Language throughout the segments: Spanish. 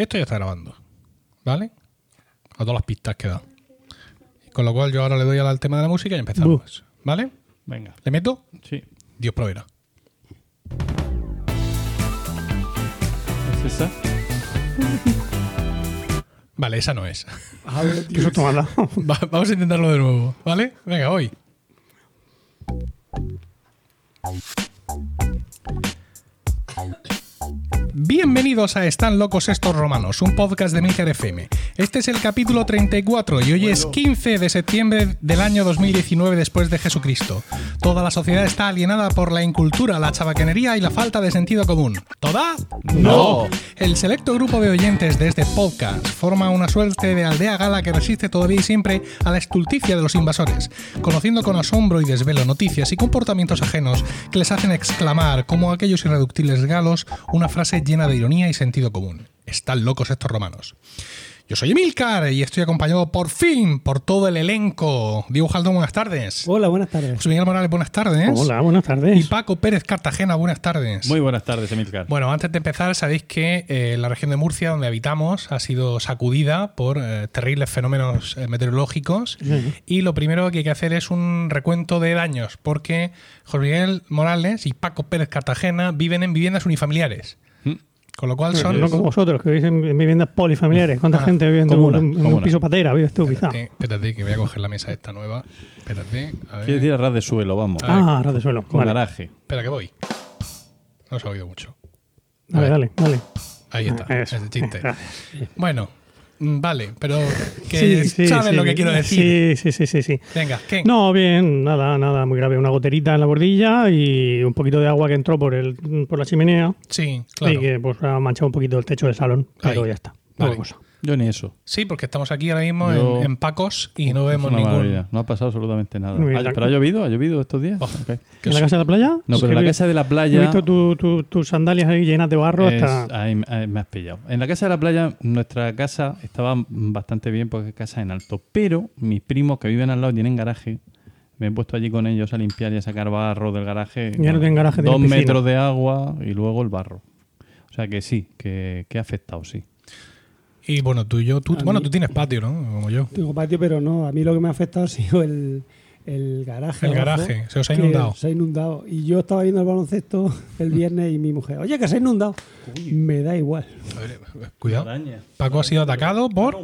Esto ya está grabando, ¿vale? A todas las pistas que da. Con lo cual yo ahora le doy al tema de la música y empezamos, ¿vale? Venga. ¿Le meto? Sí. Dios proveerá. ¿Es esa? Vale, esa no es. Vamos a intentarlo de nuevo, ¿vale? Venga, voy. Bienvenidos a Están locos estos romanos, un podcast de Milker FM. Este es el capítulo 34 y hoy es 15 de septiembre del año 2019 después de Jesucristo. Toda la sociedad está alienada por la incultura, la chabacanería y la falta de sentido común. ¿Toda? No. El selecto grupo de oyentes de este podcast forma una suerte de aldea gala que resiste todavía y siempre a la estulticia de los invasores, conociendo con asombro y desvelo noticias y comportamientos ajenos que les hacen exclamar, como aquellos irreductibles galos, una frase llena de ironía y sentido común. Están locos estos romanos. Yo soy Emilcar y estoy acompañado por fin por todo el elenco. Diego Jaldón, buenas tardes. Hola, buenas tardes. José Miguel Morales, buenas tardes. Hola, buenas Y tardes. Paco Pérez Cartagena, buenas tardes. Muy buenas tardes, Emilcar. Bueno, antes de empezar, sabéis que eh, la región de Murcia, donde habitamos, ha sido sacudida por eh, terribles fenómenos eh, meteorológicos. Y lo primero que hay que hacer es un recuento de daños, porque José Miguel Morales y Paco Pérez Cartagena viven en viviendas unifamiliares. Con lo cual son. No como vosotros, que vivís en, en viviendas polifamiliares. ¿Cuánta Ah, gente vive en, en un piso patera? ¿Vives tú, quizá? Espérate, que voy a coger la mesa esta nueva. Espérate, a ver. Quiere decir a ras de suelo, vamos. Ah, ras de suelo. Con Vale. garaje. Espera, que voy. No se ha oído mucho. Dale, dale, dale. Ahí está, Ah, eso. ese chiste. Ah, Bueno, vale, pero que sí, sí, saben sí. lo que quiero decir. Sí, sí, sí, sí, sí. Venga, ¿qué? No, bien, nada, nada muy grave. Una goterita en la bordilla y un poquito de agua que entró por el por la chimenea Sí, claro. y que pues ha manchado un poquito el techo del salón. Pero Ahí. ya está. Vale. Cosa. Yo ni eso. Sí, porque estamos aquí ahora mismo Yo- en, en Pacos y no vemos ningún. maravilla. No ha pasado absolutamente nada. Bien. Ah, ¿Pero ha llovido? ¿Ha llovido estos días? Oh, ¿En la casa de la playa? No, pero en la casa de la He playa visto tu- tu- tus sandalias ahí llenas de barro es- hasta... ahí- ahí me has pillado. En la casa de la playa, nuestra casa estaba bastante bien porque es casa en alto. Pero mis primos que viven al lado tienen garaje. Me he puesto allí con ellos a limpiar y a sacar barro del garaje. Ya no tienen garaje, Dos metros de agua y luego el barro. O sea que sí, que, que ha afectado, sí. Y bueno, tú y yo, tú, A bueno, mí- tú tienes patio, ¿no? Como yo. Tengo patio, pero no. A mí lo que me ha afectado ha sido el, el garaje. El abajo, garaje, se os ha inundado. Se ha inundado. Y yo estaba viendo el baloncesto el viernes y mi mujer, oye, que se ha inundado. Me da igual. A ver, cuidado. Paco ha sido atacado por,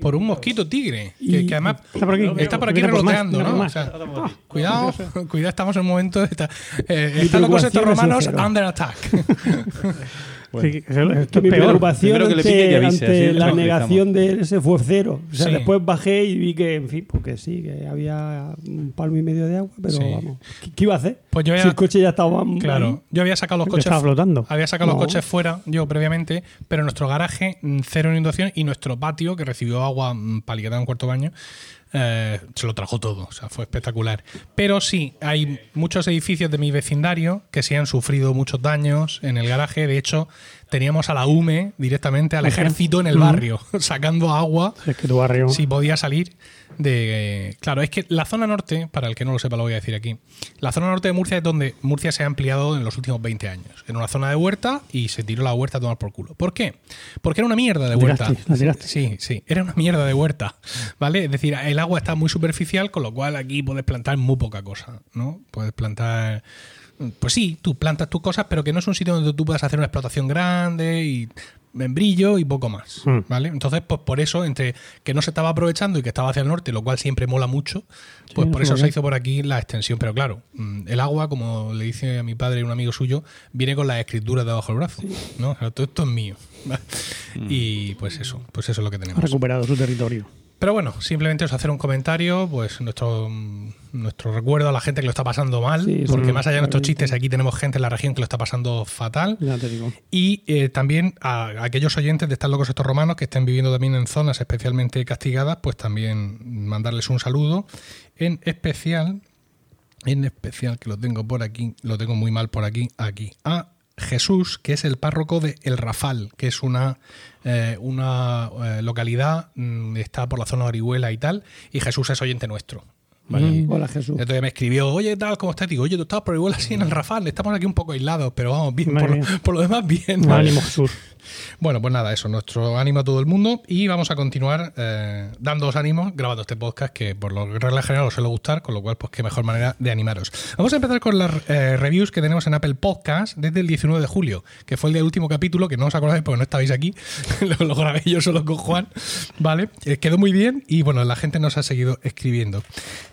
por un mosquito tigre. Que, Y- que además Está por aquí. está por aquí revoloteando, ¿no? O cuidado, cuidado, estamos en un momento. de esta- eh, están locos estos preocupación es romanos under attack. Sí, que esto Que es mi peor. preocupación que ante, pique y avise, ante la negación de ese fue cero. O sea, Sí. después bajé y vi que, en fin, porque sí, que había un palmo y medio de agua, pero Sí. vamos. ¿Qué, qué iba a hacer? Pues yo si había- el coche ya estaba ahí. Claro, yo había sacado los Que coches. estaba flotando. Había sacado No. los coches fuera, yo previamente, pero nuestro garaje, mm, cero inundación, y nuestro patio, que recibió agua mm, paliquetada en un cuarto baño, eh, se lo trajo todo. O sea, fue espectacular. Pero sí, hay muchos edificios de mi vecindario que sí han sufrido muchos daños en el garaje. De hecho, teníamos a la UME directamente, al ejército en el barrio, sacando agua Es que tu barrio... si podía salir de... Claro, es que la zona norte, para el que no lo sepa lo voy a decir aquí, la zona norte de Murcia es donde Murcia se ha ampliado en los últimos 20 años. Era una zona de huerta y se tiró la huerta a tomar por culo. ¿Por qué? Porque era una mierda de La huerta. tiraste, la tiraste. Sí, sí, era una mierda de huerta, ¿vale? Es decir, el agua está muy superficial, con lo cual aquí puedes plantar muy poca cosa, ¿no? Puedes plantar... Pues sí, tú plantas tus cosas, pero que no es un sitio donde tú puedas hacer una explotación grande y membrillo y poco más, Mm. ¿vale? Entonces, pues por eso, entre que no se estaba aprovechando y que estaba hacia el norte, lo cual siempre mola mucho, pues Sí, por eso se hizo por aquí la extensión. Pero claro, mm, el agua, como le dice a mi padre un amigo suyo, viene con las escrituras debajo del brazo, ¿no? Todo esto es mío. Y pues eso, pues eso es lo que Ha tenemos. recuperado su territorio. Pero bueno, simplemente os hacer un comentario, pues nuestro, nuestro recuerdo a la gente que lo está pasando mal, Sí, porque sí, más allá de nuestros chistes, aquí tenemos gente en la región que lo está pasando fatal. Ya te digo. Y eh, también a aquellos oyentes de Estar Locos Estos Romanos que estén viviendo también en zonas especialmente castigadas, pues también mandarles un saludo. En especial, en especial, que lo tengo por aquí, lo tengo muy mal por aquí, aquí, a Jesús, que es el párroco de El Rafal, que es una, eh, una eh, localidad, mm, está por la zona de Orihuela y tal, y Jesús es oyente nuestro. Vale. Hola Jesús. Día me escribió, oye, tal, ¿cómo estás? Digo, oye, tú estás por igual así en el Rafal, estamos aquí un poco aislados, pero vamos, bien, por, lo demás, bien. Ánimo, Jesús. Bueno, pues nada, eso, nuestro ánimo a todo el mundo y vamos a continuar eh, dándoos ánimos grabando este podcast que por lo regla general os suele gustar, con lo cual, pues qué mejor manera de animaros. Vamos a empezar con las eh, reviews que tenemos en Apple Podcast desde el 19 de julio, que fue el del último capítulo, que no os acordáis porque no estabais aquí, lo, lo grabé yo solo con Juan, ¿vale? Eh, quedó muy bien y bueno, la gente nos ha seguido escribiendo.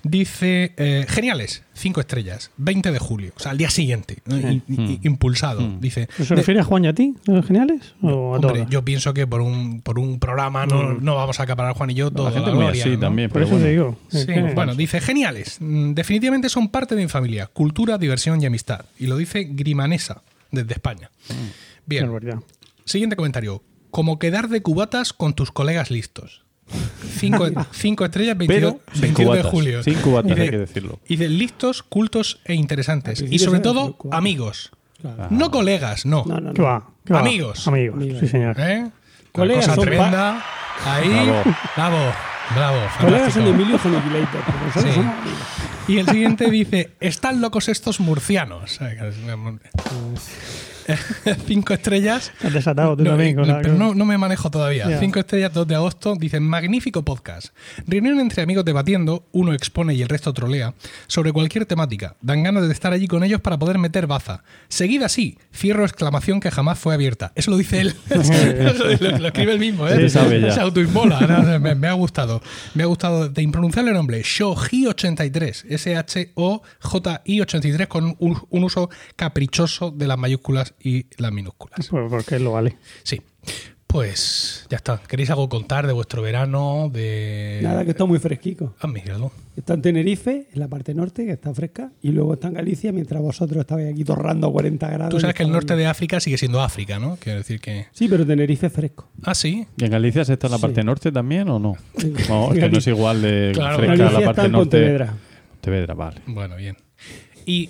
Dice, eh, geniales, 5 estrellas, 20 de julio, o sea, al día siguiente, ¿no? I- i- impulsado, dice. ¿Eso se de- refiere a Juan y a ti? ¿Los geniales? ¿O a Hombre, todos? yo pienso que por un, por un programa no, no vamos a acaparar Juan y yo todo La gente muy así también, Por eso bueno. te digo. Sí, bueno, dice geniales. Mm, Definitivamente son parte de mi familia. Cultura, diversión y amistad. Y lo dice Grimanesa, desde España. es Bien. Siguiente comentario. Como quedar de cubatas con tus colegas listos. Cinco, cinco estrellas, 22, Pero sin 22 de julio. Sin cubatas, Y de- hay que decirlo. Y de listos, cultos e interesantes. Y sobre todo, amigos. Claro. No colegas, no. No, no, ¿Qué no. va? ¿Qué va? Amigos. Amigos, Amigos. sí, señor. ¿Eh? Colegas Cosa son tremenda. Ahí. Bravo. Bravo. Bravo. Colegas son fantástico. Emilio nosotros Sí. amigos. Y el siguiente dice, están locos estos murcianos. Cinco estrellas. Has desatado tú No, también. eh, con la- pero no, no me manejo todavía. Ya. Cinco estrellas, 2 de agosto. Dicen, magnífico podcast. Reunión entre amigos debatiendo, uno expone y el resto trolea, sobre cualquier temática. Dan ganas de estar allí con ellos para poder meter baza. Seguida así, cierro exclamación que jamás fue abierta. Eso lo dice él. lo, lo escribe él mismo, ¿eh? Sí. Se autoinmola. Me, me ha gustado. Me ha gustado de impronunciable nombre. Shoji83. S-H-O-J-I-83 con un, un uso caprichoso de las mayúsculas y las minúsculas. Pues porque lo vale. Sí. Pues ya está. ¿Queréis algo contar de vuestro verano? De... Nada, que está muy fresquico. Ah, míralo. Está en Tenerife, en la parte norte, que está fresca, y luego está en Galicia, mientras vosotros estabais aquí torrando a 40 grados. Tú sabes que el norte de África sigue siendo África, ¿no? Quiero decir que... Sí, pero Tenerife es fresco. Ah, sí. ¿Y en Galicia se está en la Sí. parte norte también o no? No, es que no es igual de Claro, fresca Galicia la está parte en norte. Pontevedra. Pontevedra, vale. Bueno, bien. Y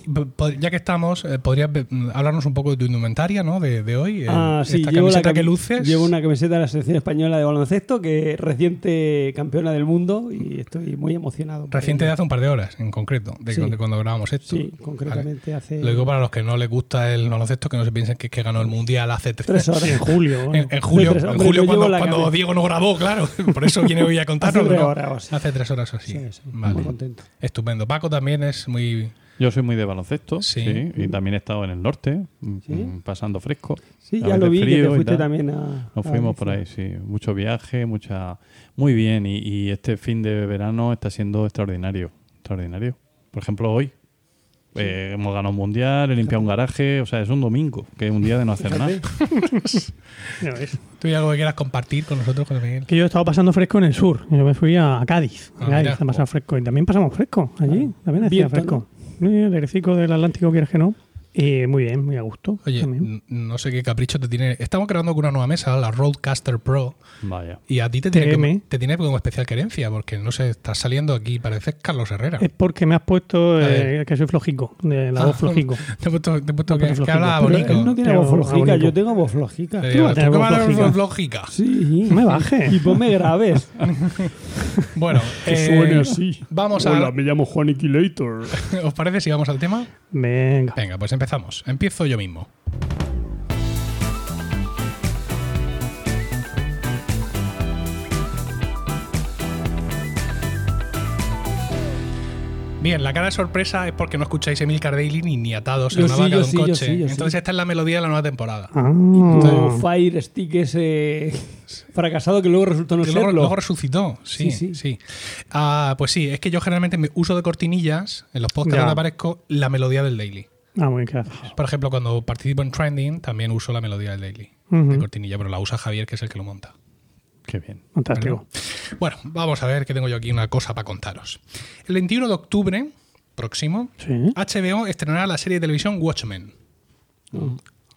ya que estamos, eh, ¿podrías mm, hablarnos un poco de tu indumentaria, ¿no? De, de hoy. eh, Ah, sí, Esta camiseta cam- que luces. Llevo una camiseta de la selección española de baloncesto, que es reciente campeona del mundo, y estoy muy emocionado. Reciente de hace un par de horas, en concreto, de, Sí. cuando grabamos esto. Sí, concretamente hace Lo digo para los que no les gusta el baloncesto, que no se piensen que, que ganó el Mundial hace tres, tres horas. En julio. bueno. En, en julio, en julio cuando. Diego no grabó, claro. Por eso viene hoy a contarnos. Hace tres horas o así. Hace tres horas o así. Sí, sí, Vale. muy contento. Estupendo. Paco también es muy. Yo soy muy de baloncesto, Sí. sí. y también he estado en el norte, mm, Sí. mm, pasando fresco. Sí, ya lo vi, que te y fuiste también a... Nos a fuimos por ahí, sí. Mucho viaje, mucha... Muy bien, y, y este fin de verano está siendo extraordinario. Extraordinario. Por ejemplo, hoy eh, hemos ganado un mundial, he limpiado un garaje, o sea, es un domingo, que es un día de no hacer nada. ¿Tú hay algo que quieras compartir con nosotros, José Miguel? Que yo he estado pasando fresco en el sur. Yo me fui a Cádiz. Ah, a Cádiz a pasar fresco. Y también pasamos fresco allí. También hacía fresco. El airecito del Atlántico, quieres que no. Y muy bien, muy a gusto. Oye, también. no sé qué capricho te tiene. Estamos grabando con una nueva mesa, la Roadcaster Pro. Vaya. Y a ti te tiene, como, te tiene como especial querencia, porque no sé, estás saliendo aquí, pareces Carlos Herrera. Es porque me has puesto eh, que soy flojico, de la Ah, voz flojico. Te he puesto, te he puesto No, que, que habla bonito. él no tiene Tengo voz flojica, yo tengo voz flojica. Eh, Tú vas a ¿tú tener qué voz flojica. Sí. No me bajes. Y ponme graves. Bueno, Que eh, suene así. Vamos a. me llamo Juaniquilator. ¿Os parece si vamos al tema? Venga. Venga, pues empezamos. Empiezo yo mismo. Bien, la cara de sorpresa es porque no escucháis Emilcar Daily ni, ni atados en Yo una sí, vaca de un sí, yo coche. sí, yo sí. Entonces esta es la melodía de la nueva temporada. Ah. Tu Fire Stick ese fracasado que luego resultó no Que luego, serlo. luego resucitó, sí, Sí. Ah, pues sí, es que yo generalmente me uso de cortinillas en los podcasts donde aparezco la melodía del Daily. Ah, muy bien, gracias. Por ejemplo, cuando participo en Trending, también uso la melodía del Daily Ujú. de cortinilla, pero la usa Javier, que es el que lo monta. Qué bien. Fantástico. Bueno, vamos a ver que tengo yo aquí una cosa para contaros. El 21 de octubre próximo, Sí. HBO estrenará la serie de televisión Watchmen,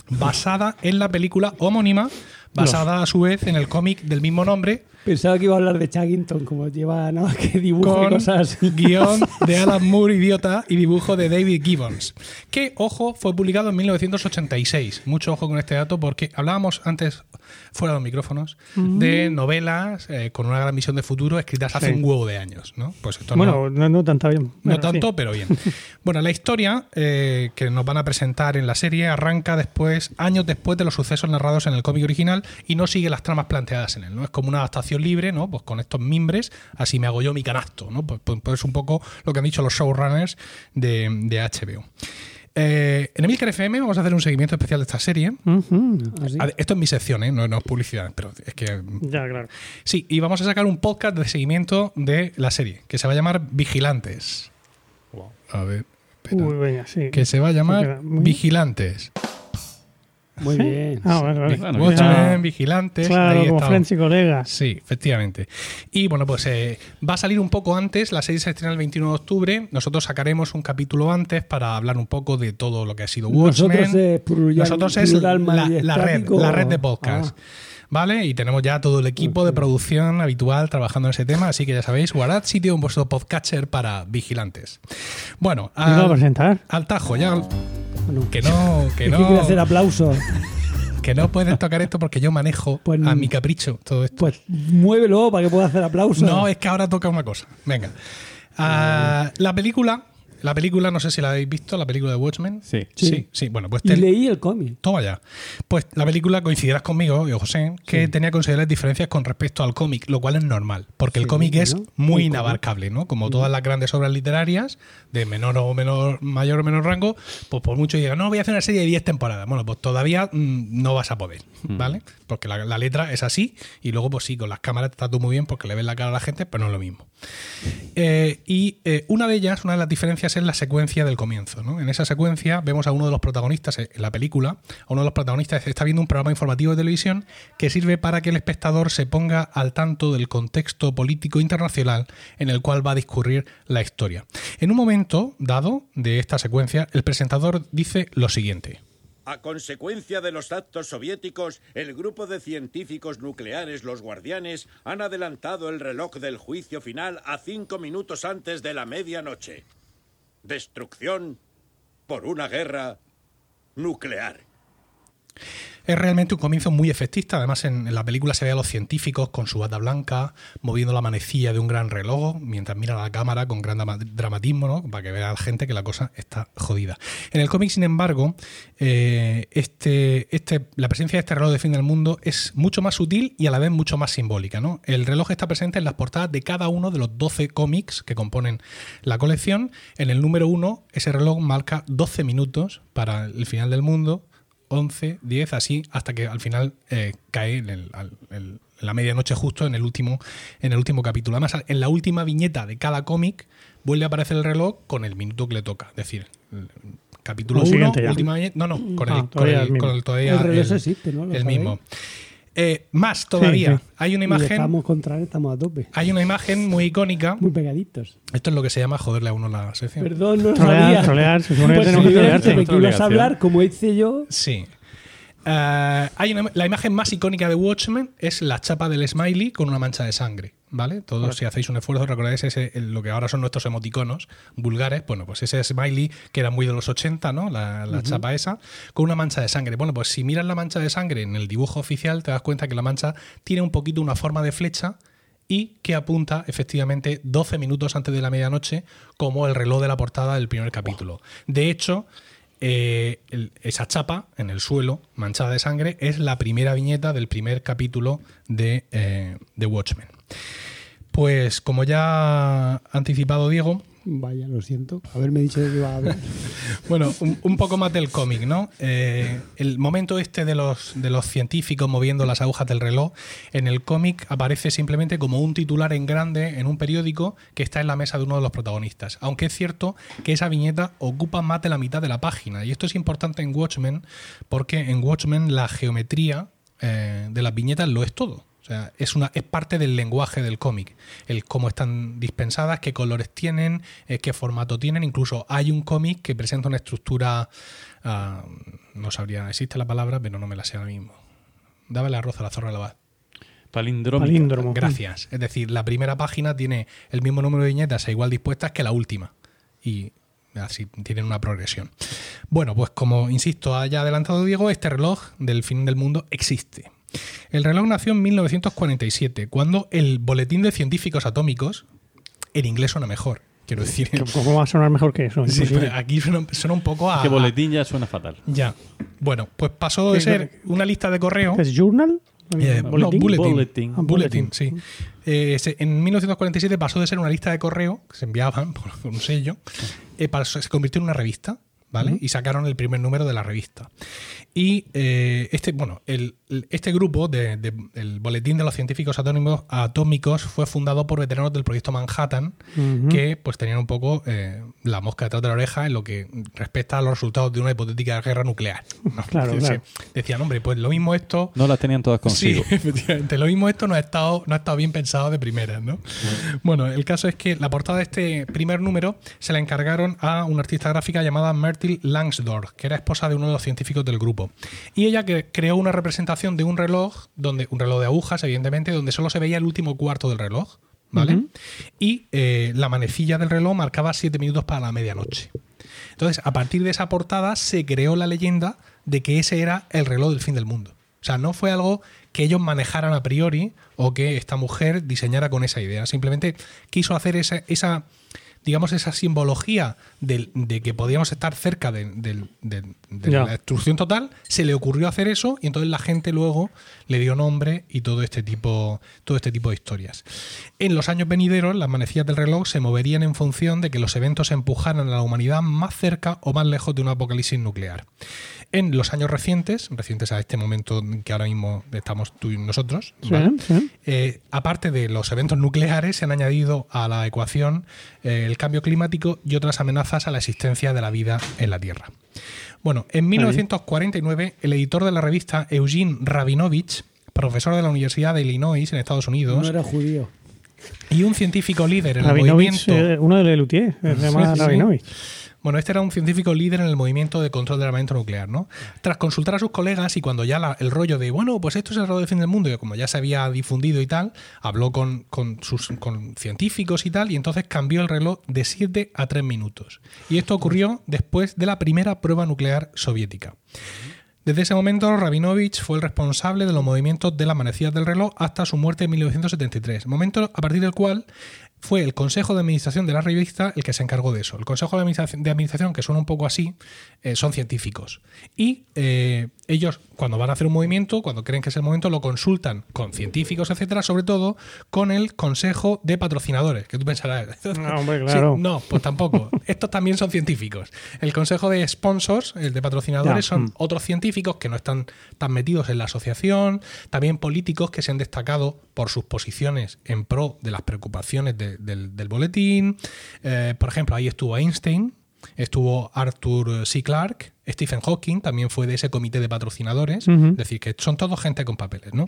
basada en la película homónima, basada a su vez en el cómic del mismo nombre Pensaba que iba a hablar de Chaggington, como lleva nada que dibujo y con cosas así. guion de Alan Moore, idiota, y dibujo de David Gibbons. Que, ojo, fue publicado en 1986. Mucho ojo con este dato porque hablábamos antes, fuera de los micrófonos, de novelas eh, con una gran visión de futuro escritas hace Sí. un huevo de años. ¿no? Pues esto Bueno, no, no tanta bien. no Bueno, tanto, sí. pero bien. Bueno, la historia eh, que nos van a presentar en la serie arranca después, años después de los sucesos narrados en el cómic original y no sigue las tramas planteadas en él. ¿no? Es como una adaptación libre, ¿no? Pues con estos mimbres, así me hago yo mi canasto, ¿no? Pues, pues- pues es un poco lo que han dicho los showrunners de, de HBO. Eh, en Emilcar FM vamos a hacer un seguimiento especial de esta serie. Esto es mi sección, ¿eh? no, no es publicidad, pero es que Ya, claro. Sí, y vamos a sacar un podcast de seguimiento de la serie, que se va a llamar Vigilantes. A ver, espera. Uy, venga, sí. que se va a llamar muy- Vigilantes. Muy bien. Ah, vale, vale. Bueno, Watchmen, Ah, Vigilantes. Claro, ahí como está. friends y colegas. Sí, efectivamente. Y bueno, pues eh, va a salir un poco antes, la serie se estrena el 21 de octubre, nosotros sacaremos un capítulo antes para hablar un poco de todo lo que ha sido Watchmen. Nosotros es plural- Nosotros es plural la, la red, la red de podcast. Ah. ¿Vale? Y tenemos ya todo el equipo de producción habitual trabajando en ese tema, así que ya sabéis, guardad sitio en vuestro podcatcher para vigilantes. Bueno, ¿Quién lo va a al, presentar? al tajo, ya Bueno, que no, que es que hacer no, aplausos. que no puedes tocar esto porque yo manejo Pues- a mi capricho todo esto. Pues muévelo para que pueda hacer aplausos. No, es que ahora toca una cosa. Venga. Ah, la película, la película, no sé si la habéis visto, la película de Watchmen. Sí. Sí, sí. Bueno, pues Y te- leí el cómic. Toma ya. Pues la película coincidirás conmigo, yo José, que tenía considerables diferencias con respecto al cómic, lo cual es normal, porque el Sí, cómic es muy un cómic. inabarcable, ¿no? Como todas las grandes obras literarias, de menor o menor, mayor o menor rango, pues por mucho digan, no, voy a hacer una serie de 10 temporadas. Bueno, pues todavía mm, no vas a poder, ¿vale? Porque la, la letra es así, y luego, pues sí, con las cámaras está todo muy bien porque le ves la cara a la gente, pero no es lo mismo. Eh, y eh, una de ellas, una de las diferencias es la secuencia del comienzo. En esa secuencia vemos a uno de los protagonistas en la película, a uno de los protagonistas está viendo un programa informativo de televisión que sirve para que el espectador se ponga al tanto del contexto político internacional en el cual va a discurrir la historia. En un momento dado de esta secuencia, el presentador dice lo siguiente. A consecuencia de los actos soviéticos, el grupo de científicos nucleares, los guardianes, han adelantado el reloj del juicio final a cinco minutos antes de la medianoche. Destrucción por una guerra nuclear. Es realmente un comienzo muy efectista. Además, en, la película se ve a los científicos con su bata blanca moviendo la manecilla de un gran reloj mientras miran a la cámara con gran dramatismo, ¿no? Para que vea la gente que la cosa está jodida. En el cómic, sin embargo, eh, este, este, la presencia de este reloj de fin del mundo es mucho más sutil y a la vez mucho más simbólica, ¿no? El reloj está presente en las portadas de cada uno de los 12 cómics que componen la colección. En el número 1, ese reloj marca 12 minutos para el final del mundo 11, 10, así, hasta que al final eh, cae en, el- al- el- en la medianoche justo en el, último, en el último capítulo. Además, en la última viñeta de cada cómic vuelve a aparecer el reloj con el minuto que le toca. Es decir, el capítulo El 1, siguiente ya. última viñeta... No, no, con el, Ah, con todavía el- el mismo. con el todavía El reloj existe, ¿no? ¿Lo el sabéis? mismo. Eh, más todavía, sí. hay una Y imagen... estamos contra él, estamos a tope. Hay una imagen muy icónica. Muy pegaditos. Esto es lo que se llama joderle a uno la sección. Perdón, no Trolear, sabía. trolear, se supone que Pues tenemos que trolearte. que ibas a Obligación. hablar como hice yo. Sí. Eh, hay una- la imagen más icónica de Watchmen es la chapa del smiley con una mancha de sangre. ¿Vale? Todos, si hacéis un esfuerzo, recordáis ese, lo que ahora son nuestros emoticonos vulgares. Bueno, pues ese smiley que era muy de los 80, ¿no? La, la chapa esa, con una mancha de sangre. Bueno, pues si miras la mancha de sangre en el dibujo oficial, te das cuenta que la mancha tiene un poquito una forma de flecha y que apunta efectivamente 12 minutos antes de la medianoche como el reloj de la portada del primer capítulo. De hecho, eh, el- esa chapa en el suelo, manchada de sangre, es la primera viñeta del primer capítulo de, eh, de Watchmen. Pues como ya ha anticipado Diego, Vaya, lo siento. Haberme dicho de que iba a hablar. bueno, un, un poco más del cómic, ¿no? Eh, el momento este de los, de los científicos moviendo las agujas del reloj, en el cómic aparece simplemente como un titular en grande en un periódico que está en la mesa de uno de los protagonistas. Aunque es cierto que esa viñeta ocupa más de la mitad de la página. Y esto es importante en Watchmen porque en Watchmen la geometría eh, de las viñetas lo es todo. O sea, es, una, es parte del lenguaje del cómic. El cómo están dispensadas, qué colores tienen, eh, qué formato tienen. Incluso hay un cómic que presenta una estructura. ah, no sabría, existe la palabra, pero no me la sé ahora mismo. Dame arroz a la zorra de la Palindrómica. Palíndromo. Gracias. Es decir, la primera página tiene el mismo número de viñetas e igual dispuestas que la última. Y así tienen una progresión. Bueno, pues como insisto, haya adelantado Diego, este reloj del fin del mundo existe. El reloj nació en 1947, cuando el Boletín de Científicos Atómicos, en inglés suena mejor, quiero decir. ¿Cómo va a sonar mejor que eso? Sí, pero aquí suena, suena un poco a... Que boletín ya suena fatal. Ya. Bueno, pues pasó de ¿Qué- ser una lista de correo... ¿Es Journal? Eh, no, bulletin. Bulletin. Ah, Bulletin, sí. Eh, se- en 1947 pasó de ser una lista de correo que se enviaban por un sello, eh, pasó- se convirtió en una revista, ¿vale? Y sacaron el primer número de la revista. Y eh, este, bueno, el, este grupo, de, de- el Boletín de los Científicos Atómicos, Atómicos, fue fundado por veteranos del proyecto Manhattan, que pues tenían un poco eh, la mosca detrás de la oreja en lo que respecta a los resultados de una hipotética guerra nuclear. ¿no? Claro, claro. Decían, hombre, pues lo mismo esto No las tenían todas consigo. Sí, efectivamente. Lo mismo esto no ha estado, no ha estado bien pensado de primeras, ¿no? Bueno, el caso es que la portada de este primer número se la encargaron a una artista gráfica llamada Langsdorff, que era esposa de uno de los científicos del grupo. Y ella creó una representación de un reloj, donde, un reloj de agujas, evidentemente, donde solo se veía el último cuarto del reloj, ¿vale? Y eh, la manecilla del reloj marcaba siete minutos para la medianoche. Entonces, a partir de esa portada se creó la leyenda de que ese era el reloj del fin del mundo. O sea, no fue algo que ellos manejaran a priori o que esta mujer diseñara con esa idea. Simplemente quiso hacer esa, esa digamos, esa simbología de, que podíamos estar cerca de, de la destrucción total. Se le ocurrió hacer eso y entonces la gente luego le dio nombre y todo este tipo, todo este tipo de historias. En los años venideros, las manecillas del reloj se moverían en función de que los eventos empujaran a la humanidad más cerca o más lejos de un apocalipsis nuclear. En los años recientes, recientes a este momento que ahora mismo estamos tú y nosotros, Sí, ¿vale? sí. Eh, aparte de los eventos nucleares, se han añadido a la ecuación eh, el cambio climático y otras amenazas a la existencia de la vida en la Tierra. Bueno, en 1949, el editor de la revista, Eugene Rabinovich, profesor de la Universidad de Illinois en Estados Unidos, No era judío. Y un científico líder en el movimiento... eh, uno de Lelutier, se llama Sí, sí. Rabinovich. Bueno, este era un científico líder en el movimiento de control del armamento nuclear, ¿no? Tras consultar a sus colegas y cuando ya la- el rollo de, bueno, pues esto es el reloj del fin del mundo, y como ya se había difundido y tal, habló con, con sus con científicos y tal, y entonces cambió el reloj de 7 a 3 minutos. Y esto ocurrió después de la primera prueba nuclear soviética. Desde ese momento, Rabinovich fue el responsable de los movimientos de las manecillas del reloj hasta su muerte en 1973, momento a partir del cual fue el Consejo de Administración de la revista el que se encargó de eso. El Consejo de Administración, que suena un poco así, eh, son científicos. Y eh, ellos, cuando van a hacer un movimiento, cuando creen que es el momento, lo consultan con científicos, etcétera, sobre todo con el Consejo de Patrocinadores, que tú pensarás. No, hombre, Sí, claro. no, pues tampoco. Estos también son científicos. El Consejo de Sponsors, el de patrocinadores, Ya. son Mm. otros científicos que no están tan metidos en la asociación, también políticos que se han destacado por sus posiciones en pro de las preocupaciones de- del, del boletín. Eh, por ejemplo, ahí estuvo Einstein, estuvo Arthur C. Clarke, Stephen Hawking también fue de ese comité de patrocinadores, es decir, que son todos gente con papeles, ¿no?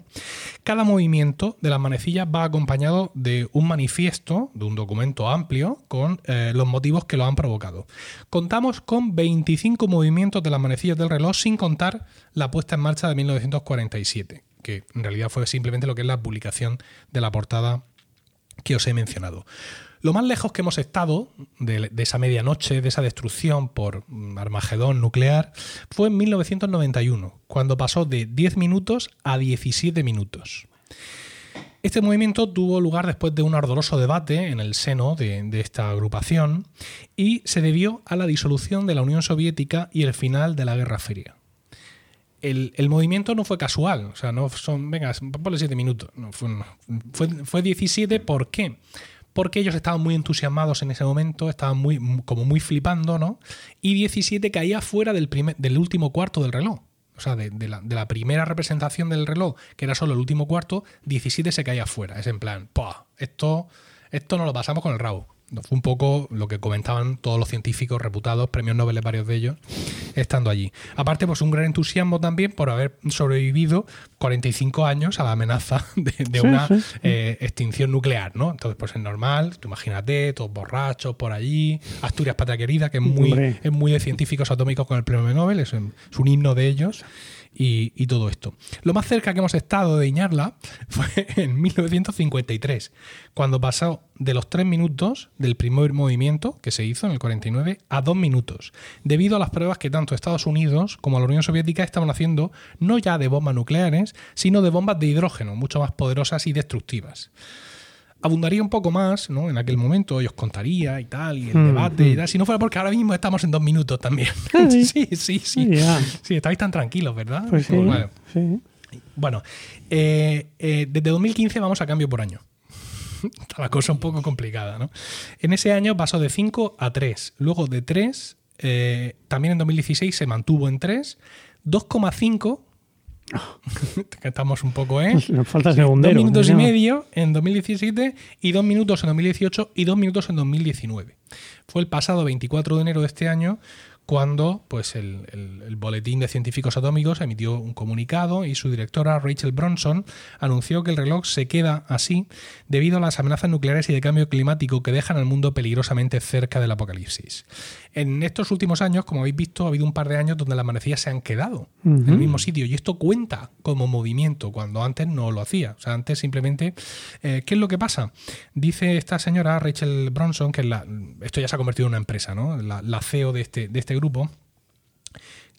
Cada movimiento de las manecillas va acompañado de un manifiesto, de un documento amplio, con eh, los motivos que lo han provocado. Contamos con 25 movimientos de las manecillas del reloj, sin contar la puesta en marcha de 1947, que en realidad fue simplemente lo que es la publicación de la portada que os he mencionado. Lo más lejos que hemos estado de, esa medianoche, de esa destrucción por Armagedón nuclear, fue en 1991, cuando pasó de 10 minutos a 17 minutos. Este movimiento tuvo lugar después de un ardoroso debate en el seno de, esta agrupación y se debió a la disolución de la Unión Soviética y el final de la Guerra Fría el, movimiento no fue casual, o sea, no son, venga, ponle 7 minutos, fue, fue 17, ¿por qué? Porque ellos estaban muy entusiasmados en ese momento, estaban muy, como muy flipando, ¿no? Y 17 caía fuera del, primer, del último cuarto del reloj. O sea, de, la, primera representación del reloj, que era solo el último cuarto, 17 se caía fuera. Es en plan, ¡pah! Esto, esto no lo pasamos con el rabo. Fue un poco lo que comentaban todos los científicos reputados, premios Nobel varios de ellos, estando allí. Aparte, pues un gran entusiasmo también por haber sobrevivido 45 años a la amenaza de, de Sí, una sí, sí. eh, extinción nuclear, ¿no? Entonces, pues es normal, tú imagínate, todos borrachos por allí, Asturias Patria Querida, que es muy, Hombre. es muy de científicos atómicos con el premio Nobel, es un, es un himno de ellos y, todo esto. Lo más cerca que hemos estado de Iñarla fue en 1953, cuando pasó de los tres minutos del primer movimiento que se hizo en el 49 a dos minutos, debido a las pruebas que tanto Estados Unidos como la Unión Soviética estaban haciendo, no ya de bombas nucleares, sino de bombas de hidrógeno, mucho más poderosas y destructivas abundaría un poco más, ¿no? En aquel momento y os contaría y tal, y el Mm, debate y mm. tal. Si no fuera porque ahora mismo estamos en dos minutos también. Sí. sí, sí, sí. Sí, estáis tan tranquilos, ¿verdad? Pues sí. Bueno, sí. bueno, eh, eh, desde 2015 vamos a cambio por año. Está la cosa un poco complicada, ¿no? En ese año pasó de 5 a 3. Luego de 3, eh, también en 2016 se mantuvo en 3. 2,5. que estamos un poco, ¿eh? Nos falta segundero. Dos minutos y medio en 2017 y dos minutos en 2018 y dos minutos en 2019. Fue el pasado 24 de enero de este año cuando pues, el, el- el Boletín de Científicos Atómicos emitió un comunicado y su directora Rachel Bronson anunció que el reloj se queda así debido a las amenazas nucleares y de cambio climático que dejan al mundo peligrosamente cerca del apocalipsis. En estos últimos años, como habéis visto, ha habido un par de años donde las manecillas se han quedado en el mismo sitio y esto cuenta como movimiento cuando antes no lo hacía. O sea, antes simplemente... eh, ¿Qué es lo que pasa? Dice esta señora Rachel Bronson, que la, esto ya se ha convertido en una empresa, ¿no? La, la CEO de este, de este grupo,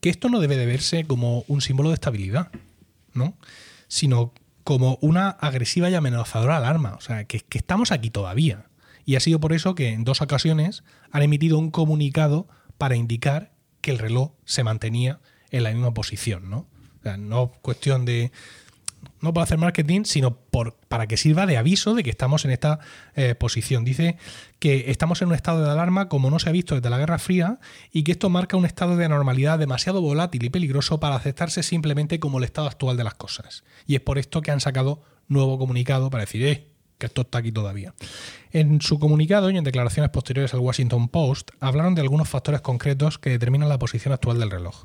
que esto no debe de verse como un símbolo de estabilidad, ¿no? Sino como una agresiva y amenazadora alarma. O sea, que, que estamos aquí todavía. Y ha sido por eso que en dos ocasiones han emitido un comunicado para indicar que el reloj se mantenía en la misma posición, ¿no? O sea, no cuestión de no para hacer marketing, sino por, para que sirva de aviso de que estamos en esta eh, posición. Dice que estamos en un estado de alarma como no se ha visto desde la Guerra Fría y que esto marca un estado de anormalidad demasiado volátil y peligroso para aceptarse simplemente como el estado actual de las cosas. Y es por esto que han sacado nuevo comunicado para decir, eh, que esto está aquí todavía. En su comunicado y en declaraciones posteriores al Washington Post hablaron de algunos factores concretos que determinan la posición actual del reloj.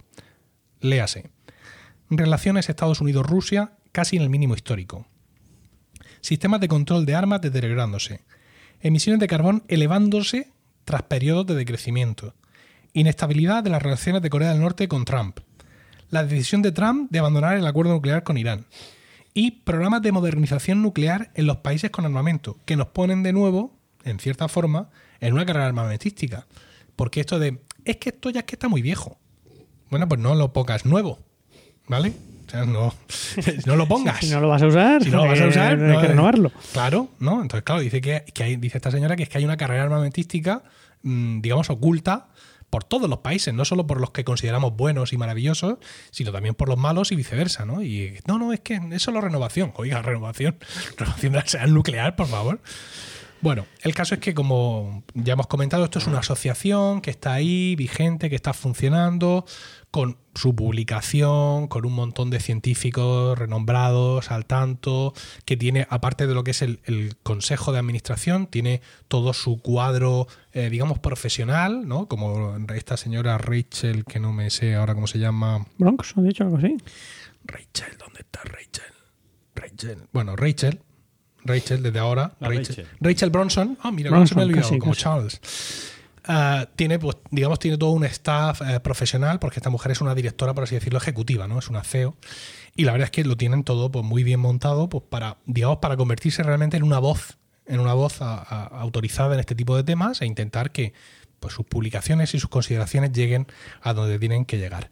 Léase. Relaciones Estados Unidos-Rusia casi en el mínimo histórico. Sistemas de control de armas deteriorándose. Emisiones de carbón elevándose tras periodos de decrecimiento. Inestabilidad de las relaciones de Corea del Norte con Trump. La decisión de Trump de abandonar el acuerdo nuclear con Irán. Y programas de modernización nuclear en los países con armamento, que nos ponen de nuevo, en cierta forma, en una carrera armamentística. Porque esto de, es que esto ya es que está muy viejo. Bueno, pues no lo pongas nuevo, ¿vale? O sea, no, no lo pongas. Si no lo vas a usar, Si no lo vas a eh, usar, hay no, que eh, renovarlo. Claro, ¿no? Entonces, claro, dice que, que hay, dice esta señora que es que hay una carrera armamentística, mm, digamos, oculta por todos los países, no solo por los que consideramos buenos y maravillosos, sino también por los malos y viceversa, ¿no? Y no, no, es que eso es solo renovación. Oiga, renovación. Renovación de la nuclear, por favor. Bueno, el caso es que, como ya hemos comentado, esto es una asociación que está ahí, vigente, que está funcionando, con su publicación, con un montón de científicos renombrados al tanto, que tiene, aparte de lo que es el, el consejo de administración, tiene todo su cuadro, eh, digamos, profesional, ¿no? Como esta señora Rachel, que no me sé ahora cómo se llama. Bronx, ¿has dicho algo así? Rachel, ¿dónde está Rachel? Rachel. Bueno, Rachel. Rachel, desde ahora. Rachel. Rachel. Rachel Bronson. Ah, mira, Bronson, me olvidado, casi, como casi. Charles. Ah, tiene, pues, digamos, tiene todo un staff eh, profesional, porque esta mujer es una directora, por así decirlo, ejecutiva, ¿no? Es una CEO. Y la verdad es que lo tienen todo pues, muy bien montado, pues para, digamos, para convertirse realmente en una voz, en una voz autorizada en este tipo de temas e intentar que pues, sus publicaciones y sus consideraciones lleguen a donde tienen que llegar.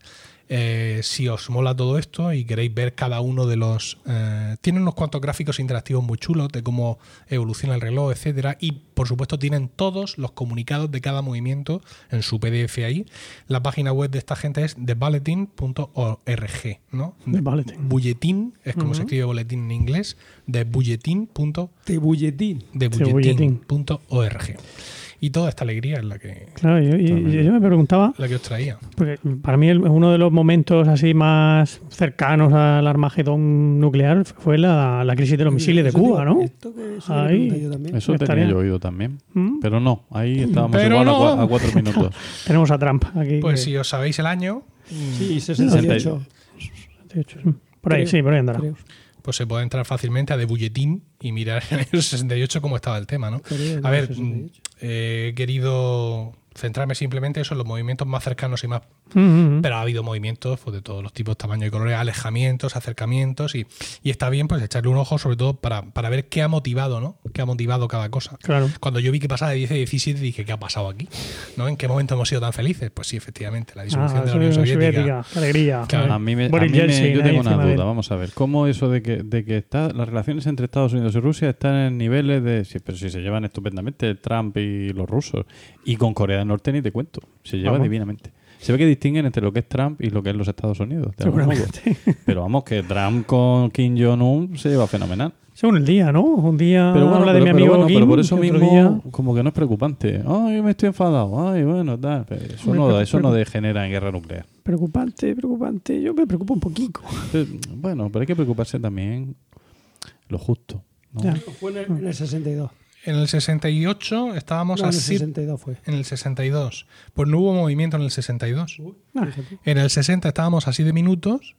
Eh, si os mola todo esto y queréis ver cada uno de los... eh, tienen unos cuantos gráficos interactivos muy chulos de cómo evoluciona el reloj, etcétera Y por supuesto tienen todos los comunicados de cada movimiento en su PDF ahí. La página web de esta gente es thebulletin.org, ¿no? The Bulletin. Bulletin, es como se escribe boletín en inglés, de bulletin.org De bulletin.org. Y toda esta alegría es la que, Claro, yo, y- yo me preguntaba, la que os traía. porque para mí el- uno de los momentos así más cercanos al Armagedón nuclear fue la, la crisis de los misiles de Cuba, ¿no? Esto que eso Ahí. me pregunté yo también. Eso Estaría- tenía yo oído también. ¿Mm? Pero no, ahí estábamos Pero igual a no. cua- a, cuatro minutos. Tenemos a Trump aquí. Pues que- si os sabéis el año, Sí, 68. 68, sí. Por ahí, Creo, sí, por ahí andará. creo. Pues se puede entrar fácilmente a The Bulletin y mirar en el 68 cómo estaba el tema, ¿no? A ver, 68. mm, eh, he querido centrarme simplemente eso en los movimientos más cercanos y más Pero ha habido movimientos pues, de todos los tipos, tamaños y colores, alejamientos, acercamientos y, y está bien pues echarle un ojo sobre todo para, para ver qué ha motivado, ¿no? Qué ha motivado cada cosa. Claro. Cuando yo vi que pasaba de 10 a 17 dije, ¿qué ha pasado aquí? ¿No? ¿En qué momento hemos sido tan felices? Pues sí, efectivamente, la disolución Ah, de la Unión Soviética. Alegría. Claro. A mí, me, a mí me- yo tengo una duda. Vamos a ver. ¿Cómo eso de que, de que está, las relaciones entre Estados Unidos y Rusia están en niveles de. Sí, pero si se llevan estupendamente Trump y los rusos. Y con Corea del Norte ni te cuento. Se lleva Vamos. divinamente. Se ve que distinguen entre lo que es Trump y lo que es los Estados Unidos. de. Seguramente. Pero vamos, que Trump con Kim Jong-un se lleva fenomenal. Según el día, ¿no? Un día Pero bueno, habla pero, de mi pero amigo pero Kim, por eso mismo, día- como que no es preocupante. Ay, me estoy enfadado. Ay, bueno, tal. Pero Eso no, pero- eso no pero- degenera en guerra nuclear. Preocupante, preocupante. Yo me preocupo un poquito. Bueno, pero hay que preocuparse también lo justo. ¿no? Ya. Fue en el, en el 62. En el 68 estábamos No, en el así. 62 fue. En el 62. Pues no hubo movimiento en el 62. Ah, En el 60 estábamos así de minutos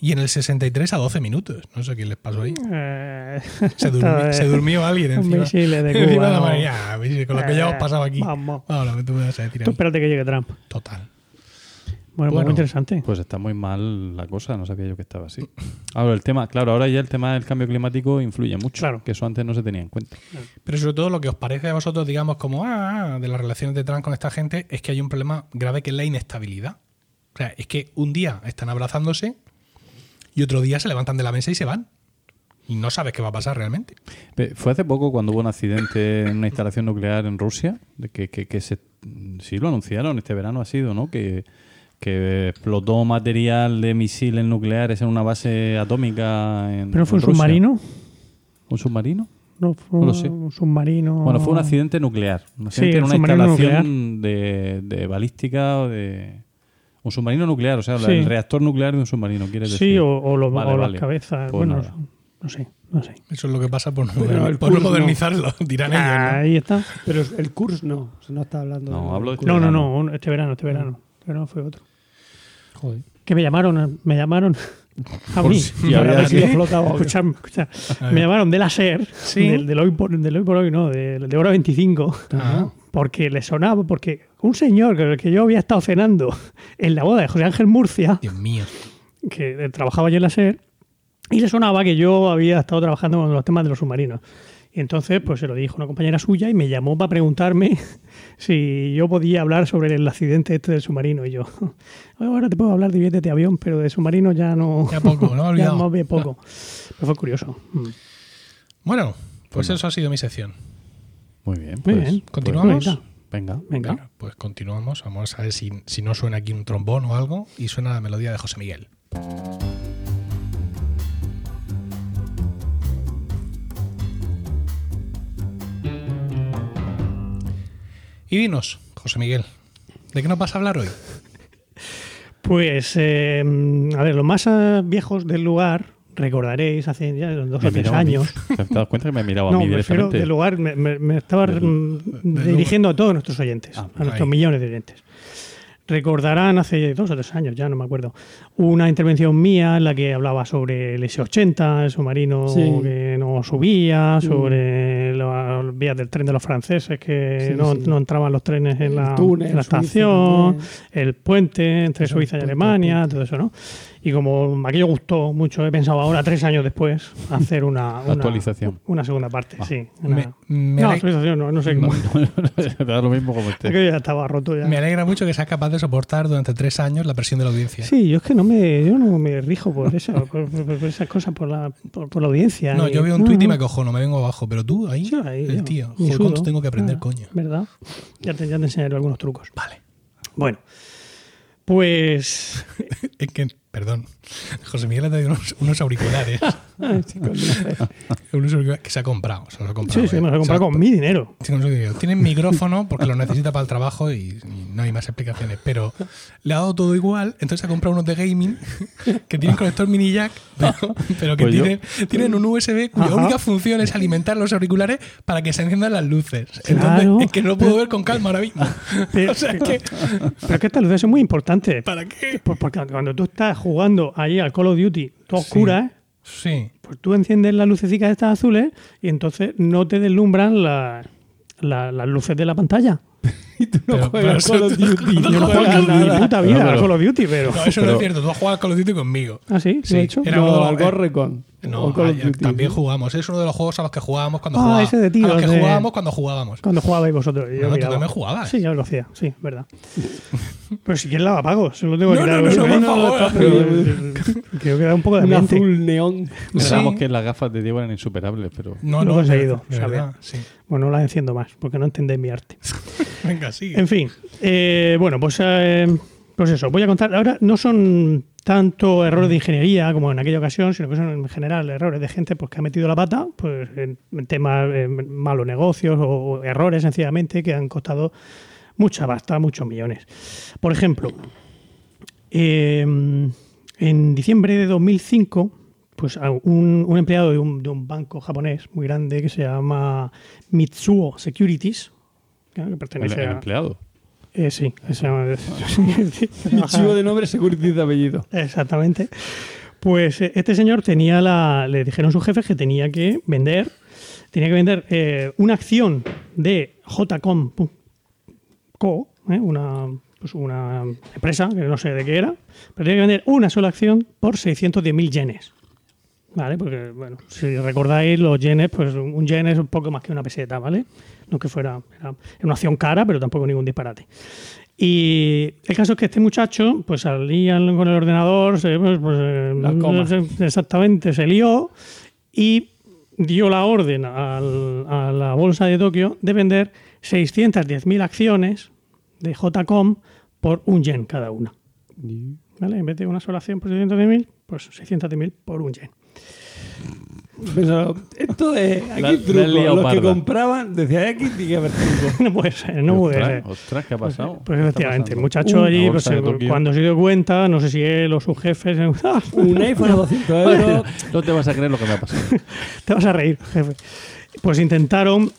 y en el 63 a 12 minutos. No sé qué les pasó ahí. eh, Se es se durmió alguien encima. misil de encima Cuba, de la ¿no? María. Ah, Con lo que ya hemos Eh, pasado aquí. vamos. Ahora, tú me vas a decir Tú espérate que llegue Trump. Total. Bueno, Bueno. muy interesante. Pues está muy mal la cosa, no sabía yo que estaba así. Ahora el tema, claro, ahora ya el tema del cambio climático influye mucho, Claro. que eso antes no se tenía en cuenta. Pero sobre todo lo que os parece a vosotros, digamos, como ah, ah, de las relaciones de Trump con esta gente, es que hay un problema grave que es la inestabilidad. O sea, es que un día están abrazándose y otro día se levantan de la mesa y se van. Y no sabes qué va a pasar realmente. Fue hace poco cuando hubo un accidente en una instalación nuclear en Rusia, que, que, que se, sí lo anunciaron, este verano ha sido, ¿no? Que, que explotó material de misiles nucleares en una base atómica en ¿Pero fue un en Rusia. submarino? ¿Un submarino? No, fue No lo sé. un submarino. Bueno, fue un accidente nuclear. Un Sí, accidente en un una instalación de, de balística o de. Un submarino nuclear, o sea, Sí. el reactor nuclear de un submarino, quieres decir. Sí, o, o lo- Vale, o vale. las cabezas. Pues bueno, nada. no sé, no sé. Eso es lo que pasa por no, por modernizarlo, dirán ellos. ¿no? Ahí está. Pero el curso no. Se no está hablando. No, hablo de curso. No, no, verano. no, este verano, este verano. Este verano fue otro. Joder. Que me llamaron, me llamaron a mí. si había sido flotado. Escuchad. Me llamaron de la SER, Sí. del, del hoy por, del hoy por hoy, no, del de hora 25, Ajá. porque le sonaba, porque un señor con el que yo había estado cenando en la boda de José Ángel Murcia, Dios mío. que eh, trabajaba yo en la SER, y le sonaba que yo había estado trabajando con los temas de los submarinos. Y entonces, pues se lo dijo una compañera suya y me llamó para preguntarme si yo podía hablar sobre el accidente este del submarino. Y yo, ahora te puedo hablar de billetes de avión, pero de submarino ya no. Ya poco, no ya más bien poco. Pero fue curioso. Mm. Bueno, pues eso ha sido mi sección. Muy bien. Muy pues, bien. ¿Continuamos? Bonita. Venga. Venga. Venga, pues continuamos. Vamos a ver si, si no suena aquí un trombón o algo y suena la melodía de José Miguel. Y dinos, José Miguel, ¿de qué nos vas a hablar hoy? Pues, eh, a ver, los más eh, viejos del lugar, recordaréis, hace ya dos o tres a mí. años. ¿Te has dado cuenta que me miraba a No, mí me refiero directamente? del lugar, me, me- me estaba Del- mm, del dirigiendo a todos nuestros oyentes, Ah, a nuestros ahí. millones de oyentes. Recordarán hace dos o tres años, ya no me acuerdo, una intervención mía en la que hablaba sobre el S-80, el submarino Sí. que no subía, Mm. sobre las vías del tren de los franceses que Sí, no, sí. no entraban los trenes en El la, túnel, en la Suiza estación, el puente entre Suiza y Alemania, todo eso, ¿no? Y como aquello gustó mucho, he pensado ahora, tres años después, hacer una, una Actualización. Una segunda parte, Ah. sí. Una- Me, me no, actualización no, no sé cómo. Te da lo mismo como este. Aquello ya estaba roto ya. me alegra mucho que seas capaz de soportar durante tres años la presión de la audiencia. Sí, yo es que no me, yo no me rijo por eso, por, por- por esas cosas, por la, por, por la audiencia. No, Y- yo veo un no, tuit y no. me cojono, me vengo abajo, pero tú ahí, Sí, ahí, el yo, tío, joder, cuánto tengo que aprender, Ah, coño. ¿Verdad? Ya te, ya te enseñaré algunos trucos. Vale. Bueno, pues Es que, perdón, José Miguel ha traído unos, unos auriculares Que se ha comprado. Se los ha comprado Sí, sí, eh. me lo he O sea, comprado con mi dinero. Sí, con su dinero. Tiene micrófono porque lo necesita para el trabajo y, y no hay más explicaciones. Pero le ha dado todo igual, entonces ha comprado unos de gaming que tienen conector mini jack, pero, pero que Pues tienen, tienen un USB cuya Ajá. única función es alimentar los auriculares para que se enciendan las luces. Entonces, Claro. es que no lo puedo ver con calma ahora mismo. Pero, o sea, que, pero es que estas luces son muy importantes. ¿para qué? Pues porque cuando tú estás jugando ahí al Call of Duty, todo Sí. Sí. pues tú enciendes las lucecitas estas azules y entonces no te deslumbran la- la- las luces de la pantalla. Y tú no Pero- juegas pero Call of eso- Duty. no No juegas nada. puta vida No, pero- al Call of Duty, pero... No, eso no es Pero- cierto. Tú has jugado Call of Duty conmigo. Ah, sí, Sí, lo he hecho. era No, al Gorrecon. No, Call of ay, Duty, también sí. jugamos. Es uno de los juegos a los que jugábamos cuando Ah, jugábamos. ese de a los que de- jugábamos cuando jugábamos. Cuando jugabais vosotros. Yo No, tú miraba. también jugabas. Sí, yo lo hacía, sí, verdad. Pero si quieres la apago, se lo tengo que No, quitar. no, no, no, ¿eh? por favor. Pero- Creo que da un poco de Un ambiente. azul neón. Pensábamos que las gafas de Diego eran insuperables, pero No, Lo no, he conseguido, de. Bueno, no las enciendo más, porque no entendéis mi arte. Venga, En fin, eh, bueno, pues, eh, pues eso, voy a contar. Ahora no son tanto errores de ingeniería como en aquella ocasión, sino que son en general errores de gente pues, que ha metido la pata pues, en, temas eh, malos negocios o, errores sencillamente que han costado mucha pasta, muchos millones. Por ejemplo, eh, en diciembre de 2005, pues un, un empleado de un, de un banco japonés muy grande que se llama Mitsuo Securities, que el, pertenece el a, empleado. eh, sí, se llama. Michuo de nombre, Security de apellido. Exactamente. Pues eh, este señor tenía la. Le dijeron sus jefes que tenía que vender. Tenía que vender eh, una acción de JCOM Co, eh, una, pues una empresa que no sé de qué era, pero tenía que vender una sola acción por 610.000 yenes. ¿Vale? Porque, bueno, si recordáis, los yenes, pues un yen es un poco más que una peseta, ¿vale? No que fuera. Era, una acción cara, pero tampoco ningún disparate. Y el caso es que este muchacho, pues salían con el ordenador, se, pues, pues, exactamente, se lió y dio la orden al- a la bolsa de Tokio de vender 610.000 acciones de JCOM por un yen cada una. ¿Vale? En vez de una sola acción por 610.000, pues 610.000 por un yen. Pero esto es. Aquí La- la truco. liado Los que compraban, decía aquí tiene que haber truco. No puede ser, no puede ostras, ser. ostras, ¿qué ha pasado? Pues ¿Qué está efectivamente, el muchacho Uh, allí, la pues, cuando se dio cuenta, no sé si él o sus jefes. Un iPhone a 200 euros. No te vas a creer lo que me ha pasado. te vas a reír, jefe. Pues intentaron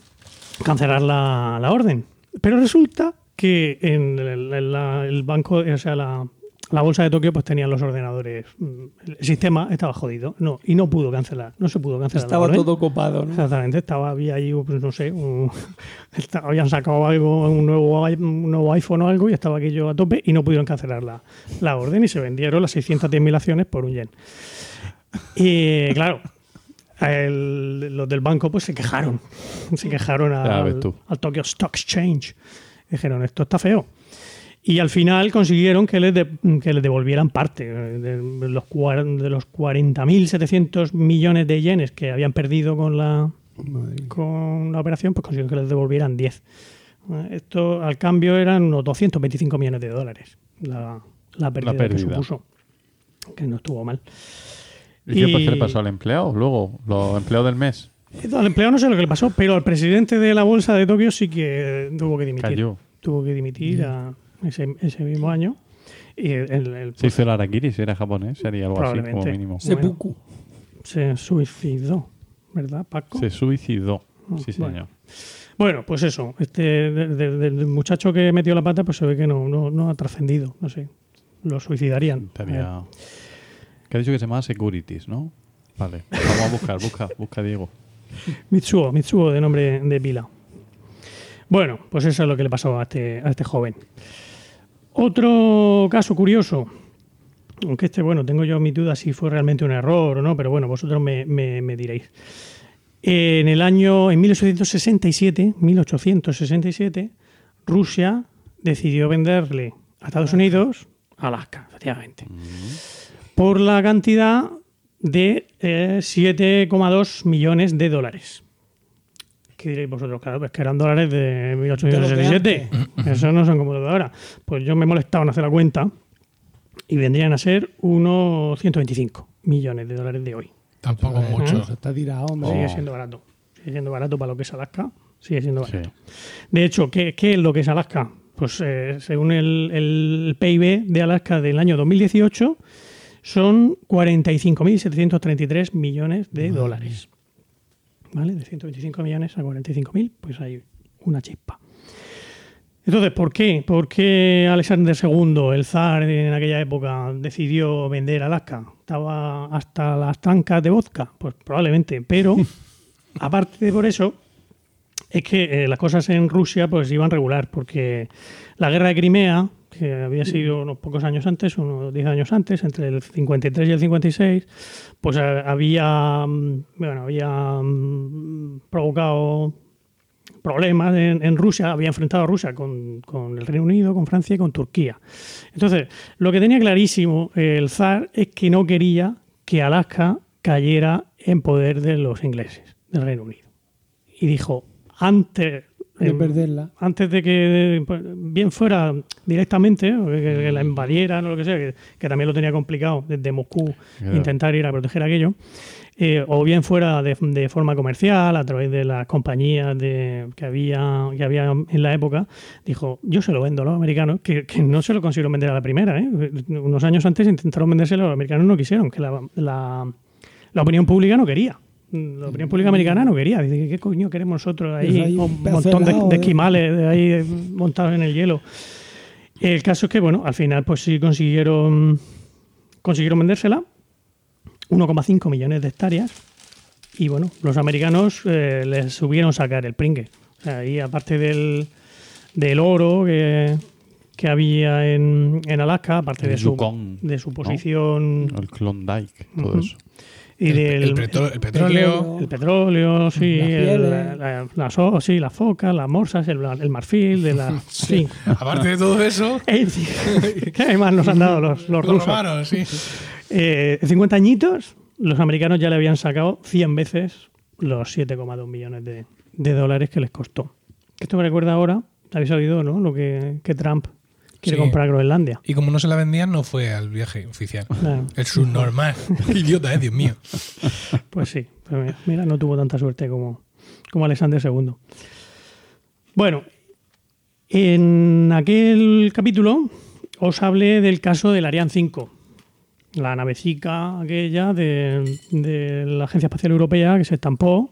cancelar la, la orden. Pero resulta que en el, en la- el banco, o sea, la, la bolsa de Tokio, pues tenían los ordenadores. mm, El sistema estaba jodido. No, y no pudo cancelar. No se pudo cancelar. la Estaba orden. todo copado, ¿no? Exactamente, estaba, había ahí, pues, no sé, un- estaba- habían sacado algo, un nuevo, un nuevo iPhone o algo y estaba aquello a tope y no pudieron cancelar la, la orden y se vendieron las 610.000 acciones por un yen. Y claro, el- los del banco pues se quejaron, se quejaron al Tokyo Stock Exchange. Dijeron, esto está feo. Y al final consiguieron que les, de- que les devolvieran parte eh, de los, cuar- de los 40.700 millones de yenes que habían perdido con la, con la operación, pues consiguieron que les devolvieran 10. Eh, Esto al cambio eran unos 225 millones de dólares la, la pérdida, que pérdida. supuso. Que no estuvo mal. ¿Y qué, pues, le pasó al empleado? Luego, los empleados del mes. Al empleado no sé lo que le pasó, pero al presidente de la bolsa de Tokio sí que tuvo que dimitir. Cayó. Tuvo que dimitir a- ese, ese mismo año. Y el, el- el- Se hizo el Arakiri, si era japonés, sería algo así como mínimo. Seppuku. se suicidó, ¿verdad, Paco? Se suicidó. Sí, Bueno. señor. Bueno, pues eso. Este de- de- del muchacho que metió la pata, pues se ve que no, no, no ha trascendido. No sé. Lo suicidarían. Estaría... Que ha dicho que se llama Securities, ¿no? Vale, vamos a buscar, busca, busca Diego. Mitsuo, Mitsuo de nombre de pila. Bueno, pues eso es lo que le pasó a este, a este joven. Otro caso curioso, aunque este, bueno, tengo yo mis dudas si fue realmente un error o no, pero bueno, vosotros me, me- me diréis. En el año, en 1867, 1867, Rusia decidió venderle a Estados Unidos Alaska, efectivamente, por la cantidad de eh, 7,2 millones de dólares. ¿Qué diréis vosotros? Claro, pues que eran dólares de 1867. Esos no son como los de ahora. Pues yo me he molestado en hacer la cuenta y vendrían a ser unos 125 millones de dólares de hoy. Tampoco Eso mucho. Eso está tirado, hombre. Sigue siendo barato. Sigue siendo barato para lo que es Alaska. Sigue siendo Sí. barato. De hecho, ¿qué, qué es lo que es Alaska? Pues eh, según el, el PIB de Alaska del año 2018, son 45.733 millones de dólares. ¿Vale? De 125 millones a 45.000, pues hay una chispa. Entonces, ¿por qué? ¿Por qué Alexander II, el zar en aquella época, decidió vender Alaska? ¿Estaba hasta las trancas de vodka? Pues probablemente, pero aparte de por eso, es que eh, las cosas en Rusia pues iban regular, porque la guerra de Crimea, que había sido unos pocos años antes, unos 10 años antes, entre el 53 y el 56, pues eh, había, mm, bueno, había mm, provocado problemas en, Rusia, había enfrentado a Rusia con, con el Reino Unido, con Francia y con Turquía. Entonces, lo que tenía clarísimo el zar es que no quería que Alaska cayera en poder de los ingleses, del Reino Unido. Y dijo, antes De em, perderla. antes de que pues, bien fuera directamente, que, que la invadieran o lo que sea, que, que también lo tenía complicado desde Moscú Claro. intentar ir a proteger aquello, eh, o bien fuera de, de forma comercial, a través de las compañías de, que, había, que había en la época, dijo, yo se lo vendo a los americanos, que, que no se lo consiguieron vender a la primera. ¿eh? Unos años antes intentaron vendérselo, los americanos no quisieron, que la, la, la opinión pública no quería. La opinión pública americana no quería. Dice, ¿qué coño queremos nosotros ahí? Pues un montón de, ¿eh? esquimales de ahí eh, montados en el hielo. El caso es que, bueno, al final pues sí consiguieron, consiguieron vendérsela. 1,5 millones de hectáreas. Y bueno, los americanos eh, les subieron sacar el pringue. O sea, ahí aparte del, del oro que, que había en, en Alaska, aparte El de su, Yukon, de su posición El Klondike, todo eso. Y El, del el petro- el petróleo. el petróleo, sí, la- la- las o- sí, las focas, las morsas, el, marfil, de la, sí. Aparte de todo eso, Eh, sí. ¿Qué más nos han dado los, los los rusos? romanos, sí. Eh, en 50 añitos, los americanos ya le habían sacado 100 veces los 7,2 millones de, de dólares que les costó. Esto me recuerda ahora, habéis oído, ¿no? Lo que, que Trump quiere Sí. comprar Groenlandia. Y como no se la vendían, no fue al viaje oficial. Claro. El subnormal. Idiota, eh, Dios mío. Pues sí, pero mira, no tuvo tanta suerte como, como Alexander II. Bueno, en aquel capítulo os hablé del caso del Ariane 5, la navecica aquella de, de la Agencia Espacial Europea que se estampó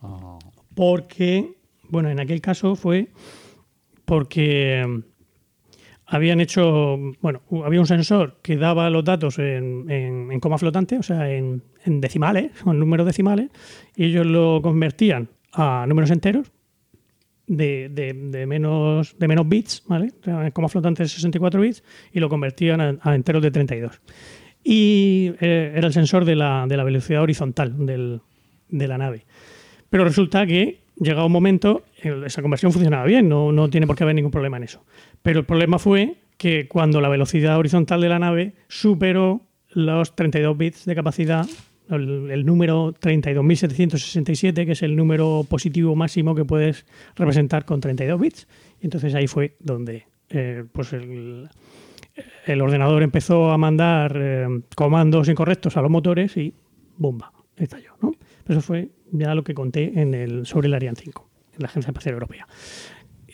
Ah, porque, bueno, en aquel caso fue porque habían hecho, bueno, había un sensor que daba los datos en, en- coma flotante, o sea, en, en decimales, o en números decimales, y ellos lo convertían a números enteros de, de- menos, de menos bits, ¿vale? En coma flotante de 64 bits, y lo convertían a, a enteros de 32. Y eh, era el sensor de la, de la velocidad horizontal del- de la nave. Pero resulta que llegado un momento, esa conversión funcionaba bien, no, no tiene por qué haber ningún problema en eso. Pero el problema fue que cuando la velocidad horizontal de la nave superó los 32 bits de capacidad, el, el número 32.767, que es el número positivo máximo que puedes representar con 32 bits. Entonces ahí fue donde eh, pues el, ordenador empezó a mandar eh, comandos incorrectos a los motores y ¡bomba! estalló. ¿no? Eso fue ya lo que conté en el, sobre el Ariane 5, en la Agencia Espacial Europea.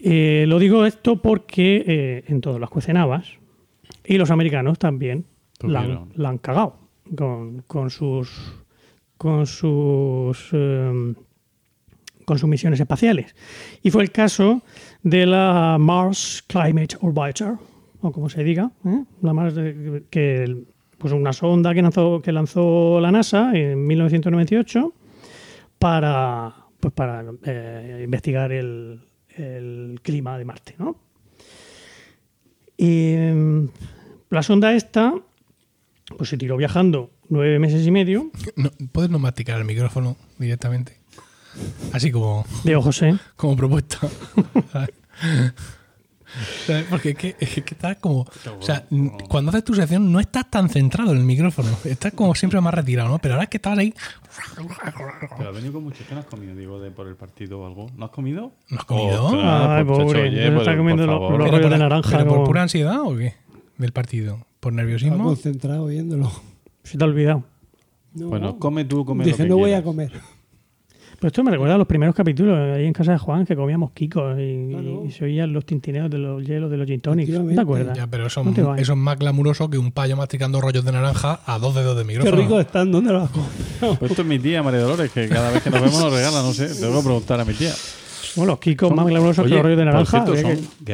Eh, lo digo esto porque eh, en todas las cuecenabas y los americanos también la han, Tuvieron. la han cagado con, con sus con sus eh, con sus misiones espaciales. Y fue el caso de la Mars Climate Orbiter, o como se diga, ¿eh? la Mars de- que pues una sonda que lanzó, que lanzó la NASA en 1998 para, pues para eh, investigar el, el clima de Marte. ¿no? Y mm, la sonda esta pues se tiró viajando nueve meses y medio No, ¿Puedes no masticar el micrófono directamente? Así como, de José. como propuesta. ¿Sabes? Porque es que, es que estás como. O sea, cuando haces tu sección no estás tan centrado en el micrófono. Estás como siempre más retirado, ¿no? Pero ahora es que estabas ahí. Pero ha venido con mucho. ¿Qué no has comido? Digo, de por el partido o algo. ¿No has comido? ¿No has comido? Ostras, Ay, pues, pobre, oye, pues, está por comiendo los- favor. los- ¿Pero rollos por, de naranja, ¿Pero por pura ansiedad o qué? Del partido. ¿Por Estaba nerviosismo? concentrado viéndolo. Se te ha olvidado. No. Bueno, come tú, come lo Dije, que no voy a comer. Pero esto me recuerda a los primeros capítulos ahí en casa de Juan que comíamos kikos y, Claro. y se oían los tintineos de los hielos de los gin tonics. ¿No Efectivamente. te acuerdas? Ya, pero eso, No te vayas. eso es más glamuroso que un payo masticando rollos de naranja a dos dedos de Qué micrófono. rico están, ¿dónde lo has comprado? Pues esto es mi tía, María Dolores, que cada vez que nos vemos nos regala, no sé. Tengo que preguntar a mi tía. Bueno, los kikos más glamurosos que los rollos de por naranja. cierto, habría son que-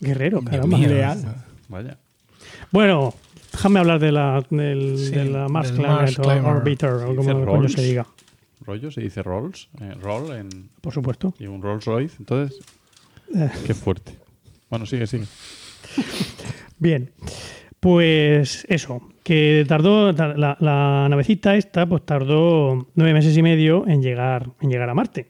Guerrero, Dios caramba. Leal. Vaya. Bueno, déjame hablar de la, del, Sí, de la Mars del Climate Mars o Climber. Orbiter, o como coño se diga. Rollo se dice Rolls, eh, roll en, Por supuesto. y un Rolls Royce. Entonces, Eh. qué fuerte. Bueno, sigue, sigue. Bien, pues eso, que tardó, tar- la, la navecita esta, pues tardó nueve meses y medio en llegar, en llegar a Marte.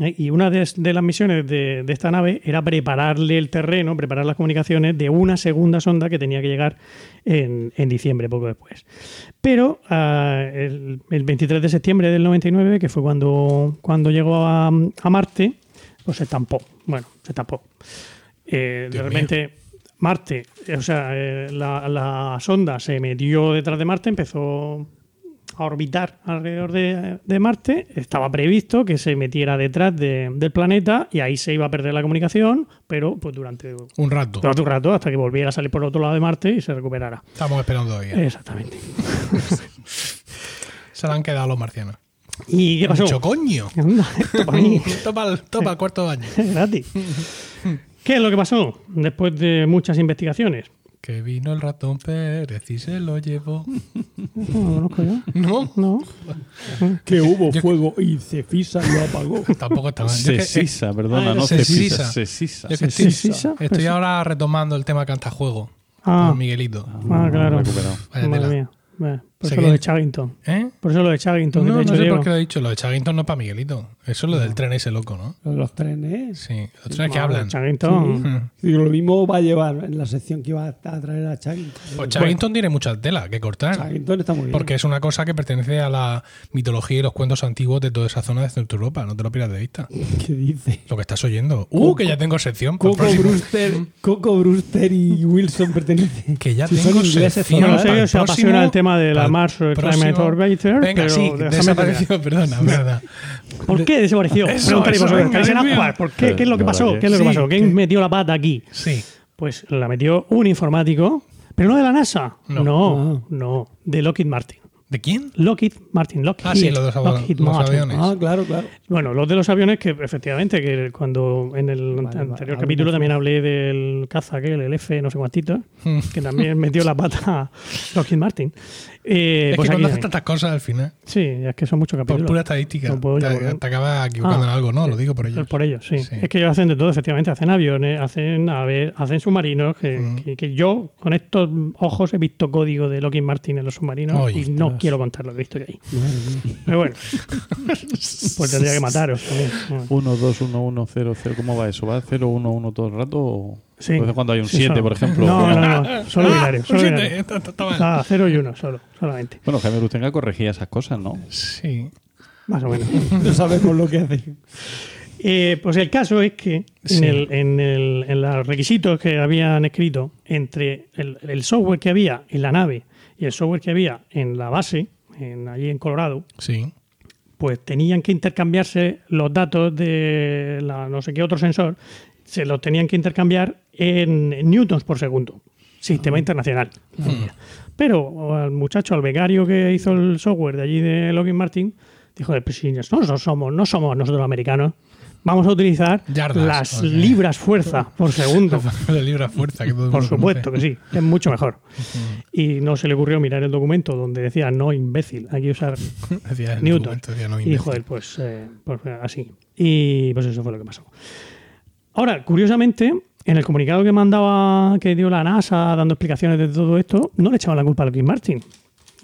¿Eh? Y una de, de las misiones de, de esta nave era prepararle el terreno, preparar las comunicaciones de una segunda sonda que tenía que llegar en, en diciembre, poco después. Pero ah, el, el 23 de septiembre del 99, que fue cuando, cuando llegó a, a Marte, pues se estampó. Bueno, se estampó. Eh, de mío. repente, Marte, o sea, eh, la, la sonda se metió detrás de Marte, empezó a orbitar alrededor de, de Marte. Estaba previsto que se metiera detrás de- del planeta y ahí se iba a perder la comunicación, pero pues durante, Un rato. durante un rato, hasta que volviera a salir por otro lado de Marte y se recuperara. Estamos esperando todavía. Exactamente. Se le han quedado los marcianos. ¿Y qué pasó? Mucho coño. Topa el, topa el cuarto baño. es gratis. ¿Qué es lo que pasó después de muchas investigaciones? Que vino el ratón Pérez y se lo llevó. No lo conozco yo. No, No. Que hubo fuego y Cefisa lo apagó. tampoco está mal. Que- Cesisa, perdona, Ah, no es que estoy, estoy ahora retomando el tema cantajuego. Ah. Por Miguelito. Ah, claro. Vaya tela. mía. Bueno, por eso lo de Chaggington. ¿Eh? Por eso lo de Chaggington. que No, no sé por qué lo he dicho. Lo de Chaggington no es para Miguelito. Eso es lo del tren ese loco, ¿no? Lo de Los trenes. Sí. Los trenes que hablan. Chaggington. Y lo mismo va a llevar en la sección que va a traer a Chaggington. Pues Chaggington tiene mucha tela que cortar. Chaggington está muy bien. Porque es una cosa que pertenece a la mitología y los cuentos antiguos de toda esa zona de Centro Europa. No te lo pierdas de vista. ¿Qué dice? Lo que estás oyendo. ¡Uh! Que ya tengo sección. Coco Brewster, Coco Brewster y Wilson pertenecen. Que ya Si tengo sección. Yo no para sé os apasiona el tema de la el Mars Climate Orbiter, Venga, pero sí, desapareció, perdona, verdad. ¿Por qué desapareció? ¿Por qué? ¿Qué es lo que pasó? ¿Qué es lo que que- pasó? ¿Quién que- metió la pata aquí? Sí. Pues la metió un informático, pero no de la NASA. No. No, no, de Lockheed Martin. ¿De quién? Lockheed Martin, Lockheed, Ah, sí, los, dos Lockheed los Martin. aviones. Ah, claro, claro. Bueno, los de los aviones que efectivamente, que cuando en el Vale, anterior vale, capítulo también hablé del caza aquel, el F no sé cuántito, Hmm. que también metió la pata Lockheed Martin. Eh, Es pues que aquí cuando haces también. tantas cosas al final, Sí, es que son muchos por capítulos. pura estadística, No puedo te, te acabas equivocando Ah, en algo, ¿no? Lo digo por ellos. Por ellos, sí. Sí. Es que ellos hacen de todo, efectivamente. Hacen aviones, hacen naves, hacen submarinos. Que, Mm. que- que yo, con estos ojos, he visto código de Lockheed Martin en los submarinos Oye, y no quiero contar lo que he visto ahí. Pero bueno, pues tendría que mataros también. Bueno. 1, 2, 1, 1, 0, 0. ¿Cómo va eso? ¿Va 0, 1, 1 todo el rato? O Sí. de vez en cuando hay un Sí, 7, solo. por ejemplo? No, no, no. Solo binario. Solo binario. está- está- está mal. Ah, cero y uno, solo, solamente. Bueno, Jaime Lustenga corregía esas cosas, ¿no? Sí. Más o menos. No sabemos lo que hace. Eh, pues el caso es que Sí. en, el, en, el- en los requisitos que habían escrito entre el, el software que había en la nave y el software que había en la base, en, allí en Colorado, Sí. pues tenían que intercambiarse los datos de la no sé qué otro sensor, se los tenían que intercambiar en, newtons por segundo. Sistema internacional. Pero al muchacho, al becario que hizo el software de allí de Lockheed Martin, dijo, pues si nosotros somos, no somos nosotros americanos, vamos a utilizar Yardas, las libras fuerza por segundo. Libra fuerza. Que todo el Por supuesto que sí, es mucho mejor. Y no se le ocurrió mirar el documento donde decía no imbécil, hay que usar Newton. no, y joder, pues, eh, pues así. Y pues eso fue lo que pasó. Ahora, curiosamente, en el comunicado que mandaba, que dio la NASA dando explicaciones de todo esto, no le echaban la culpa a Lockheed Martin.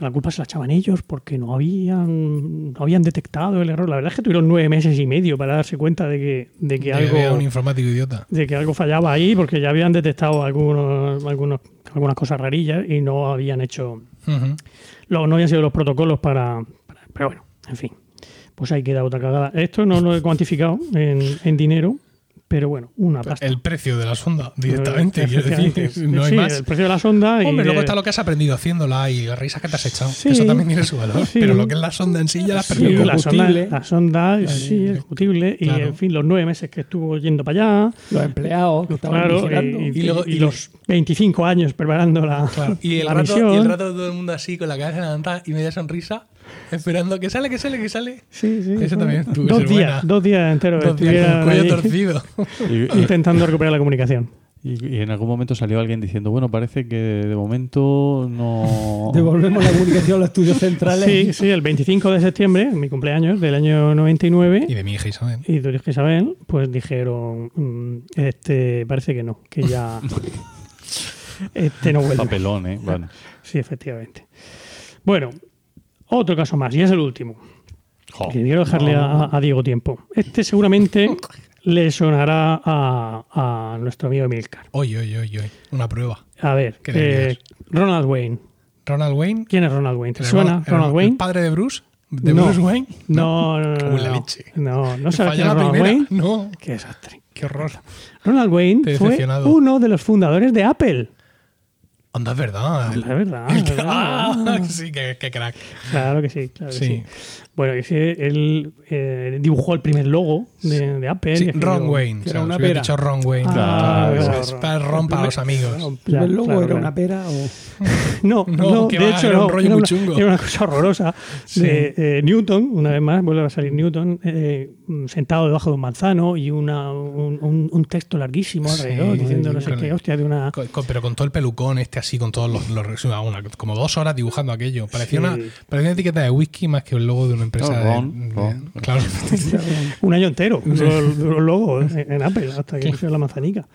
La culpa se la echaban ellos porque no habían, no habían detectado el error. La verdad es que tuvieron nueve meses y medio para darse cuenta de que, de que algo había un informático idiota. de que algo fallaba ahí porque ya habían detectado algunos, algunos, algunas cosas rarillas y no habían hecho lo- no habían sido los protocolos para, para- Pero bueno, en fin. Pues ahí queda otra cagada. Esto no lo he cuantificado en, en dinero, pero bueno, una pasta. El precio de la sonda, directamente, quiero Efectivamente. decir. No hay sí, más. el precio de la sonda. y Hombre, de- luego está lo que has aprendido haciéndola y las risas que te has echado. Sí. eso también tiene su valor. Sí. Pero lo que es la sonda en sí ya la has Sí, perdido. la sonda, combustible. la sonda sí, es discutible. Y Claro. en fin, los nueve meses que estuvo yendo para allá. Los empleados que estaban Claro, vigilando. y, y- Y luego- y y los 25 años preparando la, Claro. Y, el la rato, misión. y el rato todo el mundo así con la cabeza levantada y media sonrisa, esperando que sale, que sale, que sale. Sí, sí. Ese también tuvo dos días, buena. dos días enteros Dos días con el cuello torcido. Y, y- intentando recuperar la comunicación. y- y en algún momento salió alguien diciendo, bueno, parece que de momento no... Devolvemos la comunicación a los estudios centrales. Sí, sí, el 25 de septiembre, mi cumpleaños del año 99, y de mi hija Isabel. y Doris Isabel, pues dijeron, mm, este, parece que no, que ya este no vuelve. Papelón, ¿eh? Bueno. Sí, efectivamente. Bueno, otro caso más, y es el último. Que quiero dejarle a, a Diego tiempo. Este seguramente le sonará a, a nuestro amigo Emilcar. Oye, oye, oye, oye. Una prueba. A ver, ¿Qué eh? Ronald Wayne. Ronald Wayne. ¿Quién es Ronald Wayne? ¿Te el suena hermano- el- Ronald el Wayne? padre de Bruce? ¿De No. Bruce Wayne? No, no, no. Uy, la no. leche. No, no sabes quién es Ronald primera. Wayne. No. Qué desastre. Qué horror. Ronald Wayne fue uno de los fundadores de Apple. Anda, es verdad. Es verdad. El es que- verdad. Ah, sí, qué, qué crack. Claro que sí, claro que Sí. sí. Bueno, ese, él eh, dibujó el primer logo de, de Apple. Sí, Ron Wayne. que o era sea, una si pera. dicho Ron Wayne. Ah, claro, claro, es claro. para ron para los amigos. El primer logo claro, era claro. una pera o. No, No, no, que de va, hecho era un no, rollo era muy una, chungo. era una cosa horrorosa Sí. de eh, Newton, una vez más, vuelve a salir Newton, eh, sentado debajo de un manzano y una, un, un- un texto larguísimo Sí, alrededor diciendo no sé qué, hostia, de una... Con- pero con todo el pelucón este así, con todos los, los- una- como dos horas dibujando aquello. Parecía, Sí. una, parecía una etiqueta de whisky más que el logo de una empresa. No, de- ron, de- ron. Claro. Un año entero duró el- duró el logo en, Apple hasta que pusieron la manzanica.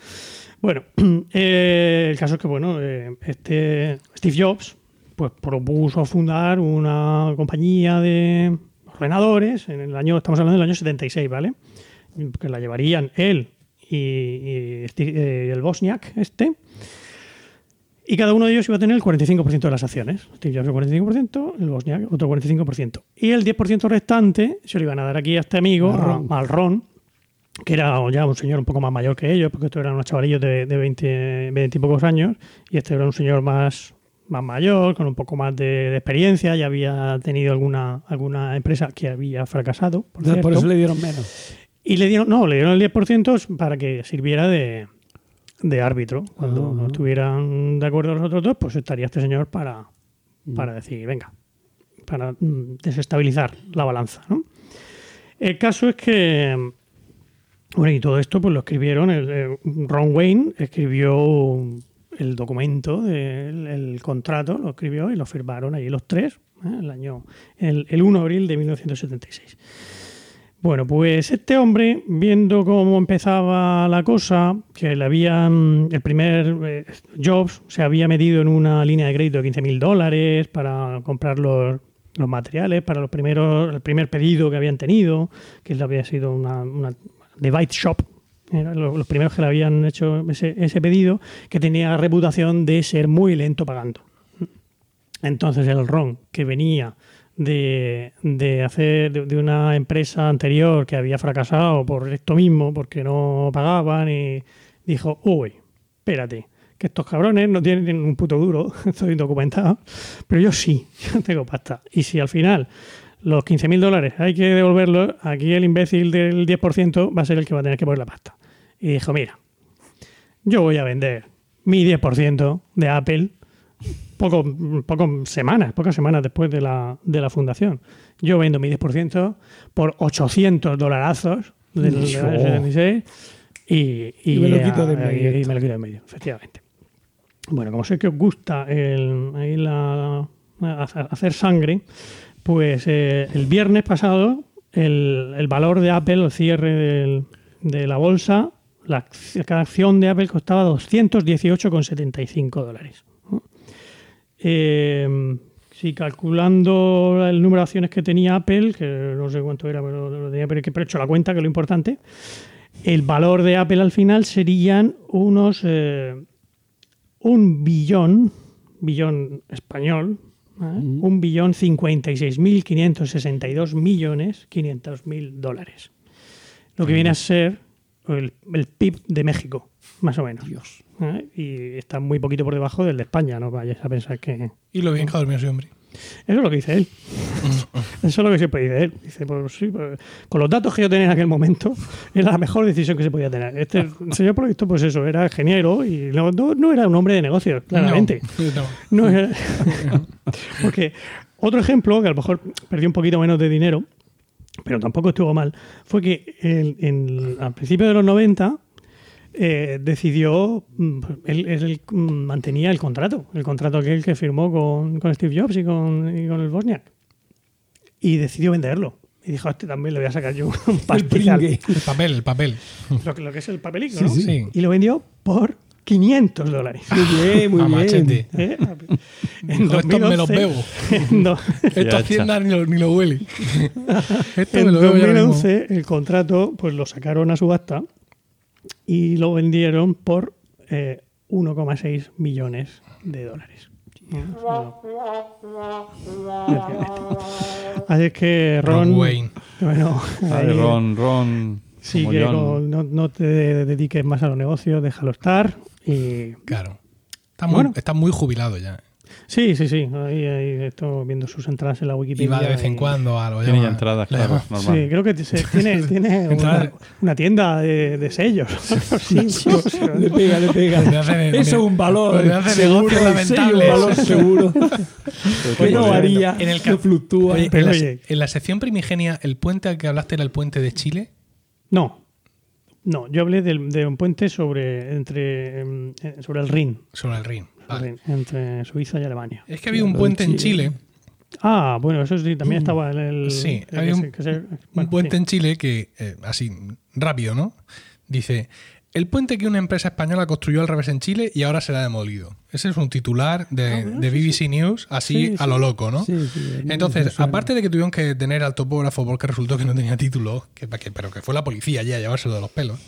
Bueno, eh, el caso es que, bueno, eh, este Steve Jobs pues propuso fundar una compañía de ordenadores en el año, estamos hablando del año 76, ¿vale? Que la llevarían él y, y Steve- eh, el Bosniak este. Y cada uno de ellos iba a tener el 45% de las acciones. Steve Jobs el 45%, el Bosniak otro 45%. Y el 10% restante se lo iban a dar aquí a este amigo, Al Ron. a- al Ron, que era ya un señor un poco más mayor que ellos, porque estos eran unos chavalillos de, de 20, 20 y pocos años, y este era un señor más, más mayor, con un poco más de, de experiencia, ya había tenido alguna, alguna empresa que había fracasado. Por, Entonces, por eso le dieron menos. Y le dieron, no, le dieron el 10% para que sirviera de, de árbitro. Cuando no estuvieran de acuerdo los otros dos, pues estaría este señor para, para decir, venga, para mm, desestabilizar la balanza. ¿no? El caso es que, bueno, y todo esto pues lo escribieron, el, eh, Ron Wayne escribió el documento, del el contrato, lo escribió y lo firmaron allí los tres, ¿eh? el año, el, el 1 de abril de 1976. Bueno, pues este hombre, viendo cómo empezaba la cosa, que le habían, el primer eh, Jobs se había metido en una línea de crédito de 15 mil dólares para comprar los, los materiales para los primeros, el primer pedido que habían tenido, que había sido una, una Byte Shop, los primeros que le habían hecho ese, ese pedido, que tenía reputación de ser muy lento pagando. Entonces el RON, que venía de, de hacer de, una empresa anterior que había fracasado por esto mismo, porque no pagaban, y dijo, uy, espérate, que estos cabrones no tienen un puto duro, estoy documentado, pero yo sí, yo tengo pasta. Y si al final los 15.000 dólares hay que devolverlos, aquí el imbécil del 10% va a ser el que va a tener que poner la pasta. Y dijo, mira, yo voy a vender mi 10% de Apple poco, poco semanas, pocas semanas después de la, de la fundación. Yo vendo mi 10% por 800 dolarazos del del año 76 y, Y me lo quito de en y- medio. y me lo quito de medio, efectivamente. Bueno, como sé que os gusta el, ahí la- hacer sangre, pues eh, el viernes pasado el, el valor de Apple, el cierre del- de la bolsa, la, cada acción de Apple costaba 218,75 dólares. Eh, si calculando el número de acciones que tenía Apple, que no sé cuánto era, pero lo tenía pero he hecho la cuenta, que es lo importante, el valor de Apple al final serían unos eh, un billón, billón español, ¿eh? un billón 56.562 millones 500 mil dólares. Lo que viene a ser el, el PIB de México, más o menos. Dios. Y está muy poquito por debajo del de España, no vayáis a pensar que... Y lo bien que ha dormido ese hombre. Eso es lo que dice él. Eso es lo que siempre dice él. Dice, pues sí, pues, con los datos que yo tenía en aquel momento, era la mejor decisión que se podía tener. Este señor por visto, pues eso, era ingeniero y no, no- no era un hombre de negocios, claramente. No, era- Porque otro ejemplo, que a lo mejor perdió un poquito menos de dinero, pero tampoco estuvo mal, fue que en- en- al principio de los 90 eh, decidió, mm, él, él, mantenía el contrato, el contrato aquel que firmó con, con Steve Jobs y con, y con el Bosniak. Y decidió venderlo. Y dijo, a este también le voy a sacar yo un pastizal. El papel, el papel. Lo, que- lo que es el papelico, Sí, ¿no? sí. Sí. Y lo vendió por 500 dólares. Muy bien, muy A bien. machete. ¿Eh? Dijo, "Estos me los bebo". en do- Esto Ya Hacienda ni lo, ni lo huele. Esto me en lo veo ya mismo. 2011 el contrato pues lo sacaron a subasta y lo vendieron por eh, 1,6 millones de dólares. Así es que Ron, Ron Wayne. bueno, ahí Ron, Ron. sí que no, no te dediques más a los negocios, déjalo estar y Claro. Está muy, Bueno. está muy jubilado ya. Sí, sí, sí, ahí, ahí estoy viendo sus entradas en la Wikipedia. Y va de vez en y- cuando a lo Tiene ya entradas, le claro, normal. Sí, creo que se- tiene, tiene una, una tienda de, de sellos. Sí, sí, sí. Le pega, le pega. Eso es un valor. donde hace seguro, sello, un valor seguro. Que no varía, en el no ca- fluctúa. Oye, Pero en, la, oye. en la sección primigenia, el puente al que hablaste era el puente de Chile. No, no, yo hablé del- de, un puente sobre, entre, em, eh, sobre el Rin, Sobre el Rin. Vale. entre Suiza y Alemania. Es que había un puente en Chile, Ah, bueno, eso sí, también estaba en el... Sí, el había que un- se- que se- un bueno, puente sí. en Chile que, eh, así, rápido, ¿no? Dice, el puente que una empresa española construyó al revés en Chile y ahora será demolido. Ese es un titular de, de BBC News, así Sí, a lo loco, ¿no? Entonces, aparte de que tuvieron que detener al topógrafo porque resultó que no tenía título, que, que- pero que fue la policía ya a llevárselo de los pelos,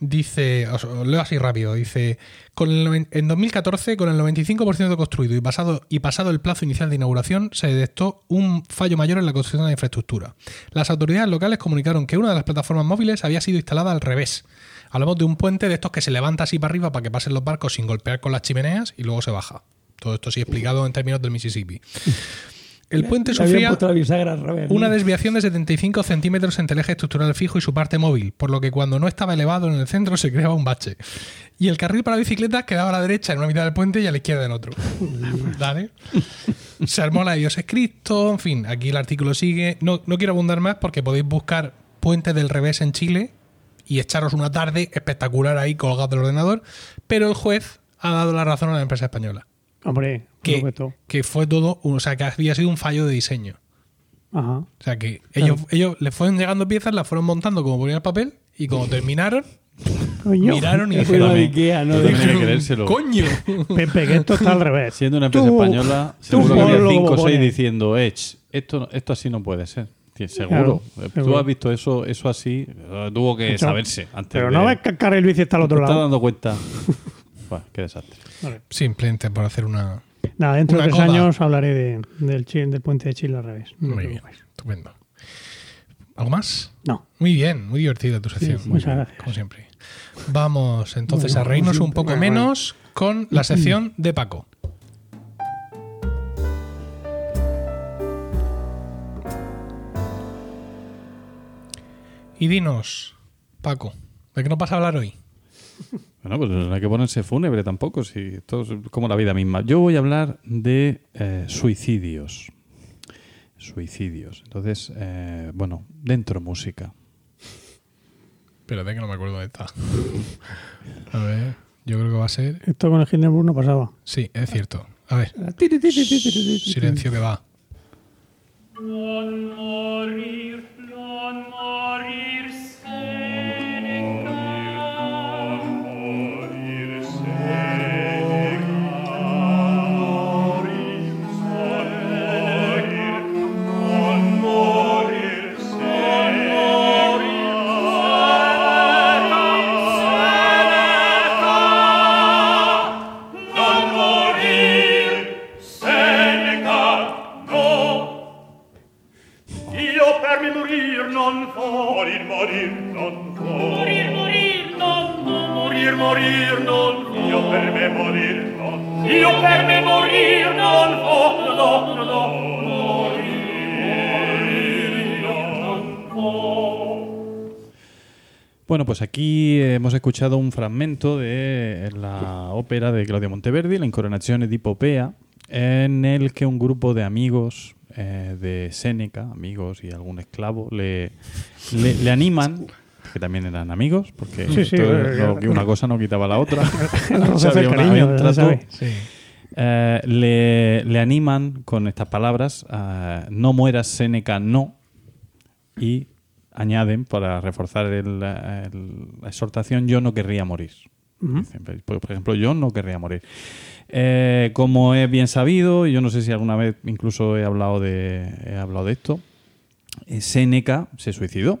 dice, os, leo así rápido, dice, con el en 2014, con el 95% construido y pasado, y pasado el plazo inicial de inauguración, se detectó un fallo mayor en la construcción de la infraestructura. Las autoridades locales comunicaron que una de las plataformas móviles había sido instalada al revés. Hablamos de un puente de estos que se levanta así para arriba para que pasen los barcos sin golpear con las chimeneas y luego se baja. Todo esto sí explicado en términos del Mississippi. El puente sufría una desviación de 75 centímetros entre el eje estructural fijo y su parte móvil, por lo que cuando no estaba elevado en el centro se creaba un bache. Y el carril para bicicletas quedaba a la derecha en una mitad del puente y a la izquierda en otro. ¿Vale? Se armó la Dios es Cristo, en fin, aquí el artículo sigue. No, no quiero abundar más porque podéis buscar puente del revés en Chile y echaros una tarde espectacular ahí colgado del ordenador, pero el juez ha dado la razón a la empresa española. Hombre, Que, fue todo, o sea, que había sido un fallo de diseño. Ajá. O sea que ellos, ellos le fueron llegando piezas, las fueron montando como ponía el papel y cuando terminaron, Coño. miraron y dijeron. ¡Coño! Pepe, que esto está al revés. Siendo una empresa Tú- española, seguro que había ponlo cinco o como seis pone. diciendo, Edge, esto, no- esto así no puede ser. Seguro. Claro, Eh, seguro. Tú has visto eso, eso así, eh, tuvo que saberse antes Pero de- no ves que el carril bici está al ¿Te otro estás lado. dando cuenta? Buah, qué desastre. Simplemente por hacer una... Nada, dentro de tres coda. años hablaré de- del, del puente de Chile al revés. No Muy bien, estupendo. ¿Algo más? No. Muy bien, muy divertida tu sección. Sí, muchas gracias. Como siempre. Vamos entonces Bueno, a reírnos un poco menos con la sección de Paco. Y dinos, Paco, ¿de qué nos vas a hablar hoy? Bueno, pues no hay que ponerse fúnebre tampoco, si esto es como la vida misma. Yo voy a hablar de eh, suicidios. Suicidios. Entonces, eh, bueno, dentro música. Espérate que no me acuerdo de esta. A ver, yo creo que va a ser... Esto con el Hindenburg no pasaba. Sí, es cierto. A ver, silencio que va. Bueno, pues aquí hemos escuchado un fragmento de la ópera de Claudio Monteverdi, La Incoronazione di Popea, en el que un grupo de amigos eh, de Séneca, amigos y algún esclavo, le, le, le animan, que también eran amigos, porque Sí, sí, esto- eh, no- una cosa no quitaba la otra. No se una- había un. Sí. Eh, le, le animan con estas palabras, eh, no mueras Séneca, no, y añaden, para reforzar el- el- la exhortación, yo no querría morir. Dicen, Por, por ejemplo, yo no querría morir. Eh, como es bien sabido, y yo no sé si alguna vez incluso he hablado de, he hablado de esto, eh, Séneca se suicidó.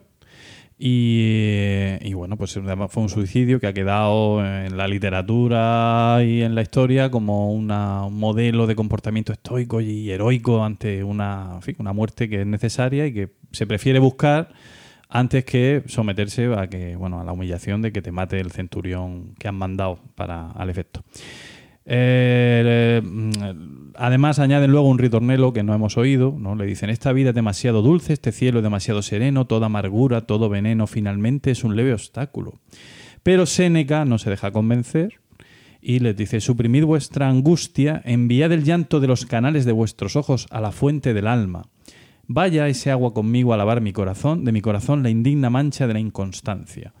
Y, y bueno, pues fue un suicidio que ha quedado en la literatura y en la historia como una- un modelo de comportamiento estoico y heroico ante una, en fin, una muerte que es necesaria y que se prefiere buscar antes que someterse a que bueno a la humillación de que te mate el centurión que han mandado para al efecto. Eh, mm, además añaden luego un ritornelo que no hemos oído, ¿no? Le dicen, esta vida es demasiado dulce, este cielo es demasiado sereno, toda amargura, todo veneno finalmente es un leve obstáculo. Pero Séneca no se deja convencer y les dice, suprimid vuestra angustia, enviad el llanto de los canales de vuestros ojos a la fuente del alma. Vaya ese agua conmigo a lavar mi corazón, de mi corazón la indigna mancha de la inconstancia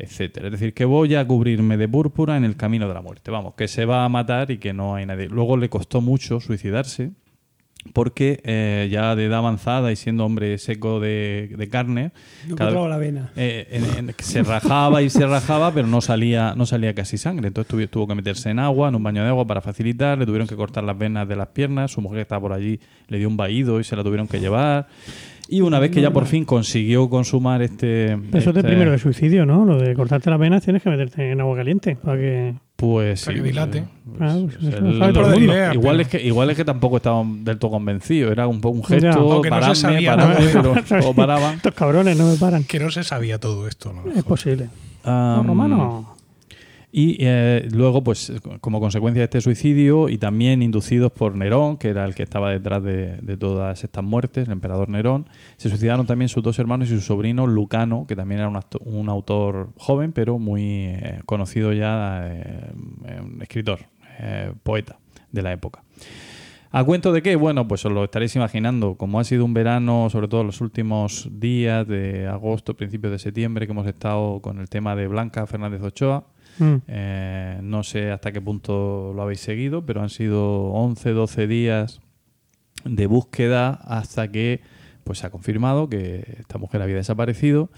etcétera. Es decir, que voy a cubrirme de púrpura en el camino de la muerte. Vamos, que se va a matar y que no hay nadie. Luego le costó mucho suicidarse porque eh, ya de edad avanzada y siendo hombre seco de, de carne, No cada- encontraba la vena. eh, en- en- se rajaba y se rajaba, pero no salía, no salía casi sangre. Entonces tuvi- tuvo que meterse en agua, en un baño de agua para facilitar. Le tuvieron que cortar las venas de las piernas. Su mujer que estaba por allí le dio un vaído y se la tuvieron que llevar. Y una vez que ya por fin consiguió consumar este. Eso es de este- primero de suicidio, ¿no? Lo de cortarte las venas tienes que meterte en agua caliente para que... Pues Para sí. que dilate. pues, Ah, pues, igual, es que, igual es que tampoco estaban del todo convencidos. Era un, po- un gesto, que no sabía paradme, nada. pero o paraban. Estos cabrones no me paran. Que no se sabía todo esto. ¿no? Es posible. Los romanos... Y eh, luego, pues, como consecuencia de este suicidio y también inducidos por Nerón, que era el que estaba detrás de, todas estas muertes, el emperador Nerón, se suicidaron también sus dos hermanos y su sobrino Lucano, que también era un, un autor joven, pero muy eh, conocido ya, eh, escritor, eh, poeta de la época. ¿A cuento de qué? Bueno, pues os lo estaréis imaginando. Como ha sido un verano, sobre todo los últimos días de agosto, principios de septiembre, que hemos estado con el tema de Blanca Fernández Ochoa, Mm. eh, no sé hasta qué punto lo habéis seguido, pero han sido 11, 12 días de búsqueda hasta que pues se ha confirmado que esta mujer había desaparecido.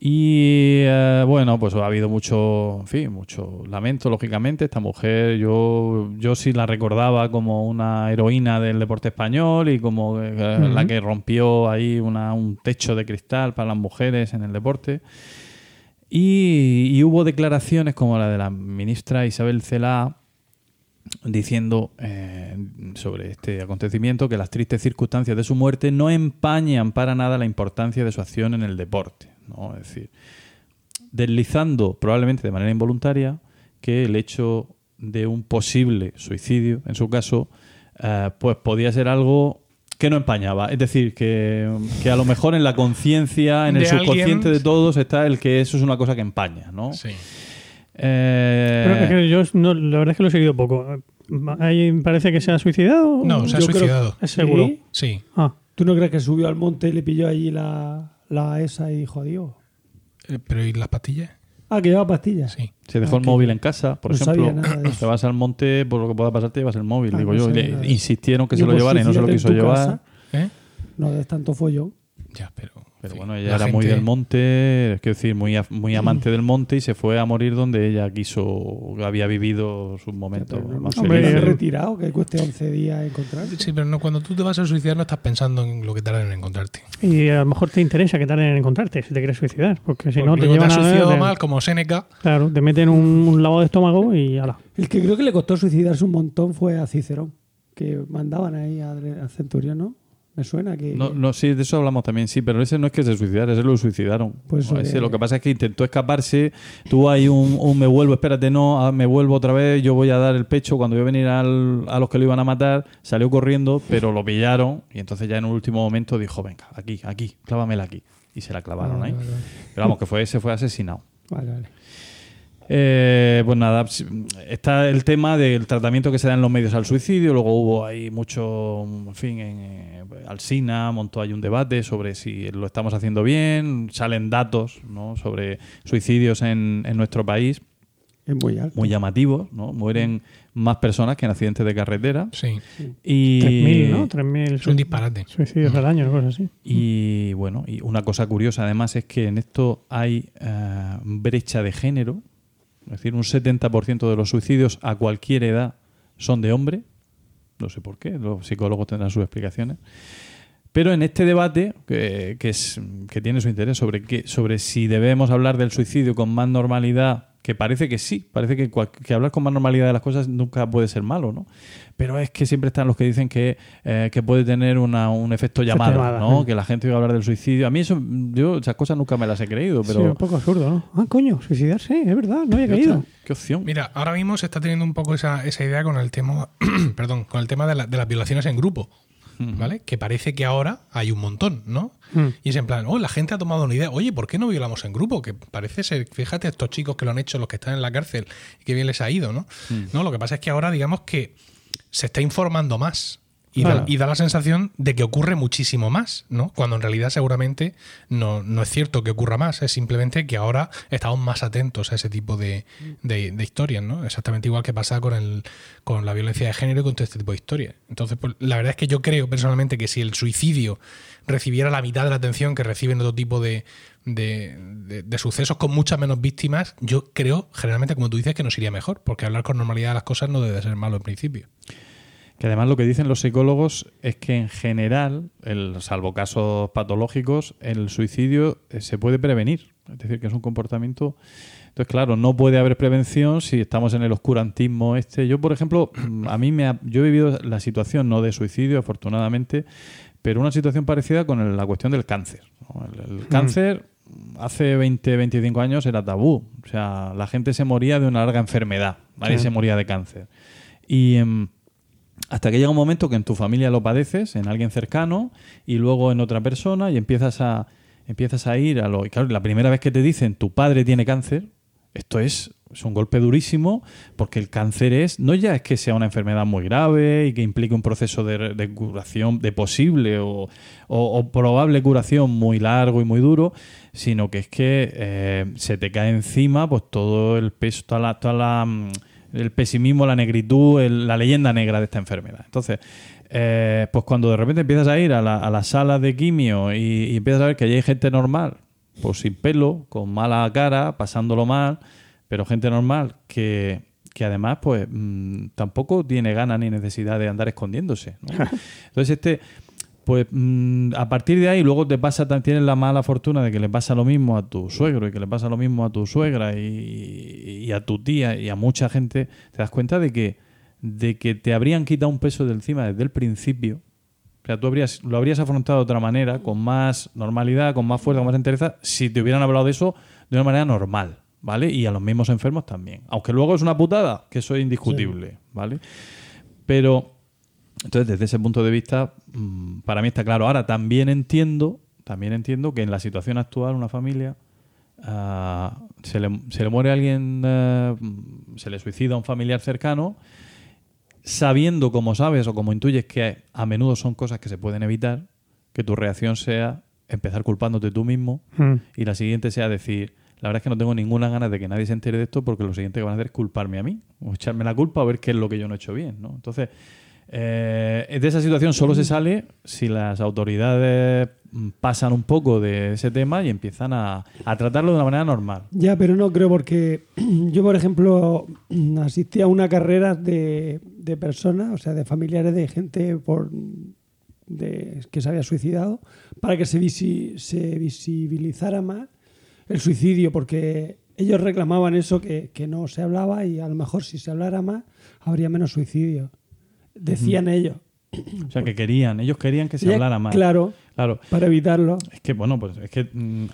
Y eh, bueno pues ha habido mucho en fin mucho lamento lógicamente. Esta mujer yo yo sí la recordaba como una heroína del deporte español y como eh, la que rompió ahí una, un techo de cristal para las mujeres en el deporte y, y hubo declaraciones como la de la ministra Isabel Celá diciendo eh, sobre este acontecimiento que las tristes circunstancias de su muerte no empañan para nada la importancia de su acción en el deporte. ¿no? Es decir, deslizando probablemente de manera involuntaria que el hecho de un posible suicidio, en su caso, eh, pues podía ser algo que no empañaba. Es decir, que, que a lo mejor en la conciencia, en el alguien- subconsciente de todos está el que eso es una cosa que empaña, ¿no? Sí. Eh, Pero es que yo no- la verdad es que lo he seguido poco. ¿Ahí parece que se ha suicidado? No, se ha Yo creo- suicidado. ¿Es seguro? ¿Sí? Sí. Ah, ¿Tú no crees que subió al monte y le pilló allí la, la esa y dijo adiós? Eh, ¿Pero y las pastillas? Ah, que llevaba pastillas. Sí. Se dejó Ah, el que móvil en casa, por no ejemplo. Te vas al monte, por lo que pueda pasar, te llevas el móvil. Ah, digo no yo, le insistieron que se lo pues llevara y no se lo quiso llevar. casa, ¿Eh? No des tanto follón. Ya, pero. Pero fin, bueno, ella la era muy gente- del monte, es decir, muy, a- muy amante del monte y se fue a morir donde ella quiso, había vivido sus momentos Pero más Hombre, felices. retirado, que cueste 11 días encontrar. Sí, pero no, cuando tú te vas a suicidar no estás pensando en lo que tardan en encontrarte. y a lo mejor te interesa que tarden en encontrarte si te quieres suicidar. Porque si Porque no, te llevan has a. suicidado te- mal, como Seneca. Claro, te meten un, un lavado de estómago y ala. El que creo que le costó suicidarse un montón fue a Cicerón, que mandaban ahí al, al centurión, ¿no? Me suena que... No, no, sí, de eso hablamos también, sí, pero ese no es que se suicidara, ese lo suicidaron. Pues, ese eh, lo que pasa es que intentó escaparse, tuvo ahí un, un me vuelvo, espérate, no, ah, me vuelvo otra vez, yo voy a dar el pecho cuando voy a venir al- a los que lo iban a matar, salió corriendo, pero lo pillaron y entonces ya en un último momento dijo, venga, aquí, aquí, clávamela aquí. Y se la clavaron Ah, ahí. vale, vale. Pero vamos, que fue, se fue asesinado. Vale, vale. Eh, pues nada, está el tema del tratamiento que se da en los medios al suicidio. Luego hubo ahí mucho, en fin, en, eh, Alsina montó ahí un debate sobre si lo estamos haciendo bien. Salen datos ¿no? sobre suicidios en, en nuestro país Es muy alto. muy llamativos. ¿no? Mueren más personas que en accidentes de carretera. Sí, Y, 3.000, ¿no? 3.000 es un disparate. suicidios al año, cosas así. Y bueno, y una cosa curiosa además es que en esto hay eh, brecha de género, es decir, un 70% de los suicidios a cualquier edad son de hombre, no sé por qué, los psicólogos tendrán sus explicaciones. Pero en este debate, que, que es, que tiene su interés sobre, qué, sobre si debemos hablar del suicidio con más normalidad, que parece que sí, parece que, que hablar con más normalidad de las cosas nunca puede ser malo, ¿no? Pero es que siempre están los que dicen que, eh, que puede tener una- un efecto llamada, llamada, ¿no? sí. Que la gente oiga hablar del suicidio. A mí eso, yo esas cosas nunca me las he creído, Sí, pero... un poco absurdo, ¿no? Ah, coño, suicidarse, es verdad, no había caído. ¿Qué opción? Mira, ahora mismo se está teniendo un poco esa, esa idea con el tema, perdón, con el tema de, la- de las violaciones en grupo, ¿vale? Que parece que ahora hay un montón, ¿no? Mm. Y es en plan, oh, la gente ha tomado una idea, oye, ¿por qué no violamos en grupo? Que parece ser, fíjate, estos chicos que lo han hecho, los que están en la cárcel, y que bien les ha ido, ¿no? No, lo que pasa es que ahora, digamos que se está informando más. Y, da, Claro. y da la sensación de que ocurre muchísimo más, ¿no? Cuando en realidad seguramente no, no es cierto que ocurra más, es simplemente que ahora estamos más atentos a ese tipo de, de- de historias, ¿no? Exactamente igual que pasa con, el, con la violencia de género y con todo este tipo de historias. Entonces, pues, la verdad es que yo creo personalmente que si el suicidio recibiera la mitad de la atención que reciben otro tipo de, de, sucesos con muchas menos víctimas, yo creo, generalmente, como tú dices, que nos iría mejor, porque hablar con normalidad de las cosas no debe ser malo en principio. Que además lo que dicen los psicólogos es que en general, el, salvo casos patológicos, el suicidio eh, se puede prevenir. Es decir, que es un comportamiento. Entonces, claro, no puede haber prevención si estamos en el oscurantismo este. Yo, por ejemplo, a mí me ha- yo he vivido la situación no de suicidio, afortunadamente, pero una situación parecida con la cuestión del cáncer. ¿no? El, el cáncer hace 20, 25 años era tabú. O sea, la gente se moría de una larga enfermedad. Nadie Sí. se moría de cáncer. Y. em, hasta que llega un momento que en tu familia lo padeces, en alguien cercano, y luego en otra persona, y empiezas a, empiezas a ir a lo. Y claro, la primera vez que te dicen tu padre tiene cáncer, esto es, es un golpe durísimo, porque el cáncer es. No ya es que sea una enfermedad muy grave y que implique un proceso de, de curación, de posible o, o- o probable curación muy largo y muy duro, sino que es que eh, se te cae encima pues todo el peso, toda la. Toda la mm, el pesimismo, la negritud, el- la leyenda negra de esta enfermedad. Entonces, eh, pues cuando de repente empiezas a ir a la, a las salas de quimio y, y empiezas a ver que allí hay gente normal, pues sin pelo, con mala cara, pasándolo mal, pero gente normal que, que además pues mm, tampoco tiene ganas ni necesidad de andar escondiéndose. ¿no? Entonces este pues mm, a partir de ahí luego te pasa tienes la mala fortuna de que le pasa lo mismo a tu suegro y que le pasa lo mismo a tu suegra y, y a tu tía y a mucha gente te das cuenta de que de que te habrían quitado un peso de encima desde el principio o sea, tú habrías, lo habrías afrontado de otra manera, con más normalidad, con más fuerza, con más entereza, si te hubieran hablado de eso de una manera normal, ¿vale? Y a los mismos enfermos también. Aunque luego es una putada, que eso es indiscutible, ¿vale? Pero, entonces, desde ese punto de vista, mm, para mí está claro. Ahora, también entiendo, también entiendo que en la situación actual, una familia, ah, se, le, se le muere alguien, eh, se le suicida a un familiar cercano, sabiendo, como sabes o como intuyes, que a menudo son cosas que se pueden evitar, que tu reacción sea empezar culpándote tú mismo Mm. y la siguiente sea decir, la verdad es que no tengo ninguna ganas de que nadie se entere de esto porque lo siguiente que van a hacer es culparme a mí o echarme la culpa o ver qué es lo que yo no he hecho bien. ¿no? Entonces, eh, de esa situación solo se sale si las autoridades mm, pasan un poco de ese tema y empiezan a, a tratarlo de una manera normal. Ya, pero no creo porque yo, por ejemplo, asistí a una carrera de, de personas, o sea, de familiares de gente por de, que se había suicidado, para que se, visi- se visibilizara más el suicidio, porque ellos reclamaban eso que, que no se hablaba y a lo mejor si se hablara más habría menos suicidio. Decían ellos. O sea, que querían, ellos querían que se Ya, hablara más. Claro, Claro. para evitarlo. Es que, bueno, pues es que, mm,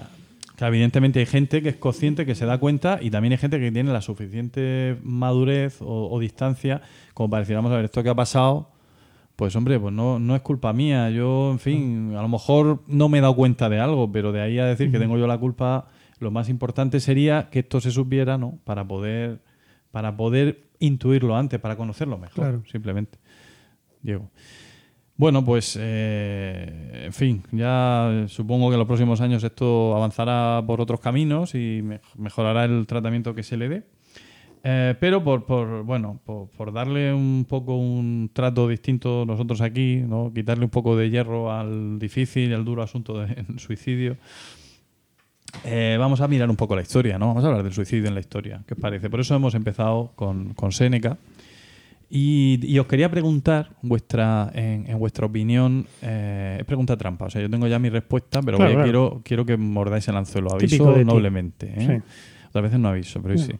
que evidentemente hay gente que es consciente, que se da cuenta, y también hay gente que tiene la suficiente madurez o, o distancia como para decir, vamos a ver, esto que ha pasado, pues hombre, pues no, no es culpa mía. Yo, en fin, a lo mejor no me he dado cuenta de algo, pero de ahí a decir que tengo yo la culpa, lo más importante sería que esto se supiera, ¿no? Para poder, para poder intuirlo antes, para conocerlo mejor, Claro. simplemente. Diego. Bueno, pues, eh, en fin, ya supongo que en los próximos años esto avanzará por otros caminos y me- mejorará el tratamiento que se le dé. Eh, pero por, por bueno, por, por darle un poco un trato distinto nosotros aquí, ¿no? quitarle un poco de hierro al difícil y al duro asunto del suicidio, eh, vamos a mirar un poco la historia, ¿no? Vamos a hablar del suicidio en la historia. ¿Qué os parece? Por eso hemos empezado con, con Séneca. Y, y os quería preguntar vuestra, en, en vuestra opinión, eh, es pregunta trampa. O sea, yo tengo ya mi respuesta, pero Claro, voy a- claro. quiero, quiero que mordáis el anzuelo. Aviso noblemente. ¿eh? Sí. Otras veces no aviso, pero hoy sí.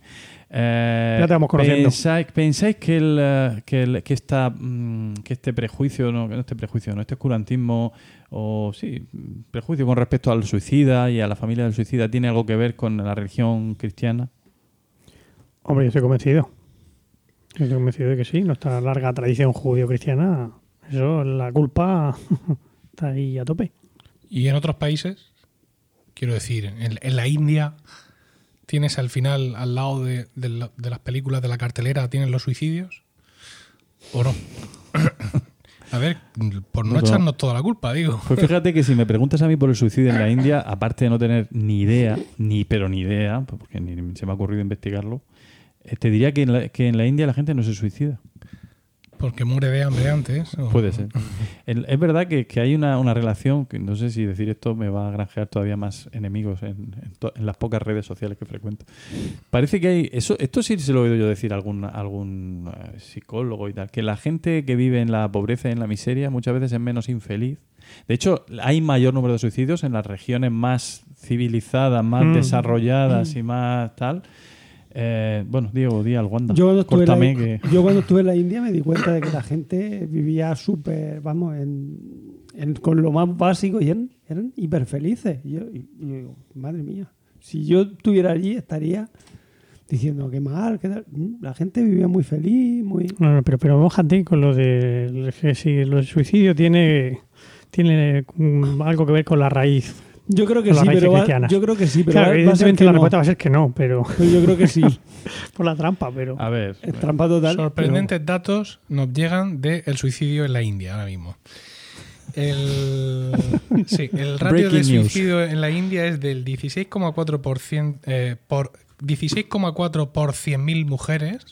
Eh, Ya te vamos conociendo. ¿Pensáis, pensáis que, el, eh, que, el- que, esta, mm, que este prejuicio, no, que no este prejuicio, no este oscurantismo, o sí, prejuicio con respecto al suicida y a la familia del suicida tiene algo que ver con la religión cristiana? Hombre, yo estoy convencido. Yo estoy convencido de que sí. Nuestra larga tradición judío-cristiana, eso, la culpa está ahí a tope. Y en otros países, quiero decir, en, en la India, tienes al final, al lado de, de la- de las películas de la cartelera, tienes los suicidios. ¿O no? A ver, por no No, no. echarnos toda la culpa, digo. Pues fíjate que si me preguntas a mí por el suicidio en la India, aparte de no tener ni idea, ni pero ni idea, porque ni se me ha ocurrido investigarlo, eh, te diría que en, la, que en la India la gente no se suicida. Porque muere de hambre antes. o- Puede ser. El- es verdad que, que hay una, una relación, que no sé si decir esto me va a granjear todavía más enemigos en, en to- en las pocas redes sociales que frecuento. Parece que hay, eso, esto sí se lo he oído yo decir a algún, a algún eh, psicólogo y tal, que la gente que vive en la pobreza y en la miseria muchas veces es menos infeliz. De hecho, hay mayor número de suicidios en las regiones más civilizadas, más Mm. desarrolladas y más tal. Eh, bueno, Diego, di al Wanda. Yo cuando, estuve la, que... yo cuando estuve en la India me di cuenta de que la gente vivía súper, vamos, en, en- con lo más básico y eran, eran hiper felices. Y yo, y- y yo digo, madre mía, si yo estuviera allí estaría diciendo que mal, que tal. Mm, La gente vivía muy feliz, muy... No, no, pero, pero mójate con lo de que si del suicidio tiene, tiene algo que ver con la raíz. Yo creo que sí, pero va- yo creo que sí, pero claro, va- va a ser evidentemente que la no. respuesta va a ser que no, pero Pero yo creo que sí. por la trampa, pero A ver. Es trampa total. Sorprendentes datos nos llegan del suicidio en la India ahora mismo. El, sí, el ratio de news. suicidio en la India es del 16,4% eh, por 16,4 por 100.000 mujeres.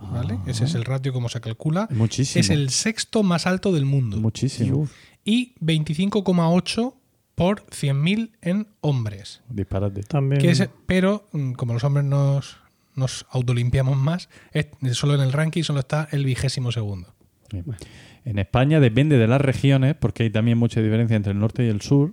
¿vale? Ese es el ratio como se calcula. Muchísimo. Es el sexto más alto del mundo. Muchísimo. Y 25,8 por 100.000 en hombres. Disparate. también. Que es- pero mm, como los hombres nos, nos autolimpiamos más, es- solo en el ranking solo está el vigésimo segundo. En España depende de las regiones, porque hay también mucha diferencia entre el norte y el sur,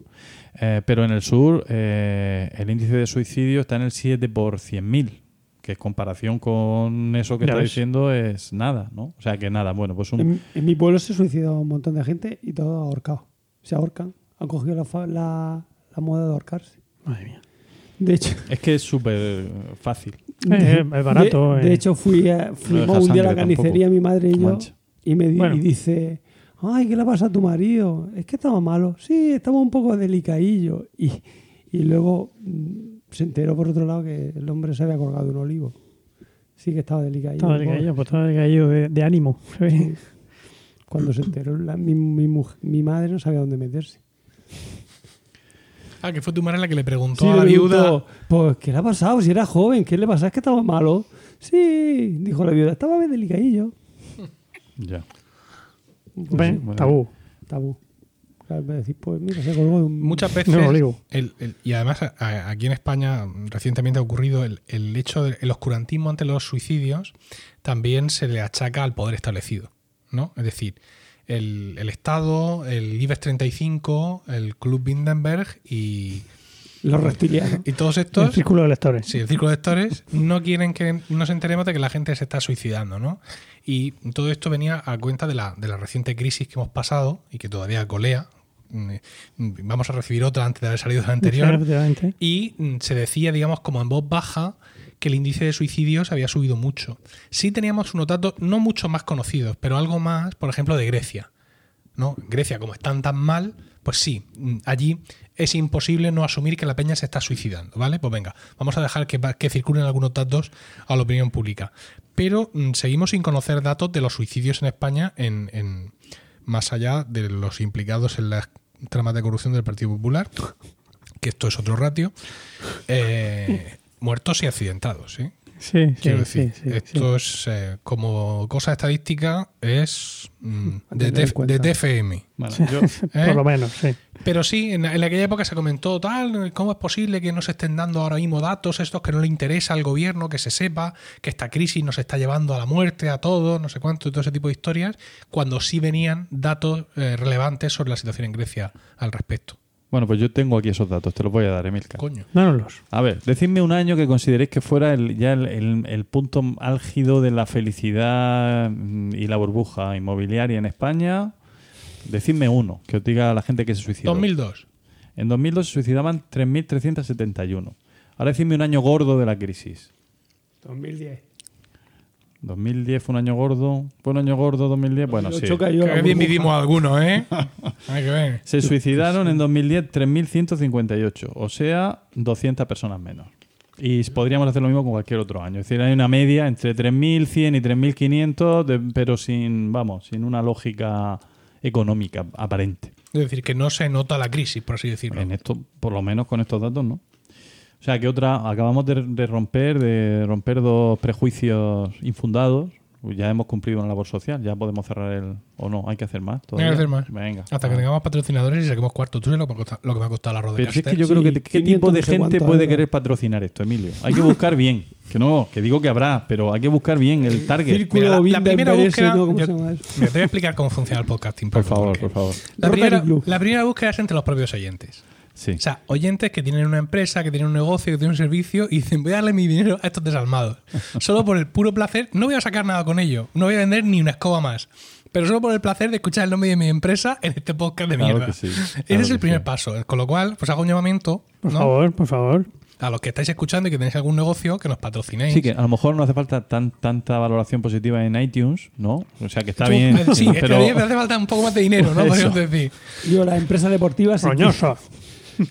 eh, pero en el sur eh, el índice de suicidio está en el 7 por 100.000, que en comparación con eso que Ya está ves. diciendo es nada, ¿no? O sea que nada, bueno, pues un... En, en mi pueblo se suicidó un montón de gente y todos ahorcados. Se ahorcan. Han cogido la, fa- la, la moda de ahorcarse. Madre mía. De hecho, Es que es súper fácil. Eh, es barato, De, eh. de hecho, fui a, fuimos un día a la carnicería, tampoco. mi madre y yo, Mancha. y me di- Bueno. y dice, ay, ¿qué le pasa a tu marido? Es que estaba malo. Sí, estaba un poco delicadillo. Y, y luego mm, se enteró por otro lado que el hombre se había colgado un olivo. Sí que estaba delicadillo. Estaba decaído, pues estaba decaído de, de ánimo. Cuando se enteró, la- mi, mi, mi madre no sabía dónde meterse. Ah, que fue tu madre la que le preguntó Sí, a la viuda. preguntó, Pues, ¿qué le ha pasado? Si era joven, ¿qué le pasa? Es que estaba malo. Sí, dijo la viuda, estaba bien delicadillo. Ya. Ven, bueno. tabú. Tabú. Pues mira, se colgó de un... Muchas veces, No, lo digo. el- el- y además a- a- aquí en España recientemente ha ocurrido el, el hecho del oscurantismo ante los suicidios, también se le achaca al poder establecido. ¿no? Es decir, el, el Estado, el IBEX 35, el Club Bindenberg y, Los reptilianos. Y todos El estos, círculo de lectores. sí, el círculo de lectores, no quieren que nos enteremos de que la gente se está suicidando, ¿no? Y todo esto venía a cuenta de la, de la reciente crisis que hemos pasado y que todavía colea. Mm, Vamos a recibir otra antes de haber salido de la anterior. Y mm, se decía, digamos, como en voz baja, que el índice de suicidios había subido mucho. Sí teníamos unos datos no mucho más conocidos, pero algo más, por ejemplo, de Grecia. ¿no? Grecia, como están tan mal, pues sí, mm, allí es imposible no asumir que la peña se está suicidando, ¿vale? Pues venga, vamos a dejar que, circulen algunos datos a la opinión pública. Pero mm, seguimos sin conocer datos de los suicidios en España en, en- más allá de los implicados en las tramas de corrupción del Partido Popular, que esto es otro ratio, eh, muertos y accidentados, ¿sí? Sí, sí, Quiero sí, decir, sí, sí. esto es eh, como cosa estadística, es mm, de, TF TFM. Yo, ¿eh? Por lo menos, sí. Pero sí, en, en aquella época se comentó tal, ¿cómo es posible que no se estén dando ahora mismo datos estos que no le interesa al gobierno, que se sepa que esta crisis nos está llevando a la muerte, a todos, no sé cuánto, y todo ese tipo de historias, cuando sí venían datos eh, relevantes sobre la situación en Grecia al respecto. Bueno, pues yo tengo aquí esos datos, te los voy a dar, Emilka. Coño. Dánoslos. A ver, decidme un año que consideréis que fuera el, ya el, el- el punto álgido de la felicidad mm, y la burbuja inmobiliaria en España. Decidme uno, que os diga a la gente que se suicidó. 2002. En 2002 se suicidaban 3.371. Ahora decidme un año gordo de la crisis. 2010. 2010 fue un año gordo. ¿Fue un año gordo 2010? Bueno, sí. 2008 cayó la Que bien vivimos algunos, ¿eh? Hay que ver. Se suicidaron en 2010 3.158, o sea, 200 personas menos. Y podríamos hacer lo mismo con cualquier otro año. Es decir, hay una media entre 3.100 y 3.500, de- pero sin, vamos, sin una lógica económica aparente. Es decir, que no se nota la crisis, por así decirlo. En esto, por lo menos con estos datos, ¿no? O sea, que otra, acabamos de, de romper, de romper dos prejuicios infundados. Ya hemos cumplido una labor social, ya podemos cerrar el. O no, hay que hacer más. Hay todavía? que hacer más. Venga. Hasta que tengamos patrocinadores y saquemos cuarto. ¿Tú sabes lo que me ha costado, lo que me ha costado la Pero si es que yo creo que qué tipo 500 de gente puede euros. querer patrocinar esto, Emilio. Hay que buscar bien. Que no, que digo que habrá, pero hay que buscar bien el target. Círculo Mira, la- la primera búsqueda- te voy a explicar cómo funciona el podcasting. Por favor, por favor. La primera, la primera búsqueda es entre los propios oyentes. Sí. O sea, oyentes que tienen una empresa, que tienen un negocio, que tienen un servicio y dicen, voy a darle mi dinero a estos desalmados. Solo por el puro placer, no voy a sacar nada con ello, no voy a vender ni una escoba más. Pero solo por el placer de escuchar el nombre de mi empresa en este podcast de Claro mierda. que sí, Ese es el primer sí. paso. Con lo cual, pues hago un llamamiento Por ¿no? favor, por favor. a los que estáis escuchando y que tenéis algún negocio, que nos patrocinéis. Sí, que a lo mejor no hace falta tan, tanta valoración positiva en iTunes, ¿no? O sea, que está Tú- bien. eh, Sí, pero pero me hace falta un poco más de dinero, ¿no? Podríamos decir. Yo, la empresa deportiva, si, Roñoso.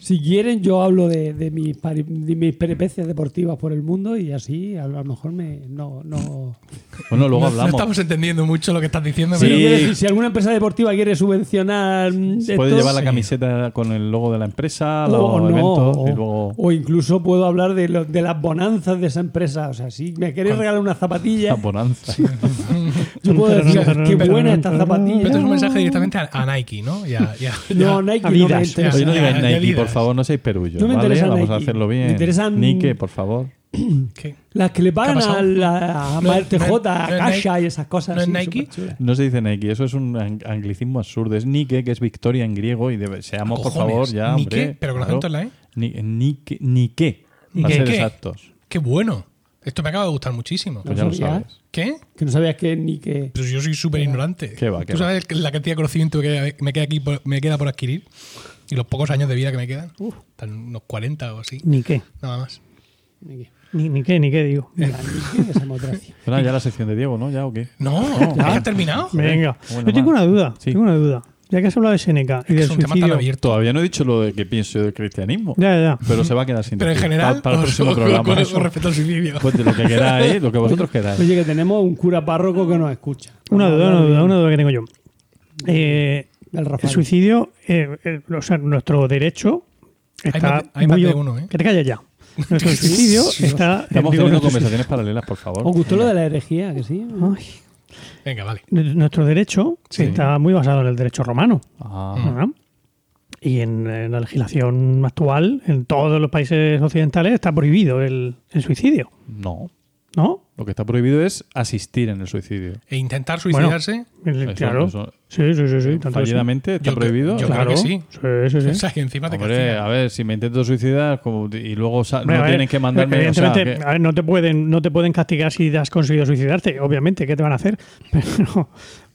Si quieren, yo hablo de, de, mis, de mis peripecias deportivas por el mundo y así a lo mejor me. No, no. bueno, luego No- hablamos. No estamos entendiendo mucho lo que estás diciendo, Sí. pero si alguna empresa deportiva quiere subvencionar. mm, Puede esto, llevar la sí. camiseta con el logo de la empresa, los o, no, eventos o, y luego. o incluso puedo hablar de, lo- de las bonanzas de esa empresa. O sea, si me queréis regalar una La zapatilla, bonanza. yo puedo decir qué buena esta pero esto es zapatilla. un mensaje directamente a, a Nike, ¿no? Ya, ya, No. Nike no Adidas. me no Nike. Por favor, no seáis perullos. No me ¿vale? interesa Vamos a Nike. hacerlo bien. Me interesan- Nike, por favor. ¿Qué? Las que le pagan ¿Qué a, la, a No, TJ, no, a Kasha Nike. y esas cosas. ¿No es Nike? No se dice Nike, eso es un ang- anglicismo absurdo. Es Nike, que es victoria en griego, y debe- seamos, por favor, ya. ¿Ni hombre, qué? Pero con claro. acento en la E. Ni, Nike, Nike, para ¿Qué? ser ¿Qué? exactos. Qué bueno. Esto me acaba de gustar muchísimo. Pues No ya lo sabía. sabes. ¿Qué? Que no sabías que ni que. Pues yo soy súper ignorante. Qué va, qué ¿Tú va. sabes la cantidad de conocimiento que me queda, aquí por, me queda por adquirir? Y los pocos años de vida que me quedan. Están unos 40 o así. Ni qué. Nada más. Ni que. Ni, ni qué, ni qué digo. Democracia. Pero ya la sección de Diego, ¿no? ¿Ya o qué? No, ¿ya has terminado? Venga. Bueno, Yo tengo una duda. Sí. Tengo una duda. Ya que has hablado de Seneca y Es del un tema tan suicidio. abierto. Todavía no he dicho lo de que pienso del cristianismo. Ya, ya, ya. Pero se va a quedar sin Pero en general, Pa- para, el próximo programa. con, con respecto al suicidio. Pues de lo que queráis, lo que vosotros queráis. Oye, que tenemos un cura párroco que nos escucha. Una duda, una duda, una duda que tengo yo. Eh, Del el suicidio, eh, eh, o sea, nuestro derecho está más hay más de uno, ¿eh? Que te calles ya. Nuestro suicidio está. Estamos digo, teniendo nuestro conversaciones paralelas, por favor. ¿Os gustó lo de la herejía? Que sí. Ay, Venga, vale. nuestro derecho Sí. está muy basado en el derecho romano. Ah, ¿verdad? Y en, en la legislación actual, en todos los países occidentales, está prohibido el, el suicidio. no. ¿No? Lo que está prohibido es asistir en el suicidio. E intentar suicidarse. El- Eso- claro. eso- sí, sí, sí. sí Fallidamente está Yo prohibido. yo Claro. creo que sí. Sí, sí, sí. O sea, que encima te Hombre, castigan. a ver, si me intento suicidar como- y luego Hombre, no ver, tienen que mandarme. o sea, Evidentemente, que- a ver, no, te pueden, no te pueden castigar si has conseguido suicidarte, obviamente, ¿qué te van a hacer? Pero,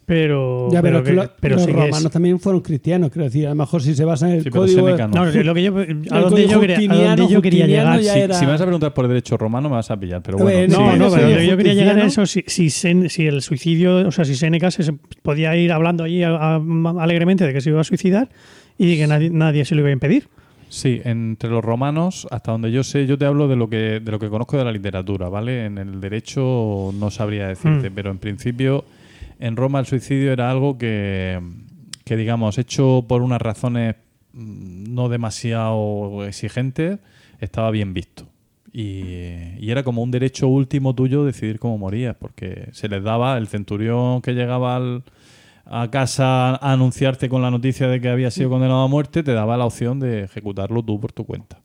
pero, Ya, pero, es que que- lo- pero los sí que es- romanos también fueron cristianos, quiero decir, a lo mejor si se basa en el Sí, código... No. Lo que yo, a El donde yo quería, a justiniano- donde yo quería justiniano llegar. sí. era- Si me vas a preguntar por derecho romano, me vas a pillar. Pero ver, bueno, No, sí, no, pero yo, quería llegar a eso. Si, si, Sen- si el suicidio, o sea, si Seneca se, se podía ir hablando allí a- a- alegremente de que se iba a suicidar y de que nadie, nadie se lo iba a impedir. Sí, entre los romanos, hasta donde yo sé, yo te hablo de lo que de lo que conozco de la literatura, ¿vale? En el derecho no sabría decirte, Mm. pero en principio en Roma el suicidio era algo que, que digamos, hecho por unas razones mm, no demasiado exigentes, estaba bien visto. Y, y era como un derecho último tuyo decidir cómo morías, porque se les daba el centurión que llegaba al, a casa a anunciarte con la noticia de que había sido condenado a muerte, te daba la opción de ejecutarlo tú por tu cuenta.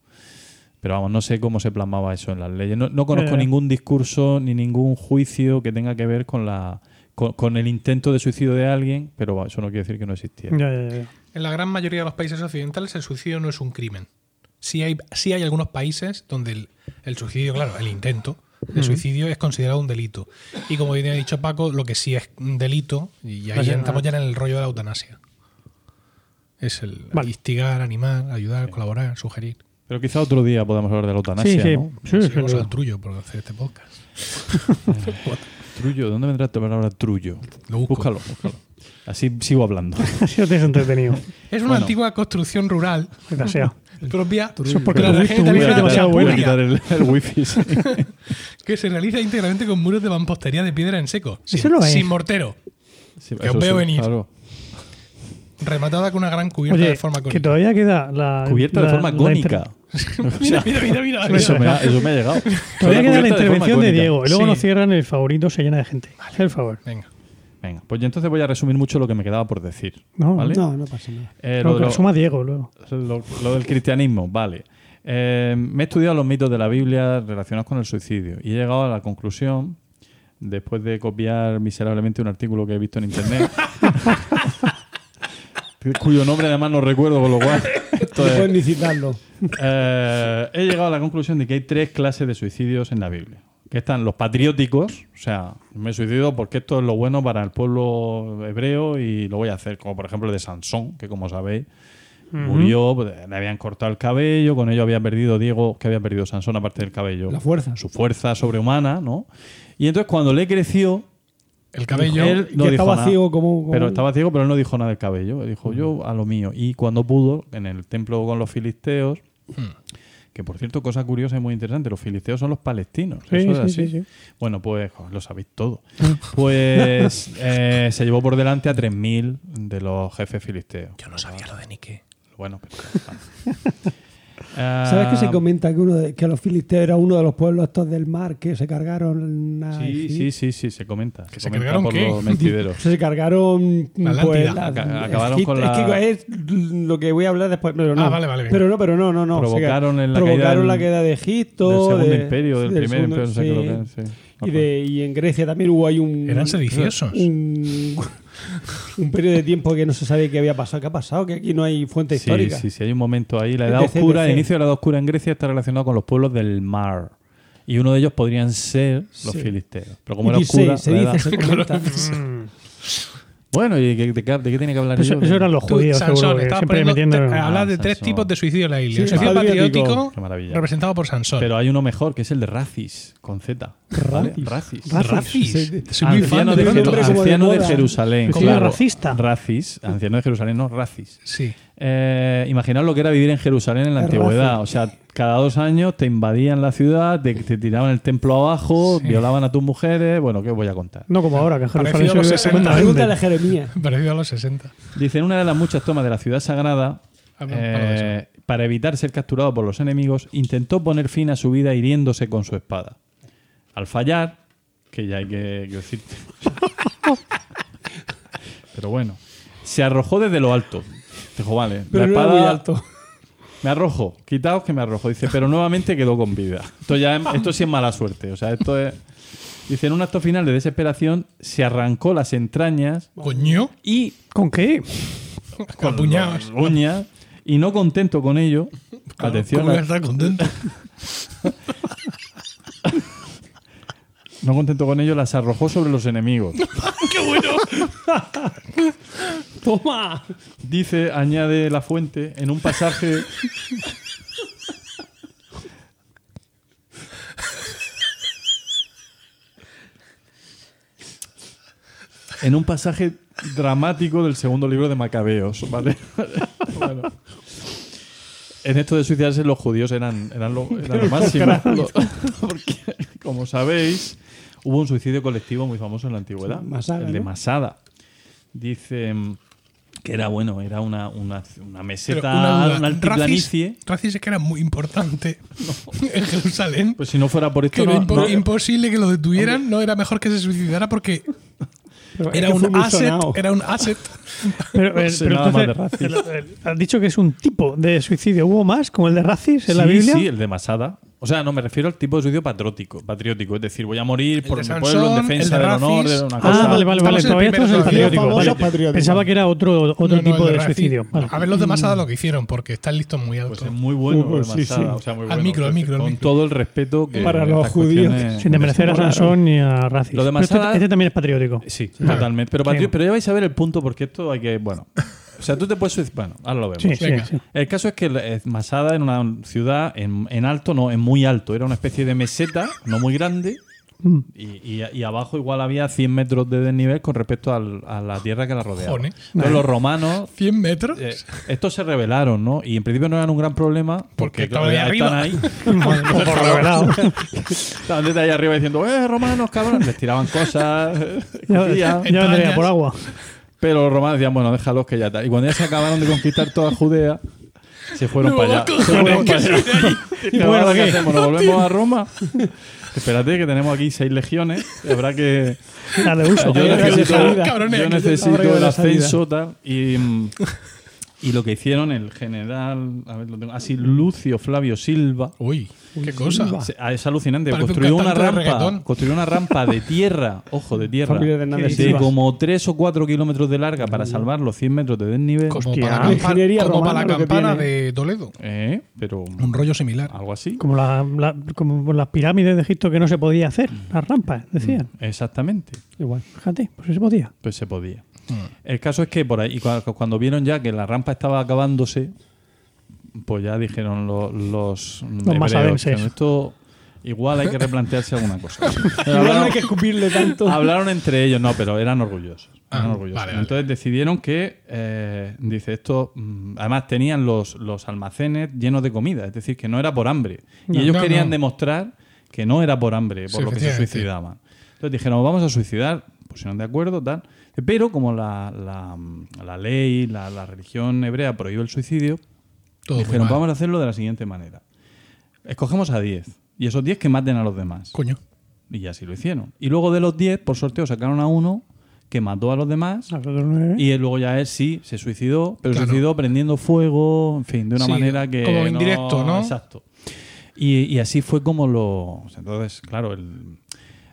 Pero vamos, no sé cómo se plasmaba eso en las leyes. No, no conozco Eh. ningún discurso ni ningún juicio que tenga que ver con la con, con el intento de suicidio de alguien, pero va, eso no quiere decir que no existiera. Ya, ya, ya. En la gran mayoría de los países occidentales el suicidio no es un crimen. Sí hay, sí hay algunos países donde el, el suicidio, claro, el intento de suicidio es considerado un delito. Y como bien ha dicho Paco, lo que sí es un delito, y ahí entramos ah. ya en el rollo de la eutanasia. Es el Vale. instigar, animar, ayudar, colaborar, sugerir. Pero quizá otro día podamos hablar de la eutanasia, Sí, sí. ¿no? Sí, sí, sí. al trullo por hacer este podcast. Trullo, ¿de dónde vendrá esta palabra trullo? Lo busco. Búscalo, búscalo. Así sigo hablando. Así lo tienes entretenido. Es una Bueno. antigua construcción rural sea. propia Eso es porque la wifi es demasiado Voy a buena. quitar el, el wifi. sí. que se realiza íntegramente con muros de mampostería de piedra en seco, sin, Eso no es. sin mortero, Sí, Que eso os veo sí, venir. claro. rematada con una gran cubierta Oye, de forma que cónica. todavía queda la. Cubierta de la- forma la cónica. mira, mira, mira, mira. Eso me, ha, eso me ha llegado. Todavía queda la de intervención de cónica. Diego. Y luego Sí. nos cierran el favorito, se llena de gente. Haz el favor. Venga. Venga, pues yo entonces voy a resumir mucho lo que me quedaba por decir. No, ¿vale? No, no pasa nada. Eh, Lo lo, que lo- resuma Diego luego. lo- lo del cristianismo, vale. Eh, me he estudiado los mitos de la Biblia relacionados con el suicidio y he llegado a la conclusión, después de copiar miserablemente un artículo que he visto en internet, cuyo nombre además no recuerdo, con lo cual. Esto No es- puedes ni citarlo. Eh, he llegado a la conclusión de que hay tres clases de suicidios en la Biblia. Que están los patrióticos, o sea, me suicido porque esto es lo bueno para el pueblo hebreo y lo voy a hacer, como por ejemplo el de Sansón, que como sabéis, murió, pues, le habían cortado el cabello, con ello había perdido Diego, que había perdido Sansón aparte del cabello. La fuerza. Su fuerza sobrehumana, ¿no? Y entonces cuando le creció, El cabello. él no que dijo estaba nada. ciego como, como- Pero estaba ciego, pero él no dijo nada del cabello. Él dijo, yo a lo mío. Y cuando pudo, en el templo con los filisteos, que por cierto, cosa curiosa y muy interesante, los filisteos son los palestinos. Sí, Eso es sí, así. sí, sí. Bueno, pues jo, lo sabéis todo. Pues eh, se llevó por delante a 3.000 de los jefes filisteos. Yo no sabía lo de Nike. Bueno, pero... ¿Sabes que se Ah, comenta que, uno de- que los filisteos era uno de los pueblos estos del mar que se cargaron a Sí, sí, sí, sí, se comenta. ¿Que se se comenta cargaron por qué? los mentideros. Se cargaron La pues, acabaron con es la- que es lo que voy a hablar después pero no. Ah, vale, vale, pero no pero no no no Provocaron en la provocaron caída del- la queda de Egipto del segundo de- imperio, del, del primer segundo- imperio, no sé qué lo que es, sí. y, de, y en Grecia también hubo ahí un Eran sediciosos. un, un periodo de tiempo que no se sabe qué había pasado qué ha pasado que aquí no hay fuente Sí, histórica sí, sí, hay un momento ahí. La edad etc, oscura, el inicio de la edad oscura en Grecia está relacionado con los pueblos del mar. Y uno de ellos podrían ser los Sí. filisteos. Pero como Y era dice- oscura, se la dice edad- se comenta. Bueno, ¿y de, de qué- de qué tiene que hablar Eso, yo? eso eran los Tú, judíos, Sansón, seguro. siempre metiendo. te- Ah, hablas de tres Sansón. tipos de suicidio en la Biblia. Sí, el suicidio patriótico. representado por Sansón. Pero hay uno mejor, que es el de Racis, con Z. ¿vale? Racis. Racis. Anciano, de de, de anciano de. Jerusalén. Como claro. racista. Racis, anciano de Jerusalén, no, Racis. Sí. Eh, imaginaos lo que era vivir en Jerusalén en la antigüedad. O sea, cada dos años te invadían la ciudad, te, te tiraban el templo abajo, Sí. violaban a tus mujeres. Bueno, ¿qué os voy a contar? No como ahora, que Parecido a los se vive 60. estupendamente. pregúntale a Jeremías Parecido a los 60. Dice, en una de las muchas tomas de la ciudad sagrada, de eh, para evitar ser capturado por los enemigos, intentó poner fin a su vida hiriéndose con su espada. Al fallar, que ya hay que, que decir... Pero bueno, se arrojó desde lo alto. Dijo, vale, pero la no era espada... muy alto Me arrojo, quitaos que me arrojo. Dice, pero nuevamente quedó con vida. Esto ya es- esto sí es mala suerte. O sea, esto es. Dice, en un acto final de desesperación, se arrancó las entrañas Coño, y ¿Con qué? con uñas. Y no contento con ello, atención, ¿Cómo a estar contento? no contento con ello, las arrojó sobre los enemigos. ¡Qué bueno! ¡Toma! Dice, añade la fuente, en un pasaje. en un pasaje dramático del segundo libro de Macabeos, ¿vale? Bueno. En esto de suicidarse los judíos eran, eran lo, eran lo máximo. Lo- Porque, como sabéis, hubo un suicidio colectivo muy famoso en la antigüedad. Masada, el de. Masada. Dice mm, que era bueno, era una, una, meseta, una una altiplanicie. Es que era muy importante en Jerusalén. Pues si no fuera por esto, no, impo- no- imposible que lo detuvieran. No era mejor que se suicidara porque era un asset. Era un asset. Pero, eh, sé pero entonces, de el- el- has dicho que es un tipo de suicidio. ¿Hubo más? ¿Como el de Racis en la Sí, Biblia? Sí, el de Masada. O sea, no, me refiero al tipo de suicidio patriótico. patriótico es decir, voy a morir por mi pueblo en defensa el de del honor, de una Ah, cosa. vale, vale, vale. El Todavía estamos en el patriótico. Vale. Pensaba que era otro, otro No, no, tipo de, Racis. suicidio. Vale. A ver los de Masada lo que hicieron porque están listos muy Pues altos. es muy bueno Uh, el de sí, Masada. sí. O sea, muy Al bueno. micro, al micro, al Con micro. todo el respeto que Para los judíos. Sin desmerecer a Sansón ni a Racis. Lo de Pero este, Masada- este también es patriótico. Sí, totalmente. Pero ya vais a ver el punto porque esto hay que. Bueno. O sea, tú te puedes. suic- Bueno, ahora lo vemos. Sí, sí, Venga. sí. El caso es que eh, Masada en una ciudad en, en alto, no, en muy alto. Era una especie de meseta, no muy grande. Mm. Y, y- y abajo igual había 100 metros de desnivel con respecto al- a la tierra que la rodeaba. Entonces los romanos, 100 metros. eh, estos se rebelaron, ¿no? Y en principio no eran un gran problema Porque porque, estaban ahí ya arriba. están ahí. Por revelado. Estaban desde ahí arriba diciendo, ¡eh, romanos, cabrón! Les tiraban cosas. Ya, ya vendría por agua. Pero los romanos decían, bueno, déjalos que ya está. Y cuando ya se acabaron de conquistar toda Judea, se fueron No, para allá. Se fueron para allá. ¿Y bueno, qué hacemos? ¿Nos volvemos a Roma? Espérate, que tenemos aquí seis legiones. Habrá que. Uso. Yo necesito, yo el ascenso tal. Y, mm, y lo que hicieron el general, a ver, lo tengo, así, Lucio Flavio Silva. Uy, qué cosa. Ah, Es alucinante. Parece un Construyó una de rampa. Construyó una rampa de tierra, ojo, de tierra. De como 3 o 4 kilómetros de larga para salvar los 100 metros de desnivel. Como Hostia. para la, Ingeniería como para campana de Toledo. Eh, pero Un rollo similar. algo así. Como, la- la- como las pirámides de Egipto que no se podía hacer. Las rampas, decían. Exactamente. Igual. Fíjate, pues se podía. Pues se podía. Mm. El caso es que por ahí, y cua- cuando vieron ya que la rampa estaba acabándose, pues ya dijeron lo- los, hebreos, masadenses. que esto igual hay que replantearse alguna cosa. Igual no hablaron, hay que escupirle tanto. hablaron entre ellos, no, pero eran orgullosos. eran Ah, orgullosos. vale, vale. Entonces decidieron que, eh, dice esto, mm, además tenían los, los almacenes llenos de comida, es decir, que no era por hambre. Y No, ellos no, querían no. demostrar que no era por hambre, por Sí, lo que se suicidaban. Entonces dijeron, vamos a suicidar, pusieron de acuerdo, tal. Pero como la, la- la ley, la, la religión hebrea prohíbe el suicidio, Todo dijeron, vamos a hacerlo de la siguiente manera. Escogemos a 10 y esos 10 que maten a los demás. Coño. Y así lo hicieron. Y luego de los 10, por sorteo, sacaron a uno que mató a los demás. A los nueve. Y él luego ya él sí se suicidó, pero Claro. suicidó prendiendo fuego, en fin, de una Sí, manera que. como indirecto, ¿no? Exacto. Y, y así fue como lo. Entonces, claro, el-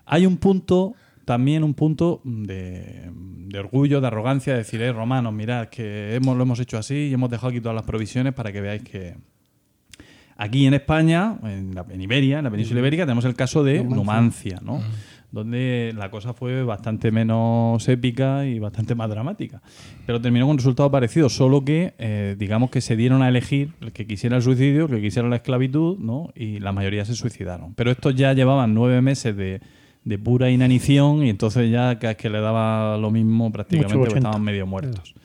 hay un punto, también un punto de, de orgullo, de arrogancia, de decir, eh, romanos, mirad, que hemos, lo hemos hecho así y hemos dejado aquí todas las provisiones para que veáis que. Aquí en España, en, la- en Iberia, en la península ibérica, tenemos el caso de Numancia, ¿no? Donde la cosa fue bastante menos épica y bastante más dramática. Pero terminó con un resultado parecido, solo que, eh, digamos que se dieron a elegir el que quisiera el suicidio, el que quisiera la esclavitud, ¿no? Y la mayoría se suicidaron. Pero estos ya llevaban nueve meses de, de pura inanición y entonces ya cada vez que le daba lo mismo prácticamente Mucho porque 80. estaban medio muertos.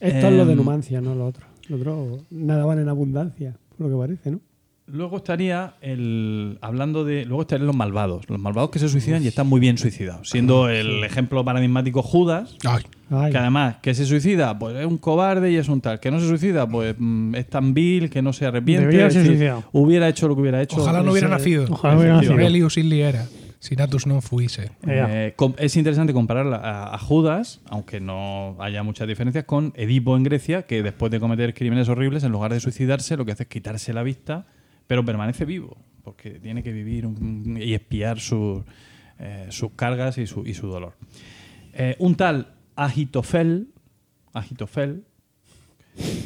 Esto es lo de Em, Numancia, no lo otro. Lo otro nadaban en abundancia, por lo que parece, ¿no? Luego estaría el hablando de luego estarían los malvados, los malvados que se suicidan y están muy bien suicidados, siendo el ejemplo paradigmático Judas, Ay, Ay, que además que se suicida, pues es un cobarde y es un tal, que no se suicida, pues mm, es tan vil que no se arrepiente, Debería es haberse decir, suicidado. hubiera hecho lo que hubiera hecho. ojalá no hubiera nacido. Ojalá hubiera nacido. Aurelius Illi era. Sinatus non fuise. Eh, es interesante comparar a, a Judas, aunque no haya muchas diferencias, con Edipo en Grecia, que después de cometer crímenes horribles, en lugar de suicidarse, lo que hace es quitarse la vista, pero permanece vivo, porque tiene que vivir un- y espiar sus, eh, sus cargas y su, y su dolor. Eh, un tal Agitofel, Agitofel,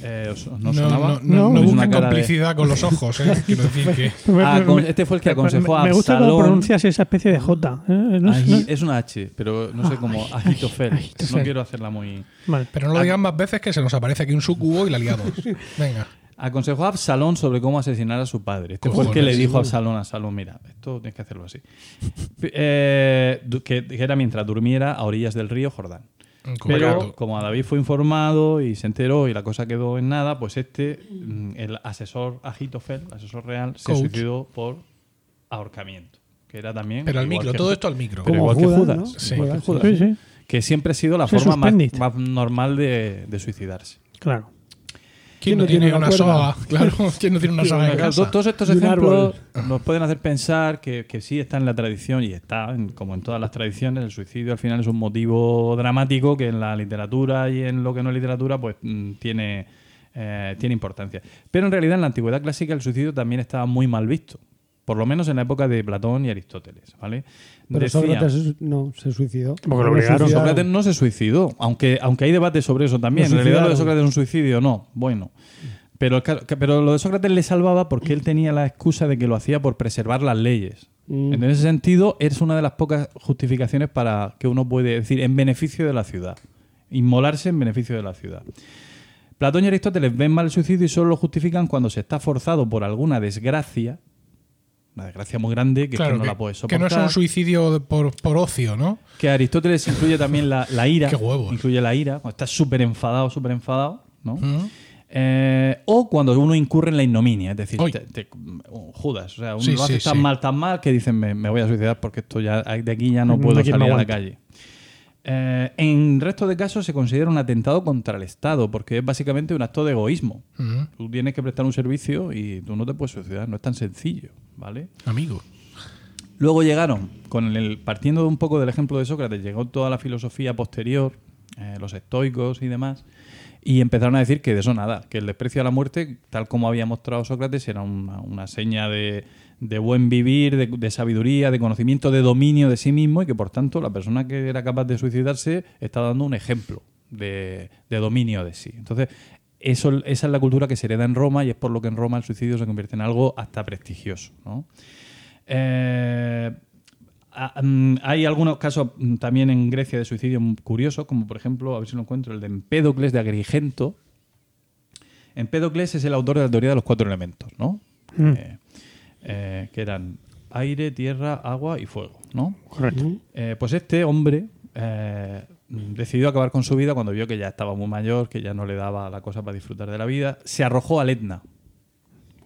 eh, ¿os- os No, ¿no, sonaba? no, no, no Es una busquen cara de- complicidad con los ojos, ¿eh? Quiero decir que. Ah, con- este fue el que aconsejó a Me gusta cómo Absalón. pronuncias esa especie de J. ¿eh? No sé- Agi- no- es una H, pero no sé cómo. Agitofel. No quiero hacerla muy. Pero no lo digan más veces que se nos aparece aquí un sucubo y la liamos. Venga. Aconsejó a Absalón sobre cómo asesinar a su padre. Este fue el que le dijo a. Absalón, a Absalón, mira, esto tienes que hacerlo así. Eh, que, que era mientras durmiera a orillas del río Jordán. Pero Correcto. como a David fue informado y se enteró y la cosa quedó en nada, pues este, mm, el asesor Agitofel, el asesor real, se Coach. suicidó por ahorcamiento. Que era también. Pero al micro, que todo esto al micro. Pero Como igual que Judas, Judas. ¿no? Sí. Igual que Judas. Judas. Sí, sí, Que siempre ha sido la Se forma más normal de, de suicidarse. Claro. ¿Quién no tiene una soga? Claro, ¿quién no tiene una soga en casa? Todos estos ejemplos nos pueden hacer pensar que, que sí está en la tradición y está, en- como en todas las tradiciones, el suicidio al final es un motivo dramático que en la literatura y en lo que no es literatura pues mm, tiene, eh, tiene importancia. Pero en realidad en la antigüedad clásica el suicidio también estaba muy mal visto, por lo menos en la época de Platón y Aristóteles. ¿vale? Pero Sócrates no, se suicidó. Porque lo No obligaron. Sócrates no se suicidó, aunque, aunque hay debate sobre eso también. En realidad lo de. Sócrates es un suicidio, no. Bueno. Pero, pero lo de Sócrates le salvaba porque él tenía la excusa de que lo hacía por preservar las leyes. Mm. En ese sentido, es una de las pocas justificaciones para que uno puede decir en beneficio de la ciudad. Inmolarse en beneficio de la ciudad. Platón y Aristóteles ven mal el suicidio y solo lo justifican cuando se está forzado por alguna desgracia, una desgracia muy grande que, es Claro, que no que, la puedes que no soportar. es un suicidio por, por ocio, ¿no? Que Aristóteles incluye también la, la ira. Qué huevos. Incluye la ira, cuando estás súper enfadado, súper enfadado, ¿no? Mm. Eh, o cuando uno incurre en la ignominia, es decir, te- Judas, o sea, uno Sí, lo hace sí, tan sí. mal, tan mal que dicen me, me voy a suicidar porque esto ya de aquí ya no puedo salir a la calle. Eh, en resto de casos se considera un atentado contra el Estado porque es básicamente un acto de egoísmo. Tú tienes que prestar un servicio y tú no te puedes suicidar, no es tan sencillo, ¿vale? Amigo. Luego llegaron, con el, partiendo de un poco del ejemplo de Sócrates, llegó toda la filosofía posterior, eh, los estoicos y demás, y empezaron a decir que de eso nada, que el desprecio a la muerte, tal como había mostrado Sócrates, era una, una seña de, de buen vivir, de, de sabiduría, de conocimiento, de dominio de sí mismo, y que por tanto la persona que era capaz de suicidarse está dando un ejemplo de, de dominio de sí. Entonces, eso, esa es la cultura que se hereda en Roma y es por lo que en Roma el suicidio se convierte en algo hasta prestigioso. ¿no? Eh, mm, hay algunos casos también en Grecia de suicidio curiosos, como por ejemplo, a ver si lo encuentro, el de Empédocles de Agrigento. Empédocles es el autor de la teoría de los cuatro elementos, ¿no? Mm. Eh, eh, que eran aire, tierra, agua y fuego, ¿no? Correcto. Eh, pues este hombre eh, decidió acabar con su vida cuando vio que ya estaba muy mayor, que ya no le daba la cosa para disfrutar de la vida. Se arrojó al Etna.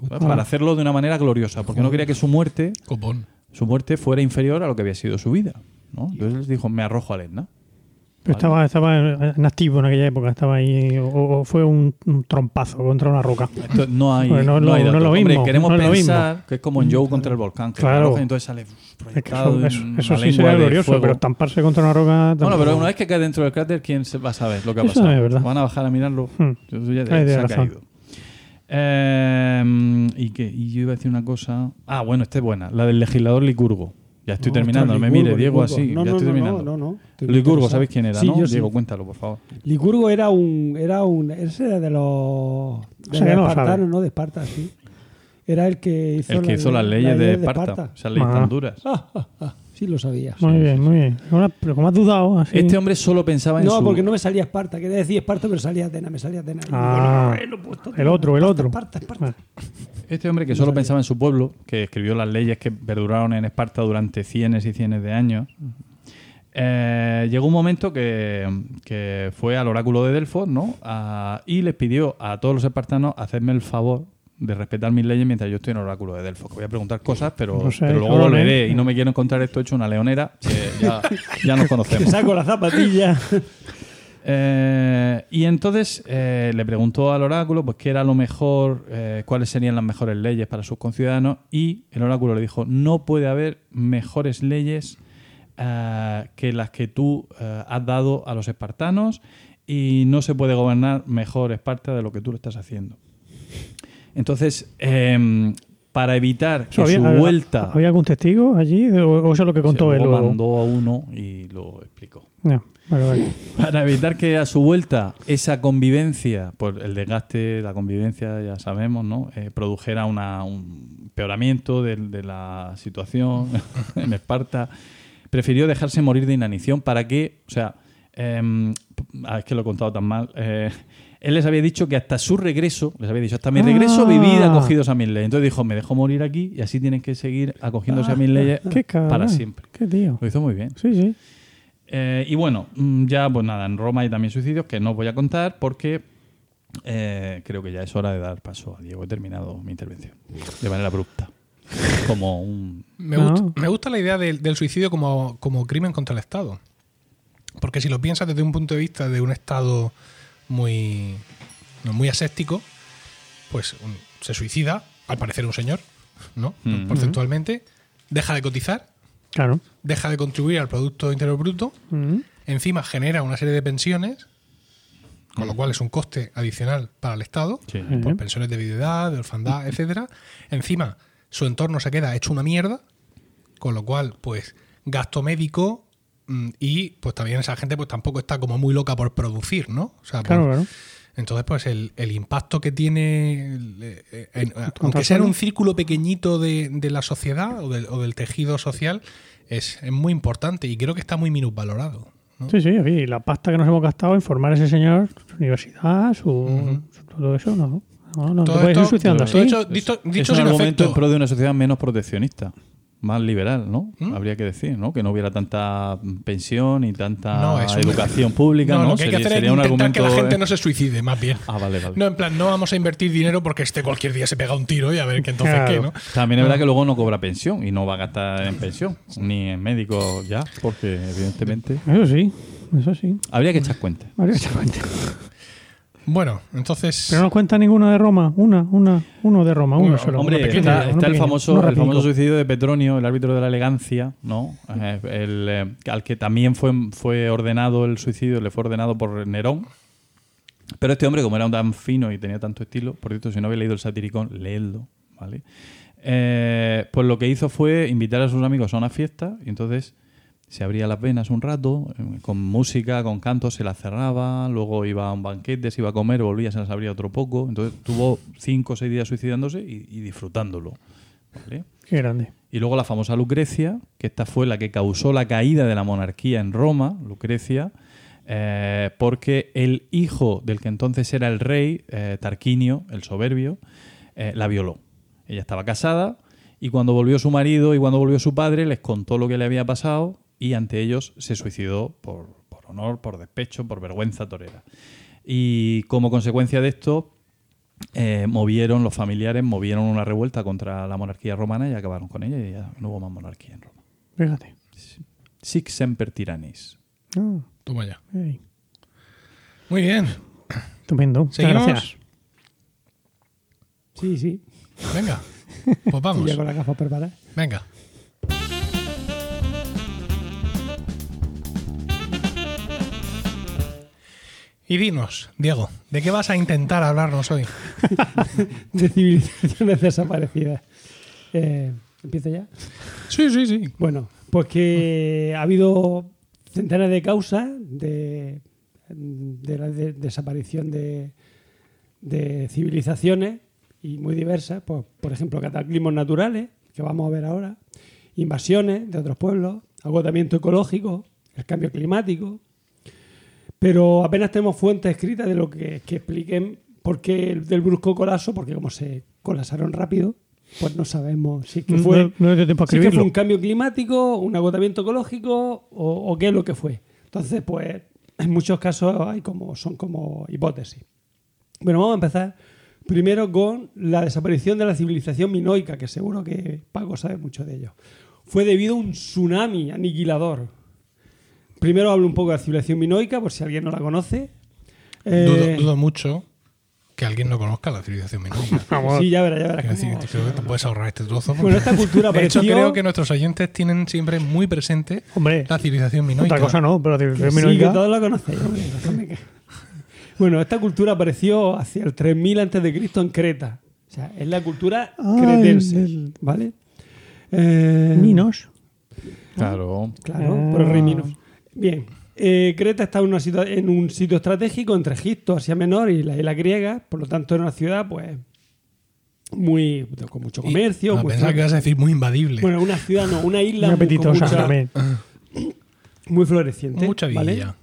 Para hacerlo de una manera gloriosa, porque no quería que su muerte, Copón. su muerte fuera inferior a lo que había sido su vida. ¿no? Entonces dijo, me arrojo al Etna. Pero estaba, estaba en activo en aquella época, estaba ahí, o, o fue un, un trompazo contra una roca. Esto no hay, Pues no no lo- hay no es datos. lo Hombre, mismo, queremos pensar que es como en Joe contra el volcán, que Claro. y entonces sale Es que eso, sí sería glorioso, pero estamparse contra una roca. Bueno, tampoco. pero una vez que cae dentro del cráter, ¿quién se va a saber lo que ha pasado? es verdad. Van a bajar a mirarlo. Hmm. Eso ya Ahí se ha razón. caído. Eh, ¿y, qué? y yo iba a decir una cosa. Ah, bueno, esta es buena. La del legislador Licurgo. Ya estoy No, terminando. No me mire, Diego, Licurgo. así. No, ya no, estoy no, terminando. no, no, Licurgo. ¿sabéis quién era, Sí, no? sí. Diego, cuéntalo, por favor. Licurgo era un. Era un ese era de los. De O sea, espartanos. ¿no? De Esparta, sí. Era el que hizo, El que hizo las leyes de Esparta. Esas leyes Ah. tan duras. Ah, ah, ah, sí, lo sabías. Muy bien, muy bien. Ahora, pero como has dudado, así. Este hombre solo pensaba en No, su... porque no me salía Esparta. Quería decir Esparta, pero salía Atenas. Me salía digo, Ah, no, el otro, el otro. Esparta, Esparta. Este hombre que solo pensaba en su pueblo, que escribió las leyes que perduraron en Esparta durante cienes y cienes de años, eh, llegó un momento que, que fue al oráculo de Delfos ¿no? A- y les pidió a todos los espartanos hacerme el favor de respetar mis leyes mientras yo estoy en el oráculo de Delfos. Que voy a preguntar cosas, pero, No sé, pero luego y no me quiero encontrar esto hecho una leonera, que ya, ya nos conocemos. saco la zapatilla. Eh, y entonces eh, le preguntó al oráculo pues qué era lo mejor, eh, cuáles serían las mejores leyes para sus conciudadanos y el oráculo le dijo no puede haber mejores leyes que las que tú has dado a los espartanos y no se puede gobernar mejor Esparta de lo que tú lo estás haciendo. Entonces, em, para evitar que ¿Había, su había- vuelta... ¿Había algún testigo allí? ¿O, eso es lo que contó se él? lo mandó a uno y lo explicó. Ya, vale, vale. Para evitar que a su vuelta esa convivencia, por el desgaste, la convivencia, ya sabemos, ¿no? Eh, produjera una- un empeoramiento de, de la situación en Esparta, prefirió dejarse morir de inanición para que, o sea, ah, es que lo he contado tan mal. eh, él les había dicho que hasta su regreso, les había dicho, hasta mi regreso Ah. vivid acogidos a mis leyes. Entonces dijo, me dejo morir aquí y así tienen que seguir acogiéndose a mis leyes Qué cabrón. para siempre. Qué tío. Lo hizo muy bien. Sí, sí. Eh, y bueno, mm, ya pues nada, en Roma hay también suicidios que no os voy a contar porque eh, creo que ya es hora de dar paso a Diego. He terminado mi intervención de manera abrupta. Como un... Me, No. gusta, me gusta la idea del, del suicidio como, como crimen contra el Estado. Porque si lo piensas desde un punto de vista de un Estado muy, muy aséptico, pues un- se suicida, al parecer un señor, ¿no? Mm. Porcentualmente, deja de cotizar, Claro. deja de contribuir al Producto Interior Bruto, Mm. encima genera una serie de pensiones, con lo cual es un coste adicional para el Estado, Sí. por pensiones de viudedad, de orfandad, etcétera. Encima, su entorno se queda hecho una mierda, con lo cual, pues, gasto médico mm, y pues también esa gente pues tampoco está como muy loca por producir, ¿no? O sea, Claro, por- claro. entonces, pues el, el impacto que tiene, el, eh, en- aunque sea en un círculo pequeñito de, de la sociedad o del, o del tejido social, es, es muy importante y creo que está muy minusvalorado. ¿no? Sí, sí, y la pasta que nos hemos gastado en formar a ese señor, su universidad, su, su- todo eso, no. No, no, Todo te puedes ir esto- suicidando todo así. hecho- dicho, es dicho un sin argumento efecto. en pro de una sociedad menos proteccionista, más liberal, ¿no? ¿Mm? Habría que decir, ¿no? Que no hubiera tanta pensión y tanta No, educación pública, ¿no? lo que hay que hacer es sería un intentar que la gente eh, no se suicide, más bien. Ah, vale, vale. No, en plan, no vamos a invertir dinero porque este cualquier día se pega un tiro y a ver que entonces Claro. qué, ¿no? También es verdad que luego no cobra pensión y no va a gastar en pensión, ni en médico ya, porque evidentemente Eso sí, eso sí. habría que echar cuenta. Habría que echar cuenta. Bueno, entonces. Pero no nos cuenta ninguno de Roma. Una, una, uno de Roma, uno Uno, solo. Hombre, uno pequeño, está, uno está el, famoso, uno el famoso suicidio de Petronio, el árbitro de la elegancia, ¿no? Eh, el, eh, al que también fue, fue ordenado el suicidio, le fue ordenado por Nerón. Pero este hombre, como era tan fino y tenía tanto estilo, por cierto, si no habéis leído el satiricón, leedlo, ¿vale? Eh, pues lo que hizo fue invitar a sus amigos a una fiesta y entonces se abría las venas un rato, eh, con música, con cantos, se las cerraba, luego iba a un banquete, se iba a comer, volvía, se las abría otro poco. Entonces tuvo cinco o seis días suicidándose y, y disfrutándolo. ¿vale? Qué grande. Y luego la famosa Lucrecia, que esta fue la que causó la caída de la monarquía en Roma, Lucrecia, eh, porque el hijo del que entonces era el rey, eh, Tarquinio, el soberbio, eh, la violó. Ella estaba casada y cuando volvió su marido y cuando volvió su padre les contó lo que le había pasado y ante ellos se suicidó por, por honor, por despecho, por vergüenza torera. Y como consecuencia de esto, eh, movieron, los familiares movieron una revuelta contra la monarquía romana y acabaron con ella y ya no hubo más monarquía en Roma. Fíjate. Sic semper tyrannis. Ah, Toma ya. Muy bien. Estupendo. Muchas ¿Seguimos? gracias. Sí, sí. Venga. Pues vamos. Ya con. Venga. Y dinos, Diego, ¿de qué vas a intentar hablarnos hoy? De civilizaciones desaparecidas. Eh, ¿Empiezo ya? Sí, sí, sí. Bueno, pues que ha habido centenas de causas de, de la de- desaparición de, de civilizaciones y muy diversas, pues, por ejemplo, cataclismos naturales, que vamos a ver ahora, invasiones de otros pueblos, agotamiento ecológico, el cambio climático, pero apenas tenemos fuentes escritas de lo que, que expliquen por qué el- del brusco colapso, porque como se colapsaron rápido, pues no sabemos si es que fue no le dio tiempo a Sí que fue escribirlo. un cambio climático, un agotamiento ecológico o, o qué es lo que fue. Entonces, pues en muchos casos hay como, son como hipótesis. Bueno, vamos a empezar primero con la desaparición de la civilización minoica, que seguro que Paco sabe mucho de ello. Fue debido a un tsunami aniquilador. Primero hablo un poco de la civilización minoica, por si alguien no la conoce. Eh, Dudo, dudo mucho que alguien no conozca la civilización minoica. Sí, ya verás, ya verás. Quiero decir, cómo- creo que te puedes ahorrar este trozo. Bueno, esta cultura de hecho, apareció- creo que nuestros oyentes tienen siempre muy presente Hombre, la civilización minoica. otra cosa no, pero la civilización Sí, que minoica- todos la conocéis. hombre, que- Bueno, esta cultura apareció hacia el 3000 antes de Cristo en Creta. O sea, es la cultura Ah, cretense, el- el- ¿vale? Eh, Minos. Claro. Claro, Ah. por el rey Minos. Bien. eh, Creta está en, una en un sitio estratégico entre Egipto, Asia Menor y la isla griega. Por lo tanto, era una ciudad, pues, muy con mucho Y- comercio. muy pensaba que ibas a decir muy invadible. Bueno, una ciudad no, una isla Muy apetitosa mucha- también. muy floreciente. Mucha ¿vale? vidilla.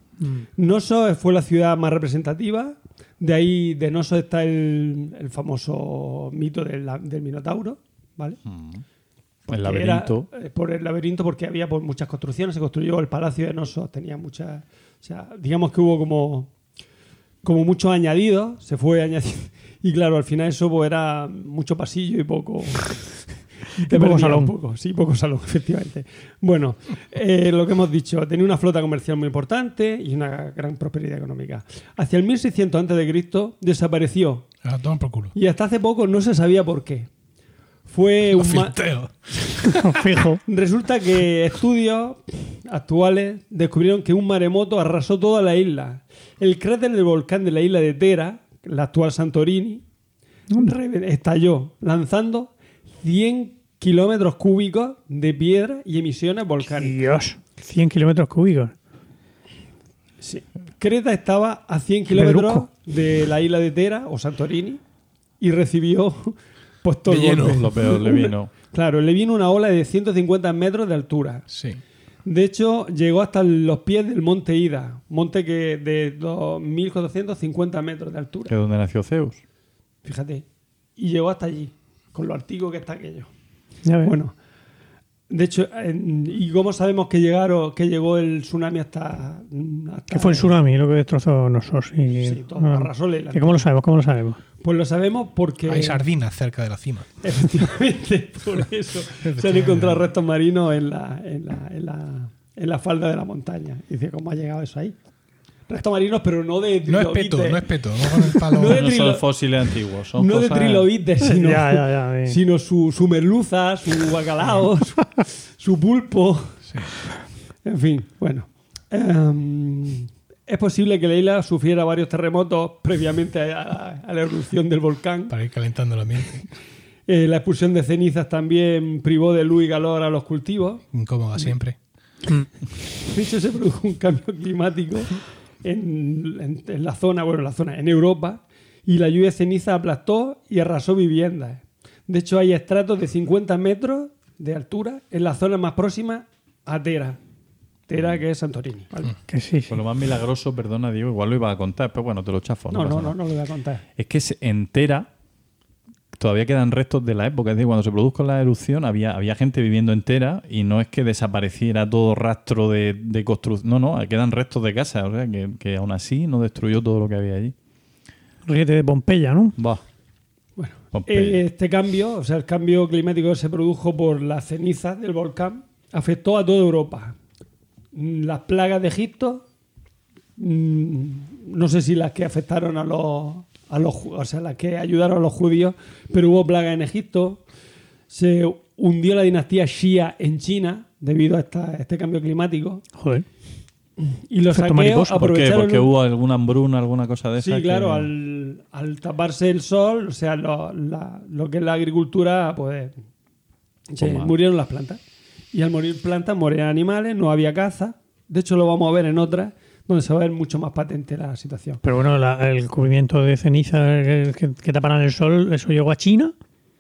Noso fue la ciudad más representativa. De ahí, de Noso está el, el famoso mito del, del Minotauro, ¿vale? El laberinto. era, eh, por el laberinto, porque había pues, muchas construcciones. Se construyó el palacio de Noso, tenía muchas. O sea, digamos que hubo como, como muchos añadidos, se fue añadiendo. Y claro, al final eso pues, era mucho pasillo y poco. y te poco salón. Poco. Sí, poco salón, efectivamente. Bueno, eh, lo que hemos dicho, tenía una flota comercial muy importante y una gran prosperidad económica. Hacia el 1600 a.C. desapareció Ah, por culo. y hasta hace poco no se sabía por qué. Fue un. Fijo. Resulta que estudios actuales descubrieron que un maremoto arrasó toda la isla. El cráter del volcán de la isla de Tera, la actual Santorini, estalló, lanzando 100 kilómetros cúbicos de piedra y emisiones volcánicas. Dios. 100 kilómetros cúbicos. Sí. Creta estaba a 100 Qué kilómetros de la isla de Tera o Santorini y recibió pues todo el golpe. Lo peor, le vino. Claro, le vino una ola de 150 metros de altura. Sí. De hecho, llegó hasta los pies del monte Ida, monte que de 2.450 metros de Que altura. es donde nació Zeus. Fíjate. Y llegó hasta allí, con lo antiguo que está aquello. Ya ves. Bueno, de hecho, en- ¿y cómo sabemos que llegaron, que llegó el tsunami hasta, hasta- que fue el tsunami lo que destrozó nosotros. Y, Sí, todo, Ah. arrasó la- ¿Que ¿Cómo lo sabemos? ¿Cómo lo sabemos? Pues lo sabemos porque Hay sardinas cerca de la cima. efectivamente por eso se han encontrado restos marinos en la, en la, en la, en la falda de la montaña. Y dice, ¿cómo ha llegado eso ahí? Restos marinos, pero no de No es trilobites. peto, no es peto. No. No son fósiles antiguos. Son no de trilobites, sino, Ya, ya, ya, sí. sino su, su merluza, su bacalao, su, su pulpo. En fin, bueno. Em, es posible que la isla sufriera varios terremotos previamente a, a- a la erupción del volcán. Para ir calentando el ambiente. Eh, la expulsión de cenizas también privó de luz y calor a los cultivos. Incómoda siempre. De hecho, se produjo un cambio climático en, en- en la zona, bueno, en la zona, en Europa, y la lluvia de ceniza aplastó y arrasó viviendas. De hecho, hay estratos de 50 metros de altura en la zona más próxima a Tera. Tera, que es Santorini. ¿vale? Que sí, sí. Pues lo más milagroso, perdona, Diego, igual lo iba a contar, pero bueno, te lo chafo. No, no, nada. no, no lo voy a contar. Es que se entera. Todavía quedan restos de la época. Es decir, cuando se produjo la erupción había, había gente viviendo entera y no es que desapareciera todo rastro de, de construcción. No, no, quedan restos de casa. O sea, que, que aún así no destruyó todo lo que había allí. Ríete de Pompeya, ¿no? Va. Bueno, Pompeya. eh, este cambio, o sea, el cambio climático que se produjo por las cenizas del volcán, afectó a toda Europa. Las plagas de Egipto, mm, no sé si las que afectaron a los, a los, o sea, las que ayudaron a los judíos, pero hubo plagas en Egipto. Se hundió la dinastía Shia en China debido a esta- este cambio climático. Joder. Y los Efecto saqueos mariposa. ¿Por qué? aprovecharon Porque hubo alguna hambruna, alguna cosa de esa. Sí, que- claro, al, al taparse el sol, o sea, lo, la- lo que es la agricultura, pues se Pues murieron las plantas. Y al morir plantas, morían animales, no había caza. De hecho, lo vamos a ver en otras, donde se va a ver mucho más patente la situación. Pero bueno, la- el cubrimiento de ceniza que, que, que taparan el sol, ¿eso llegó a China?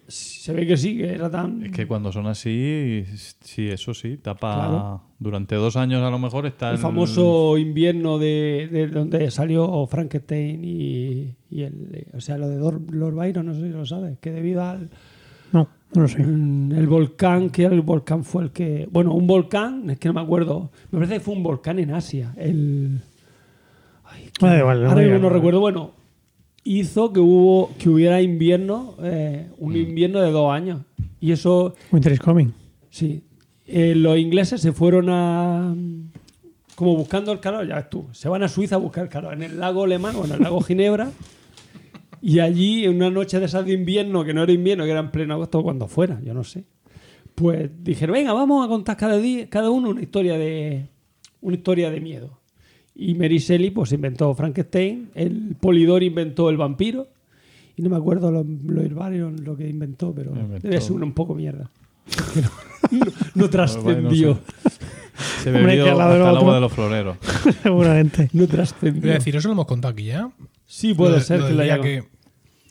Se ve que sí, que era tan... Es que cuando son así, sí, eso sí, tapa. Claro. Durante dos años a lo mejor está el famoso invierno de, de donde salió Frankenstein y, y el, o sea, lo de Dor- Lord Byron, no sé si lo sabes, que debido al, No, sé. Mm, El volcán, que el volcán fue el que. Bueno, un volcán, es que no me acuerdo. Me parece que fue un volcán en Asia. El. Ay, Ah, ahora mismo no recuerdo. Bueno, hizo que hubo que hubiera invierno, eh, Mm. un invierno de dos años. Y eso, Winter is coming. sí. Eh, los ingleses se fueron a. como buscando el calor, ya ves tú, se van a Suiza a buscar el calor, en el lago Alemán o en el lago Ginebra, y allí en una noche de esas de invierno, que no era invierno, que era en pleno agosto, cuando fuera, yo no sé, pues dijeron, venga, vamos a contar cada, día, cada uno una historia de una historia de miedo. Y Mary Shelley pues inventó Frankenstein, el Polidor inventó el vampiro, y no me acuerdo lo, lo Herbarium, lo que inventó, pero Inventó. debe ser un poco mierda. No, no- no trascendió. Se Hombre, bebió que al lado del hasta el otro. agua de los floreros. Seguramente. No Voy trascendió. a decir, eso lo hemos contado aquí ya. Sí, puede Lo de- ser lo que lo día haya... que,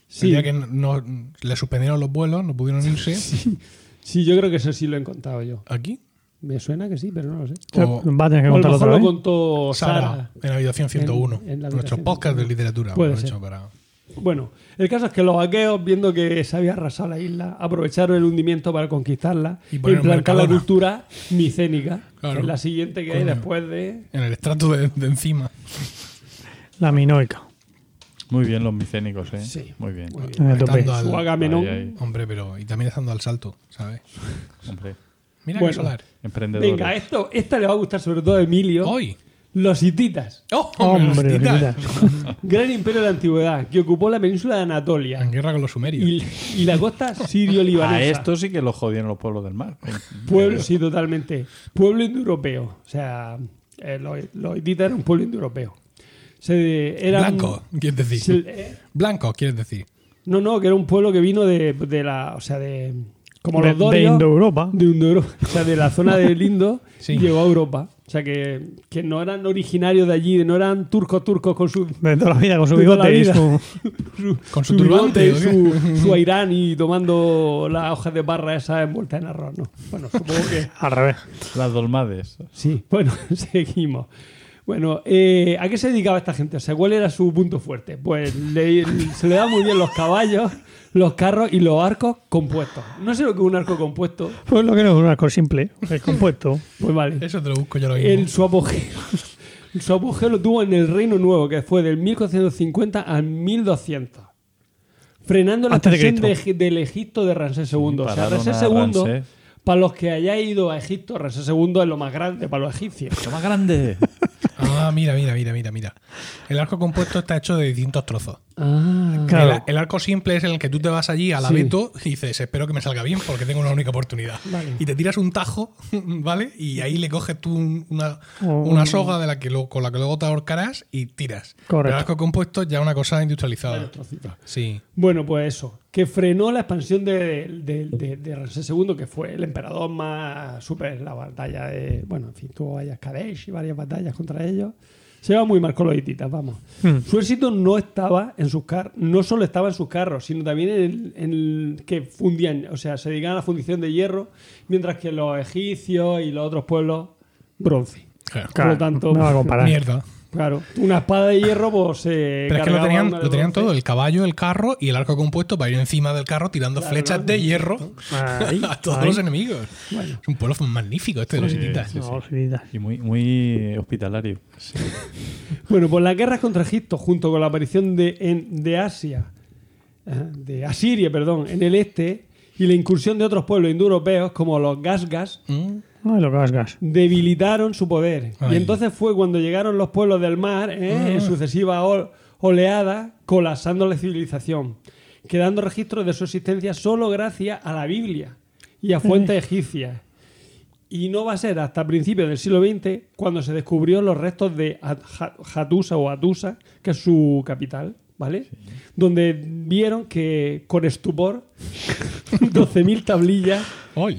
Sí. el día que no, le suspendieron los vuelos, no pudieron irse. Sí, yo creo que eso sí lo he contado yo. Aquí. Me suena que sí, pero no lo sé. O- Va a tener que O lo contarlo otra lo vez. contó Sara, Sara. en la habitación 101. En- en la nuestro podcast de 101. literatura. Puede ser. hecho para- Bueno, el caso es que los aqueos, viendo que se había arrasado la isla, aprovecharon el hundimiento para conquistarla Y e implantar la cultura micénica, Claro. que es la siguiente que hay después de... En el estrato de, de encima. La minoica. Muy bien los micénicos, ¿eh? Sí. Muy bien. Muy bien. En el tope. Estando al- Su Agamenón. Ahí, ahí. Hombre, pero. Y también estando al salto, ¿sabes? Hombre, Mira Bueno. solar. emprendedores. Venga, esto, esta le va a gustar sobre todo a Emilio. Hoy. Los hititas, ¡Oh, Hombre, los gran imperio de la antigüedad, que ocupó la península de Anatolia En guerra con los sumerios. y, y la costa sirio-libanesa. A esto sí que los jodieron los pueblos del mar. Pueblo, sí, totalmente. Pueblo indoeuropeo. O sea, eh, los, los hititas eran un pueblo indoeuropeo. Se, eran- Blanco, quieres decir. se- eh, Blanco, quieres decir. no, no, que era un pueblo que vino de, de la. O sea, de. Como de, los de dorios. Indoeuropa. de Indoeuropa. O sea, de la zona del Indo Sí. llegó a Europa. O sea, que, que no eran originarios de allí, no eran turcos turcos con su. De toda la vida, con su De bigote y su... su Con su bigote y turbante, su, su airán y tomando las hojas de parra esas envueltas en arroz, ¿no? Bueno, supongo que. Al revés. Las dolmades. Sí, bueno, seguimos. Bueno, eh, ¿a qué se dedicaba esta gente? O sea, ¿cuál era su punto fuerte? Pues le- se le daban muy bien los caballos, los carros y los arcos compuestos. No sé lo que es un arco compuesto. Pues lo que no es un arco simple, es compuesto. Pues vale. Eso te lo busco yo lo mismo. El, su, apogeo, su apogeo lo tuvo en el Reino Nuevo, que fue del 1450 al 1200. Frenando la Antes de del Egipto de Ramsés II. o sea, Ramsés II, Ramsés. para los que hayáis ido a Egipto, Ramsés II es lo más grande para los egipcios. ¡Lo más grande! Ah, mira, mira, mira, mira, mira. El arco compuesto está hecho de distintos trozos. Ah, Claro. El, el arco simple es en el que tú te vas allí al Sí. abeto y dices, espero que me salga bien porque tengo una única oportunidad. Vale. Y te tiras un tajo, ¿vale? Y ahí le coges tú un- una, soga de la que luego- con la que luego te ahorcarás y tiras. Correcto. El arco compuesto es ya una cosa industrializada. Trocitos. Sí. Bueno, pues eso, que frenó la expansión de, de, de- de Ramsés II, que fue el emperador más super en la batalla de. Bueno, en fin, tuvo varias Kadesh y varias batallas contra ellos. Se lleva muy mal con los hititas, vamos. Hmm. Su éxito no estaba en sus carros, no solo estaba en sus carros, sino también en, el- en el que fundían, o sea, se dedicaban a la fundición de hierro, mientras que los egipcios y los otros pueblos, bronce. Claro. Por lo tanto, no va a comparar. Mierda. Claro, una espada de hierro, pues se. Pero es que lo tenían, lo tenían todo, el caballo, el carro y el arco compuesto para ir encima del carro tirando flechas ¿no? de hierro Ahí, a todos ahí. los enemigos. Bueno. Es un pueblo magnífico este de los hititas. No, hititas. Y muy, muy hospitalario. Bueno, pues las guerras contra Egipto, junto con la aparición de, en- de Asia, eh, de Asiria, perdón, en el este, y la incursión de otros pueblos indoeuropeos como los Gasgas, Mm. Lo debilitaron su poder. Ay. Y entonces fue cuando llegaron los pueblos del mar, eh, en sucesivas ol- oleadas, colapsando la civilización, quedando registros de su existencia solo gracias a la Biblia y a fuentes egipcias. Y no va a ser hasta principios del siglo XX cuando se descubrió los restos de At- Ha- Hattusa o Atusa, que es su capital, ¿vale? Donde vieron que con estupor 12.000 tablillas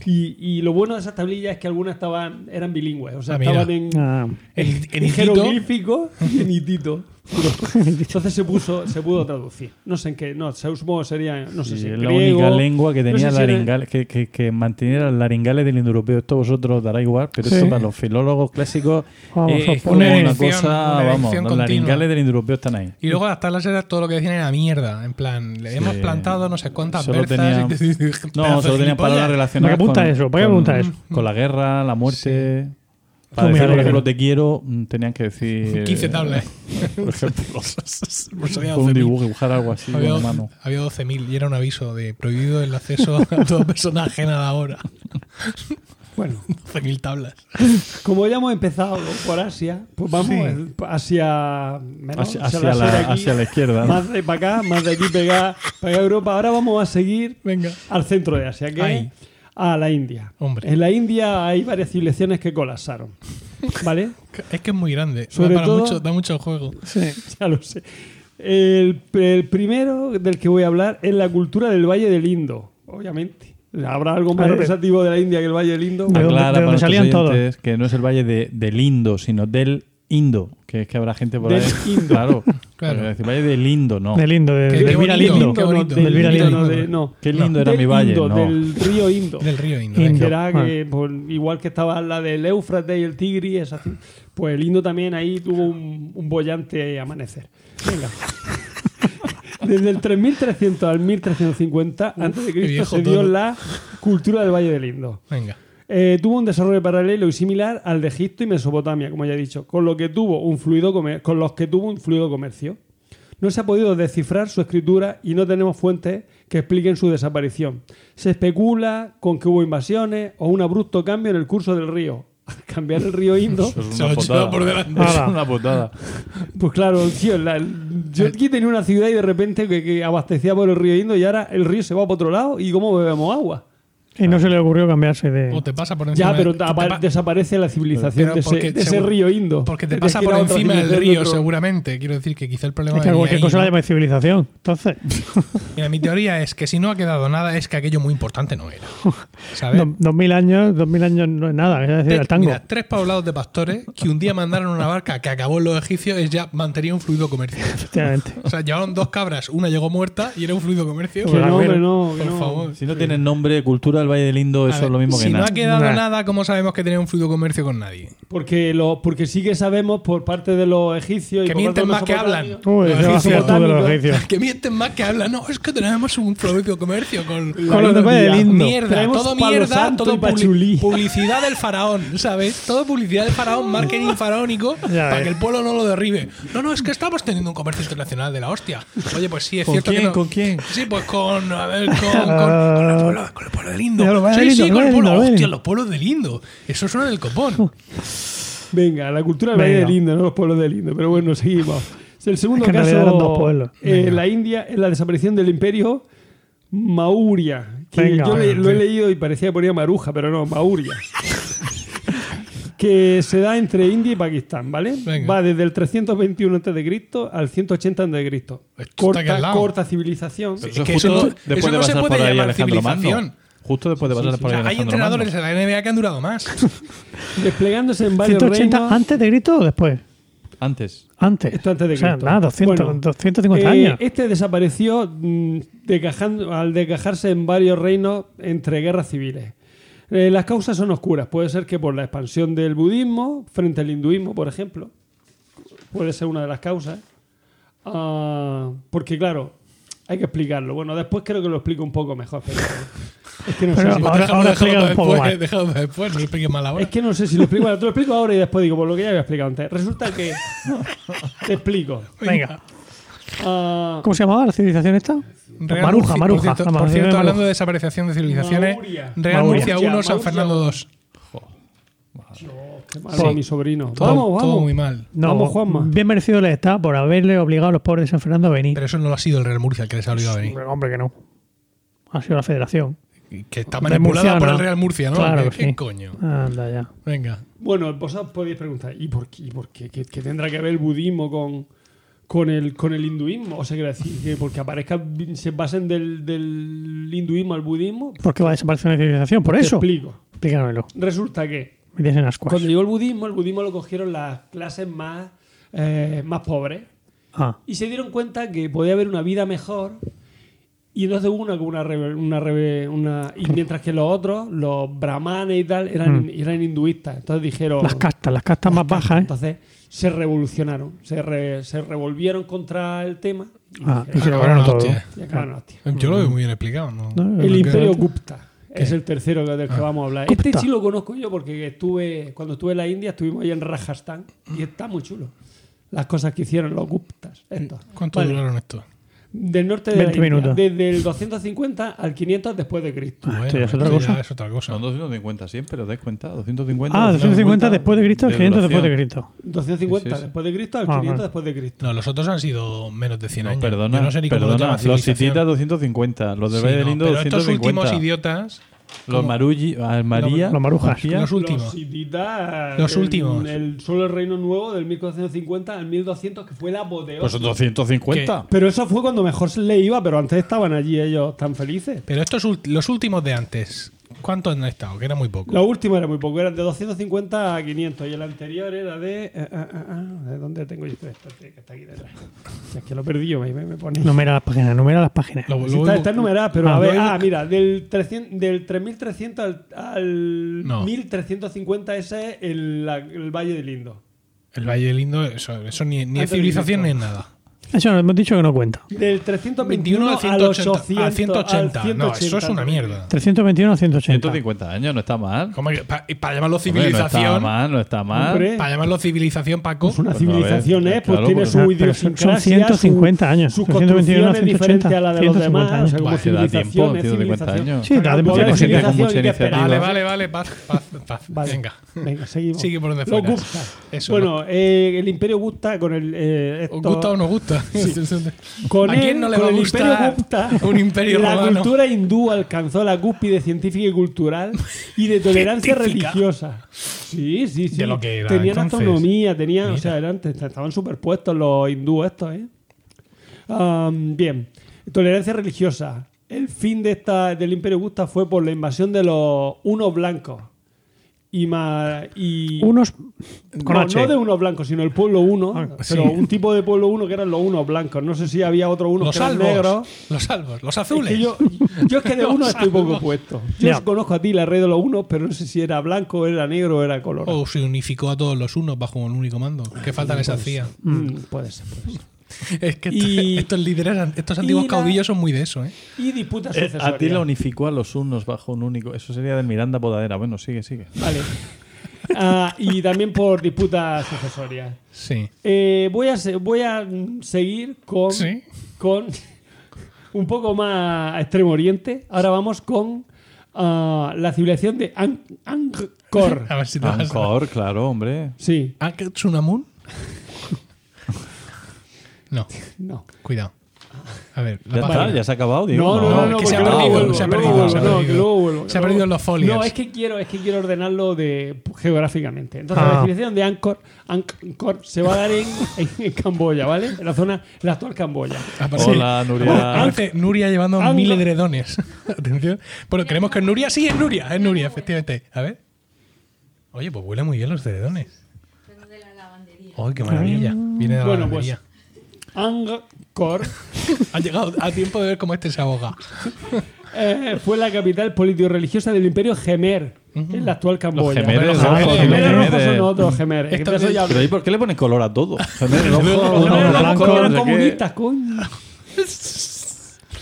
y, y lo bueno de esas tablillas es que algunas estaban eran bilingües, o sea, Ah, estaban en, Ah, en jeroglífico y en hitito. Entonces se puso, se pudo traducir. No sé en qué, no, se- supongo que sería, no sé Sí, si es en la griego, única lengua que no tenía sé si era- laringales, que, que, que mantenía las laringales del indoeuropeo. Esto vosotros dará igual, pero Sí. esto para los filólogos clásicos Vamos, eh, es una cosa, una vamos, los laringales del indoeuropeo están ahí. Y luego las tablas eran todo lo que decían era mierda. En plan, le hemos plantado no sé cuántas Solo versas. tenía- y te- No, solo tenían palabras relacionadas ¿Para qué apunta con, eso? ¿Para qué con- apunta eso? con la guerra, la muerte. Para Muy decir, ejemplo, te quiero, mm, tenían que decir... 15 eh, tablas. Por ejemplo, Pues un 12.000. dibujo, dibujar algo así Había, con mano. había 12.000 y era un aviso de prohibido el acceso a toda persona ajena a la hora. Bueno, 12.000 tablas. como ya hemos empezado por Asia, pues vamos eh, hacia, menos, Hacia, la hacia la, serie aquí, hacia la izquierda. ¿no? Más de para acá, más de aquí pegar para Europa. Ahora vamos a seguir Venga. al centro de Asia, que a la India. Hombre. En la India hay varias civilizaciones que colapsaron. ¿Vale? Es que es muy grande. Sobre da, todo- mucho, da mucho juego. ya lo sé. El, el primero del que voy a hablar es la cultura del Valle del Indo, obviamente. ¿Habrá algo más representativo de la India que el Valle del Indo? De dónde- Aclara de para dónde salían todos. oyentes que no es el valle de, del Indo, sino del Indo. Que es que habrá gente por Del ahí. Indo. Claro. Claro. Decir valle del Indo, no. De lindo, de, de Elvira Lindo. qué bonito. del Del Elvira Indo, Lindo. no. Qué lindo No, era del mi valle, Indo, no. Del río Indo. Del río Indo. Que era Ah. que, pues, igual que estaba la del Éufrates y el Tigris, así, pues el Indo también ahí tuvo un, un bollante amanecer. Venga. Desde el 3300 al 1350 antes de Cristo se dio todo. la cultura del Valle del Indo. Venga. Eh, tuvo un desarrollo paralelo y similar al de Egipto y Mesopotamia, como ya he dicho, con lo que tuvo un fluido comer- con los que tuvo un fluido comercio. No se ha podido descifrar su escritura y no tenemos fuentes que expliquen su desaparición. Se especula con que hubo invasiones o un abrupto cambio en el curso del río. Al cambiar el río Indo, Eso es Se una lleva por delante. Es una putada. pues claro, tío, la- yo aquí tenía una ciudad y de repente que, que abastecía por el río Indo y ahora el río se va para otro lado y cómo bebemos agua. Y no se le ocurrió cambiarse de. O te pasa por encima. Ya, pero te desaparece la civilización de ese, de río Indo. Porque te pasa por encima del río, otro- seguramente. Quiero decir que quizá el problema Es que cualquier ahí, cosa la llama civilización. Entonces, Mira, mi teoría es que si no ha quedado nada, es que aquello muy importante no era. ¿Sabes? do- dos mil años, dos mil años no es nada, es decir, Tres- el tango. mira, tres poblados de pastores que un día mandaron una barca que acabó en los egipcios es ya mantenía un fluido comercial. Efectivamente. O sea, llevaron dos cabras, una llegó muerta y era un fluido comercio. Que Pues no, Albero. hombre, no, que Por no. favor. Si no tienen nombre, cultura del Valle del Indo, eso ver, es lo mismo que si no nada. ha quedado Nah. nada, ¿cómo sabemos que tenía un fluido comercio con nadie? Porque, lo, porque sí que sabemos por parte de los egipcios y Que parte mienten más que hablan. Uy, Los ¿qué vas a hacer tú de los egipcios? Que mienten más que hablan. No, es que tenemos un fluido comercio con, Con los de Valle del Indo. Mierda, Traemos todo mierda, santo todo y publi- publicidad del faraón, ¿sabes? Todo publicidad del faraón, marketing faraónico, para ves. que el pueblo no lo derribe. No, no, es que estamos teniendo un comercio internacional de la hostia. Oye, pues sí, es ¿Con cierto quién? que no- ¿Con quién? Sí, pues con, a ver, con, con, con el pueblo, con el pueblo del Indo. Valle Sí, del sí, Indo, con el Valle del pueblo, Indo, Valle hostia, del los pueblos del Indo. Eso suena del copón. Venga, la cultura del Valle Venga. del Indo, no los pueblos del Indo. Pero bueno, seguimos. El segundo Es que en caso dos pueblos. eh, la India es la desaparición del imperio Maurya. Que Venga. yo le- lo he leído y parecía que ponía Maruja, pero no, Maurya. que se da entre India y Pakistán, ¿vale? Venga. Va desde el 321 a.C. al 180 a.C. Esto está aquí al Corta, corta civilización. Eso Es que justo eso no- después eso de no se puede por ahí llamar Alejandro Magno. Justo después de pasar O por ahí sea, hay entrenadores de la NBA que han durado más. Desplegándose en varios 180 reinos. antes de Cristo o después. Antes. Antes. Esto antes de O sea, Cristo. nada, 200, Bueno, 250 Eh, años. Este desapareció mm, desgajando- al desgajarse en varios reinos entre guerras civiles. Eh, las causas son oscuras. Puede ser que por la expansión del budismo frente al hinduismo, por ejemplo. Puede ser una de las causas. Ah, porque, claro, hay que explicarlo. Bueno, después creo que lo explico un poco mejor. pero es que no Pero sé si- ahora- ahora un poco después, más. no lo expliques mal ahora. Es que no sé si lo explico. Te lo explico ahora y después digo, por lo que ya había explicado antes. Resulta que. te explico. Venga. Ah, ¿Cómo se llamaba la civilización esta? Real Maruja, Murcia- Maruja. Por cierto, por de hablando de desaparición de civilizaciones, Mauria. Real Mauria. Murcia 1, San. Fernando 2. Qué malo, mi sobrino. Todo, vamos, todo vamos. muy mal. No, Vamos, Juanma. bien merecido le está por haberle obligado a los pobres de San Fernando a venir. Pero eso no lo ha sido el Real Murcia el que les ha obligado a venir. Hombre, hombre, que no. Ha sido la federación. Que está manipulada por el Real Murcia, ¿no? Claro ¿Qué, coño? Anda ya. Venga. Bueno, vosotros podéis preguntar, ¿y por qué? ¿Y por qué? ¿Qué, qué tendrá que ver el budismo con, con, el, con el hinduismo? O sea, decir, que porque aparezca, se basen del, del hinduismo al budismo. ¿Por qué va a desaparecer una civilización? Por Te eso. explico. Explícanoslo. Resulta que Ascuas. cuando llegó el budismo, el budismo lo cogieron las clases más, eh, más pobres Ah, y se dieron cuenta que podía haber una vida mejor y entonces hubo una, una, rebe- una, rebe- una- y mientras que los otros, los brahmanes y tal, eran, eran hinduistas. Entonces dijeron... las castas, las castas más bajas, ¿eh? Entonces se revolucionaron, se, re- se revolvieron contra el tema y, Ah, y se lo ganaron todo. hostia. y acabaron hostia. Yo lo veo muy bien explicado. ¿no? No, El no, imperio que- Es el tercero del que vamos a hablar. Este sí lo conozco yo porque estuve cuando estuve en la India estuvimos ahí en Rajasthan y está muy chulo. Las cosas que hicieron los Guptas. estos. ¿Cuánto Vale. duraron esto? Del norte de la 20 India, minutos. desde el 250 al 500 después de Cristo. Ah, esto ya es otra cosa. es otra cosa. Son 250 siempre, ¿os dais cuenta? 250. Ah, 250 después de Cristo, de 500 después de. Cristo. 250 Sí, sí, sí. después de Cristo al Ah, 500 vale. después de Cristo. No, los otros han sido menos de 100 No, años. perdona, Yo no sé ni perdona. Los hititas 250, los de Sí, Valle del no, Indo pero estos 250. últimos idiotas, los. Maruji, ah, María, Los marujas. María, los últimos. Los hititas. Los en últimos. El, solo el Reino Nuevo del 1450 al 1200, que fue la apoteosis. pues 250. Pero eso fue cuando mejor se le iba, pero antes estaban allí ellos tan felices. Pero estos ult- los últimos de antes, ¿cuántos han estado? Que era muy poco. La última era muy poco, eran de 250 a 500 y el anterior era de... eh, ah, ah, ah, ¿De dónde tengo yo esto? Que está aquí detrás. Si es que lo perdí yo, me, pone... Numera las páginas, numera las páginas. Lo- Sí, lo está, está numerada, pero Ah, a ver, ah, mira, del, 300 del 3300 al, al No. 1350 ese es el, la- el Valle del Indo. El Valle del Indo, eso, eso ni, ni es civilización ni es nada. Eso hemos dicho que no cuenta. Del 321 21 al al 180. 800, al 180. al No, eso es una 180. mierda. 321 a 180. 150 años, no está mal. ¿Cómo que- pa- y para llamarlo Hombre, no está civilización, mal, no está mal. Hombre. para llamarlo civilización, Paco, Pues una Pues civilización, ¿eh? Pues claro, tiene su idiosincrasia, son 150 su- años. Sus 121 a construcciones diferentes a la de los 150 demás. O sea, como años. Vale, da tiempo, civilización es 150 civilización. años. Sí, da tiempo, sí, civilización, con mucha iniciativa. Vale, vale, vale, paz, paz, paz. Vale. Venga. Venga, seguimos. Sigue por donde. Eso, bueno, eh, el Imperio Gupta con el. Eh, ¿Os esto- gusta o no gusta? Con ¿A él, quién no le con va a el gustar Imperio Gupta, un imperio la romano? cultura hindú alcanzó la cúspide científica y cultural y de tolerancia Científica. religiosa. Sí, sí, sí. De lo que era tenían entonces. autonomía, tenían, o sea, eran, estaban superpuestos los hindúes estos, ¿eh? Bien, tolerancia religiosa. El fin de esta, del Imperio Gupta fue por la invasión de los unos blancos. Y, ma- y Unos con no, de unos blancos, sino el pueblo uno, Ah, pero sí. un tipo de pueblo uno que eran los unos blancos. No sé si había otro uno Los que eran salvos. negros. Los salvos. Los Es azules. que yo, yo es que de uno estoy poco puesto. Yo conozco a ti la red de los unos, pero no sé si era blanco, era negro o era color. O se unificó a todos los unos bajo un único mando. ¿Qué falta les hacía? Mm, puede ser, puede ser. Es que Y- estos líderes, estos antiguos la- caudillos son muy de eso, ¿eh? Y disputas Eh, sucesorias. a ti la unificó a los unos bajo un único. Eso sería del Miranda Podadera. Bueno, sigue, sigue. Vale. Ah, y también por disputas sucesorias. Sí. Eh, voy, a voy a seguir con, Sí. con un poco más a extremo oriente. Ahora vamos con ah, la civilización de Ang- Angkor. A ver si te vas a... Angkor, claro, hombre. Sí, ¿Angkor Tsunamun? No, no. cuidado. A ver, la Ya está, ya se ha acabado, Diego. No, no, no, no, que se ha perdido, vuelvo, se ha perdido, vuelvo, se ha perdido. que luego vuelvo, Se ha luego- perdido en los folios. No, es que quiero, es que quiero ordenarlo de geográficamente. Entonces, Ah. la civilización de Angkor, Angkor se va a dar en, en, en Camboya, ¿vale? En la zona, en la actual Camboya. Aparece- Hola, Nuria. Nuria llevando Ang- mil edredones. Atención. Bueno, creemos que es Nuria. Sí, es Nuria. Es Nuria, efectivamente. A ver. Oye, pues huele muy bien los edredones. ¡Ay, qué maravilla! Viene de la Bueno, pues- lavandería. Angkor Ha llegado a tiempo de ver cómo este se ahoga. eh, fue la capital político-religiosa del imperio Gemer, en la actual Camboya. gemeres, Los gemeres, rojos gemeres. son otros gemeres. Esto Pero ¿y por qué le ponen color a todo? Gemeres Los rojos, eran comunistas, coño.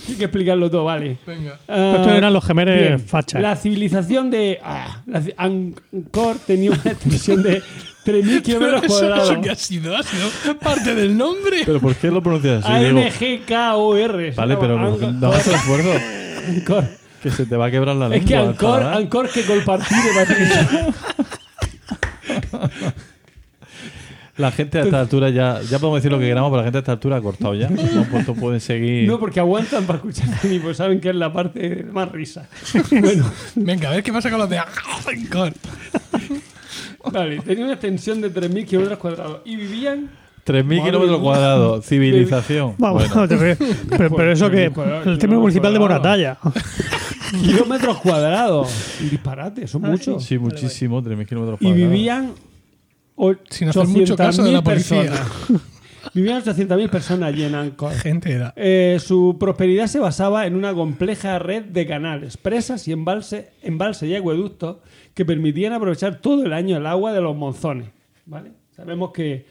Hay que explicarlo todo, vale. Venga. Ah, Estos eran los gemeres bien. fachas. La civilización de ah, la Angkor tenía una extensión de 3.000 kilómetros Eso, cuadrados. eso que ha sido, ha sido parte del nombre. ¿Pero por qué lo pronuncias así? A-N-G-K-O-R. Vale, pero no hagas esfuerzo. Angkor. Que se te va a quebrar la lengua. Es que chaval. Angkor que compartir La gente a esta altura ya, ya podemos decir lo que queramos, pero la gente a esta altura ha cortado ya. No, pues pueden seguir. No, porque aguantan para escuchar y pues saben que es la parte más risa. Bueno, Venga, a ver qué pasa con los de Angkor. vale, tenía una extensión de 3.000 kilómetros cuadrados y vivían 3.000 Madre kilómetros cuadrados. Civilización. Vamos, Bueno, te ríes. pero, pero eso que. El término municipal de Moratalla. kilómetros cuadrados. Un disparate, son muchos. sí, muchísimo. 3.000 kilómetros Y cuadrados. vivían Sin hacer mucho caso de la 800.000 policía. personas. Vivían 800.000 personas allí en Angkor. Gente era. Eh, su prosperidad se basaba en una compleja red de canales, presas y embalses, embalses y acueductos que permitían aprovechar todo el año el agua de los monzones. ¿vale? Sabemos que,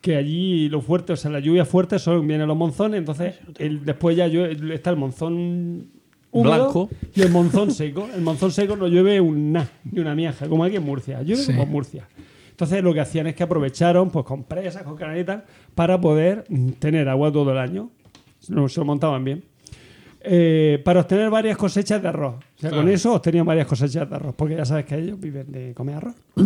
que allí lo fuerte, o sea, las lluvias fuertes son vienen los monzones, entonces el- después ya llueve- está el monzón húmedo Blanco. y el monzón seco. El monzón seco no llueve un na, ni una miaja, como aquí en Murcia. Llueve Sí. como en Murcia. Entonces lo que hacían es que aprovecharon pues con presas, con canales y tal, para poder tener agua todo el año. no, se lo montaban bien. Eh, para obtener varias cosechas de arroz. O sea, con eso obtenían varias cosechas de arroz, porque ya sabes que ellos viven de comer arroz.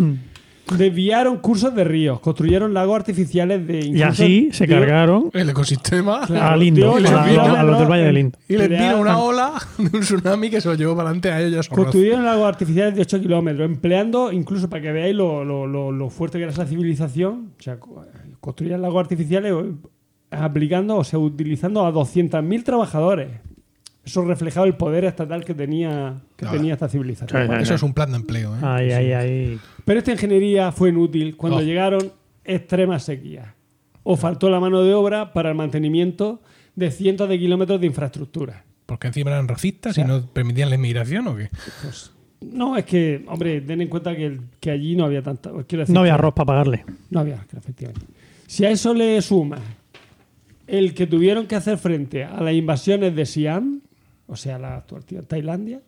Desviaron cursos de ríos, construyeron lagos artificiales de... Y así se cargaron El ecosistema. Claro, a Lindo, a, a- a los del Valle de Lindo. Y les vino una ola de un tsunami que se lo llevó para adelante a ellos. Construyeron lagos artificiales de 8 kilómetros, empleando, incluso para que veáis lo, lo- lo- lo fuerte que era esa civilización, o sea, co- construían lagos artificiales eh, aplicando, o sea, utilizando a 200.000 trabajadores. Eso reflejaba el poder estatal que tenía, que tenía esta civilización. Eso es un plan de empleo. ¿eh? Ahí, ahí, ahí. Pero esta ingeniería fue inútil cuando Oh. llegaron extremas sequías. O faltó la mano de obra para el mantenimiento de cientos de kilómetros de infraestructura. Porque encima eran racistas y no permitían la inmigración o qué. No, es que, hombre, ten en cuenta que, el- que allí no había tanta. decir No había arroz para pagarle. No había, efectivamente. Si a eso le suma el que tuvieron que hacer frente a las invasiones de Siam, o sea, la actual Tailandia,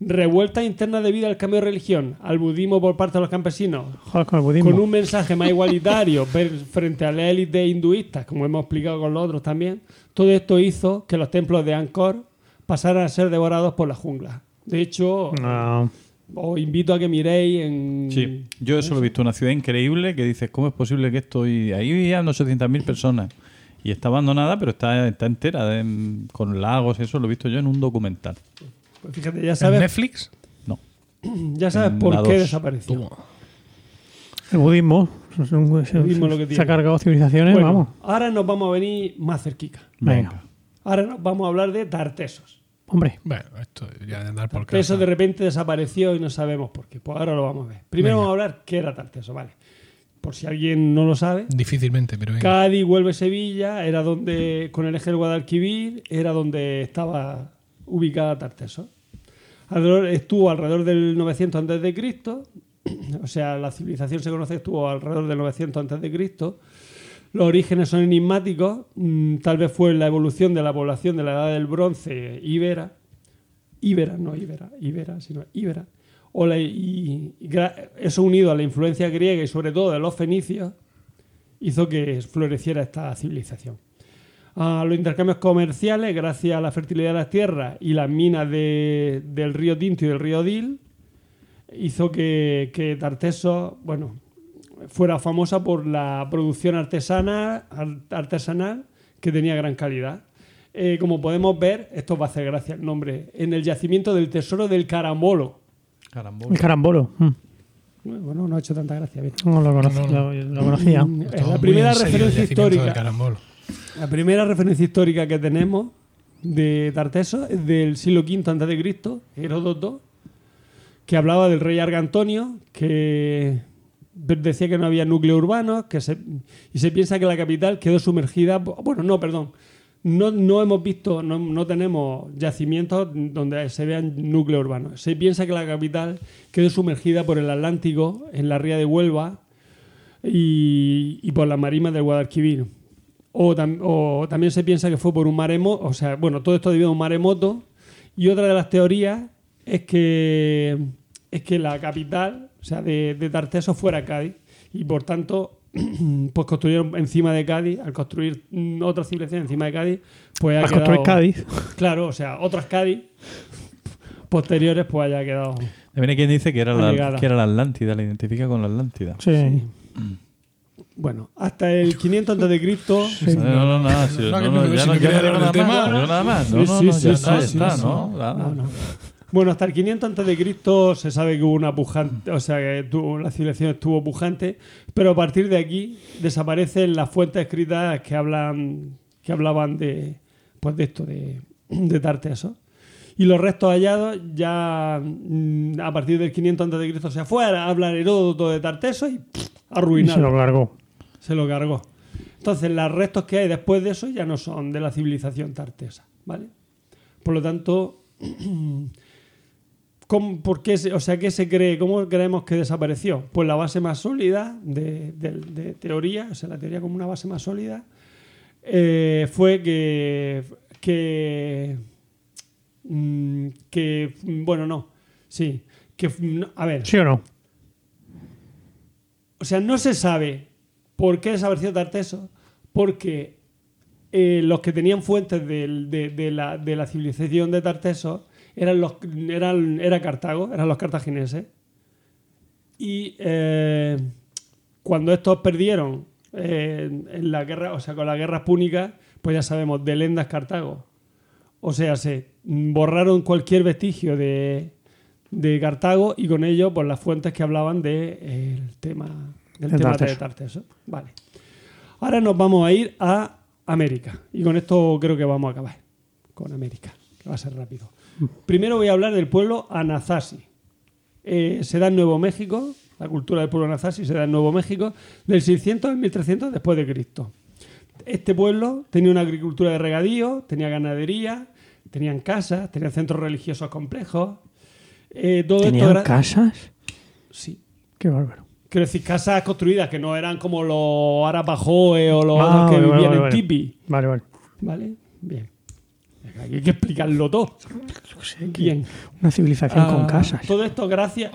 revueltas internas debido al cambio de religión, al budismo por parte de los campesinos, Joder, con con un mensaje más igualitario frente a la élite hinduistas, como hemos explicado con los otros también, todo esto hizo que los templos de Angkor pasaran a ser devorados por la jungla. De hecho, No. Os invito a que miréis en... Sí, yo eso lo he visto, una ciudad increíble que dices, ¿cómo es posible que estoy ahí vivían 800.000 personas? Y está abandonada, pero está, está entera, de- con lagos, eso lo he visto yo en un documental. Pues fíjate, ya ¿En sabes, Netflix? No. ya sabes en por qué desapareció. El budismo. se, budismo lo que se tiene. ha cargado civilizaciones, Bueno, vamos. ahora nos vamos a venir más cerquica. Venga. Ahora nos vamos a hablar de Tartesos. Hombre, Bueno, esto ya de andar por Tarteso casa. de repente desapareció y no sabemos por qué. Pues ahora lo vamos a ver. Primero Venga. vamos a hablar qué era Tarteso, vale. Por si alguien no lo sabe. Difícilmente, pero venga. Cádiz, Huelva, y Sevilla era donde, con el eje del Guadalquivir, era donde estaba ubicada Tarteso. Alrededor- estuvo alrededor del 900 antes de Cristo, o sea, la civilización se conoce que estuvo alrededor del 900 antes de Cristo. Los orígenes son enigmáticos, mm, tal vez fue la evolución de la población de la edad del bronce íbera, íbera, no íbera, íbera, sino íbera. O eso unido a la influencia griega y sobre todo de los fenicios, hizo que floreciera esta civilización. A los intercambios comerciales, gracias a la fertilidad de las tierras y las minas de- del río Tinto y del río Dil, hizo que, que Tarteso, bueno, fuera famosa por la producción artesana, ar- artesanal que tenía gran calidad. Eh, como podemos ver, esto va a hacer gracia el nombre, en el yacimiento del tesoro del Carambolo. el carambolo. mm. Bueno, no ha hecho tanta gracia. bien. No lo, conoce- No, no. lo- lo conocía. Mm, Todo la primera referencia histórica carambolo. La primera referencia histórica que tenemos de Tarteso es del siglo V a.C., Heródoto, que hablaba del rey Argantonio, que decía que no había núcleo urbano, que se, y se piensa que la capital quedó sumergida. Bueno, no, perdón. No, no hemos visto, no, no tenemos yacimientos donde se vean núcleo urbano. Se piensa que la capital quedó sumergida por el Atlántico, en la ría de Huelva, y, y por las marimas del Guadalquivir. O, o también se piensa que fue por un maremoto, o sea, bueno, todo esto debido a un maremoto. Y otra de las teorías es que, es que la capital, o sea, de, de Tarteso fuera Cádiz. Y por tanto, pues construyeron encima de Cádiz, al construir otra civilización encima de Cádiz, pues ha Vas a construir quedado- Cádiz. Claro, o sea, otras Cádiz posteriores, pues haya quedado. Viene quien dice que era, la, que era la Atlántida, la identifica con la Atlántida. Sí. Bueno, hasta el 500 antes de Cristo. No, no, no, nada, si- No, no, que no, no- ya no hablar nada más. no nada más. No, Sí, no, sí, no, sí, ya sí, está, ya sí, sí. ¿no? Bueno, hasta el 500 antes de Cristo se sabe que hubo una pujante, o sea, que tuvo- la civilización estuvo pujante, pero a partir de aquí desaparecen las fuentes escritas que hablan que hablaban de pues de esto de, de Tarteso. Y los restos hallados ya mm, a partir del 500 antes de Cristo se afuera, hablan Heródoto de Tarteso y pff, Y se arruinado. lo largó. Se lo cargó. Entonces, los restos que hay después de eso ya no son de la civilización tartesa, ¿vale? Por lo tanto, ¿cómo- ¿por qué o sea, ¿qué se cree? ¿Cómo creemos que desapareció? Pues la base más sólida de, de- de teoría, o sea, la teoría como una base más sólida, eh, fue que, que, mm, que, bueno, no, sí, que, no, a ver, ¿Sí o no? o sea, no se sabe por qué desapareció Tarteso, porque eh, los que tenían fuentes de, de la, de la civilización de Tartesos eran los, eran, era Cartago, eran los cartagineses. Y eh, cuando estos perdieron eh, en la guerra, o sea, con las guerras púnicas, pues ya sabemos, de Lendas Cartago. O sea, se borraron cualquier vestigio de, de Cartago y con ello, pues las fuentes que hablaban del de, el tema, del De tema de. Tarteso. Vale. Ahora nos vamos a ir a América. Y con esto creo que vamos a acabar. Con América, que va a ser rápido. Primero voy a hablar del pueblo Anasazi. Eh, se da en Nuevo México, la cultura del pueblo Anasazi se da en Nuevo México, del 600 al 1300 después de Cristo. Este pueblo tenía una agricultura de regadío, tenía ganadería, tenían casas, tenían centros religiosos complejos. Eh, todo esto ¿Tenían era- casas? Sí. Qué bárbaro. Quiero decir, casas construidas que no eran como los Arapahoe o los Ah, otros que vale, vivían vale, en vale. tipi. Vale, vale. ¿Vale? Bien. Hay que explicarlo todo. Bien. Una civilización con Ah, casas. Todo esto gracias.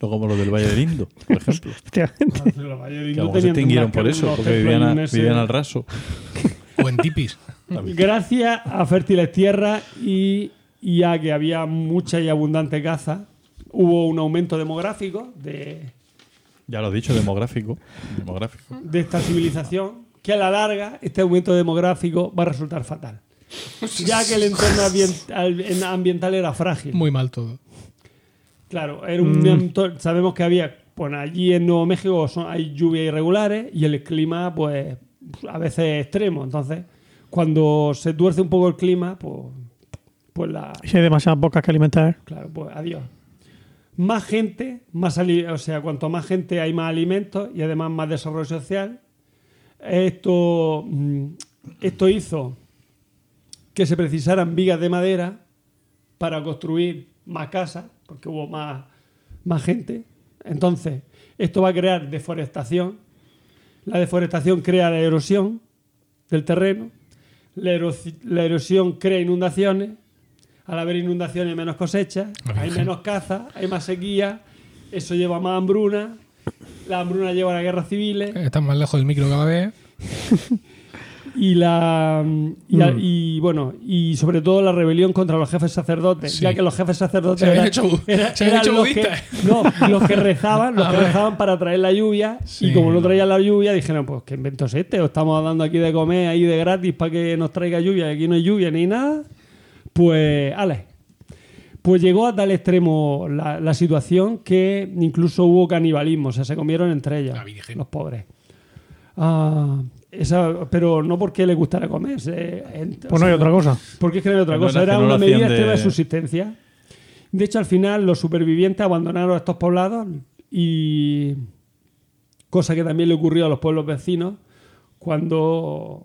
No como los del Valle del Indo, por ejemplo. Efectivamente. Los Que a no lo mejor se extinguieron por eso, porque vivían, a- vivían al raso. O en tipis. Gracias a fértiles tierras y, y a que había mucha y abundante caza, hubo un aumento demográfico de, Ya lo he dicho, demográfico. demográfico. de esta civilización, que a la larga este aumento demográfico va a resultar fatal. Ya que el entorno ambien- al- ambiental era frágil. Muy mal todo. Claro, era un entor- sabemos que había, pues allí en Nuevo México son- hay lluvias irregulares y el clima, pues, a veces extremo. Entonces, cuando se tuerce un poco el clima, pues, pues la, Si hay demasiadas bocas que alimentar. claro, pues adiós. Más gente, más ali- o sea, cuanto más gente hay más alimentos y además más desarrollo social. Esto, mm, esto hizo que se precisaran vigas de madera para construir más casas, porque hubo más, más gente. Entonces, esto va a crear deforestación. La deforestación crea la erosión del terreno. La, erosi- la erosión crea inundaciones. Al haber inundaciones hay menos cosechas, hay menos caza, hay más sequía. Eso lleva a más hambruna. La hambruna lleva a las guerras civiles. Estás más lejos del micro cada vez. y la y, Mm. a- y, bueno y sobre todo la rebelión contra los jefes sacerdotes Sí. ya que los jefes sacerdotes Se eran, hecho bu- era- se habían eran hecho los que, budistas. no los que rezaban los que rezaban para traer la lluvia Sí. y como no traían la lluvia dijeron pues qué invento es este os estamos dando aquí de comer ahí de gratis para que nos traiga lluvia y aquí no hay lluvia ni nada pues ale pues llegó a tal extremo la, la situación que incluso hubo canibalismo, o sea, se comieron entre ellos, La Virgen. los pobres. Ah, esa- pero no porque les gustara comer. se- en- Pues no hay sea, otra cosa. Porque es que no hay otra cosa. era- una medida extrema de subsistencia. De hecho, al final los supervivientes abandonaron estos poblados y cosa que también le ocurrió a los pueblos vecinos cuando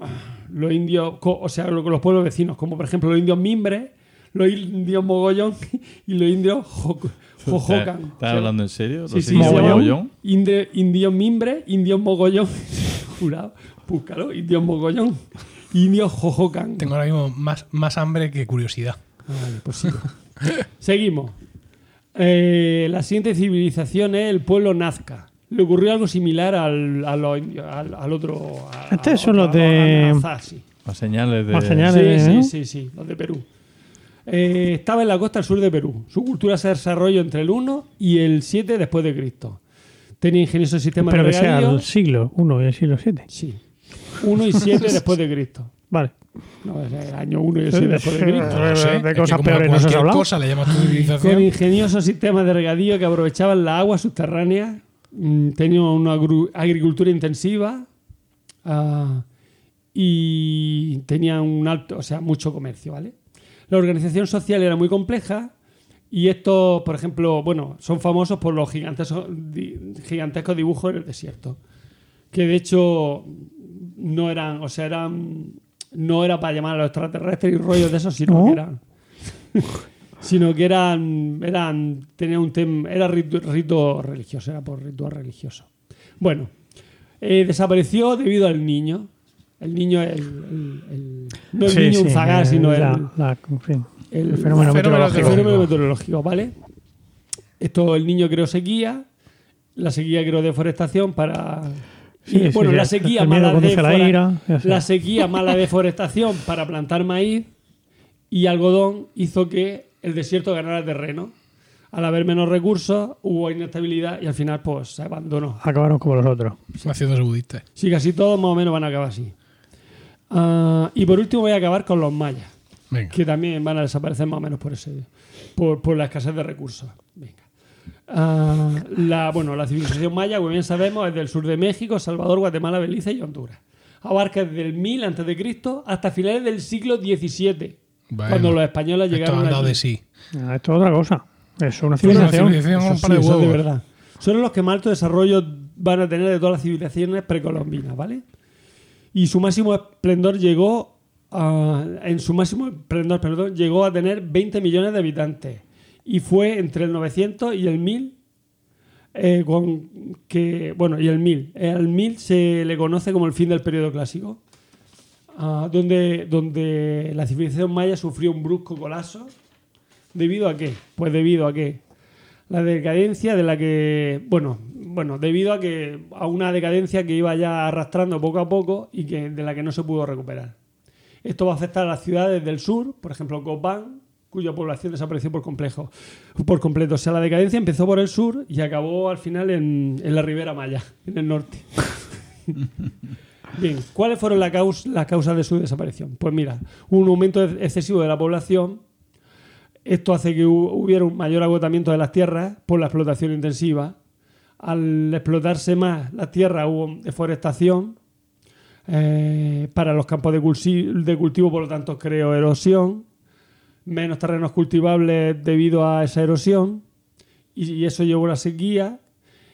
ah, los indios, o sea, lo- los pueblos vecinos, como por ejemplo los indios Mimbres, los indios Mogollón y los indios Jo- Jojocan. ¿Estás O sea, hablando en serio? ¿Los Sí, sí, indios mogollón? indios mimbre, indios mogollón. Jurado. Búscalo, indios mogollón. Indios jojocan. Tengo ahora mismo más, más hambre que curiosidad. Vale, pues sigo. Seguimos. Eh, la siguiente civilización es el pueblo Nazca. Le ocurrió algo similar al, al, al otro. Estos son los de-. Las señales de... Las señales. Sí, sí, sí, sí, los de Perú. Eh, estaba en la costa sur de Perú. Su cultura se desarrolló entre el 1 y el 7 después de Cristo. Tenía ingeniosos sistemas Pero de que sea regadío. el siglo 1 y el siglo 7. Sí. 1 y 7 después de Cristo. Vale. No, es el año 1 y el 7 después de Cristo. No lo sé. De Es que cosas peores no se cualquier hablado. cosa le llamas Con ingeniosos sistemas de regadío que aprovechaban la agua subterránea. Mm, Tenía una agricultura intensiva. ah, y tenían un alto, o sea, mucho comercio, ¿vale? La organización social era muy compleja y estos, por ejemplo, bueno, son famosos por los gigantescos, gigantescos dibujos en el desierto. Que de hecho no eran, o sea, eran no era para llamar a los extraterrestres y rollos de esos, sino ¿No? que eran sino que eran eran tenía un tema era rito, rito religioso, era por ritual religioso. Bueno, eh, desapareció debido al niño. El niño es el, el- el- no el Sí, niño sí, un zagar, eh, sino el, la- la- en fin, el- el fenómeno meteorológico. el Lógico. fenómeno meteorológico, ¿vale? Esto el niño creó sequía, la sequía creó deforestación para Sí, Y, sí, bueno, sí, la sequía, mala, la ira, la sequía, mala deforestación para plantar maíz y algodón hizo que el desierto ganara terreno. Al haber menos recursos, hubo inestabilidad y al final pues se abandonó. Acabaron como los otros. Haciéndose budistas. Sí, casi todos más o menos van a acabar así. Ah, y por último voy a acabar con los mayas, Venga. que también van a desaparecer más o menos por ese por, por la escasez de recursos. Venga. Ah, la, bueno, la civilización maya, como bien sabemos, es del sur de México, Salvador, Guatemala, Belice y Honduras. Abarca desde el 1000 a.C. hasta finales del siglo XVII, Bueno, cuando los españoles Esto llegaron aquí. de sí. Ah, esto es otra cosa. Es una Una civilización. Eso sí, de verdad. Son los que más alto desarrollo van a tener de todas las civilizaciones precolombinas, ¿vale? Y su máximo esplendor llegó en su máximo esplendor, perdón, llegó a tener 20 millones de habitantes. Y fue entre el 900 y el 1000 eh, que bueno, y el 1000. El 1000 se le conoce como el fin del periodo clásico. ah, donde, donde la civilización maya sufrió un brusco colapso. ¿Debido a qué? Pues debido a que la decadencia de la que, bueno, bueno, debido a que a una decadencia que iba ya arrastrando poco a poco y que de la que no se pudo recuperar. Esto va a afectar a las ciudades del sur, por ejemplo, Copán, cuya población desapareció por complejo, por completo. O sea, la decadencia empezó por el sur y acabó al final en, en la Ribera Maya, en el norte. Bien, ¿cuáles fueron las causas de su desaparición? Pues mira, un aumento excesivo de la población, esto hace que hu- hubiera un mayor agotamiento de las tierras por la explotación intensiva. Al explotarse más las tierras hubo deforestación. Eh, para los campos de, cultivo, por lo tanto, creó erosión. Menos terrenos cultivables debido a esa erosión. Y, y eso llevó a una sequía.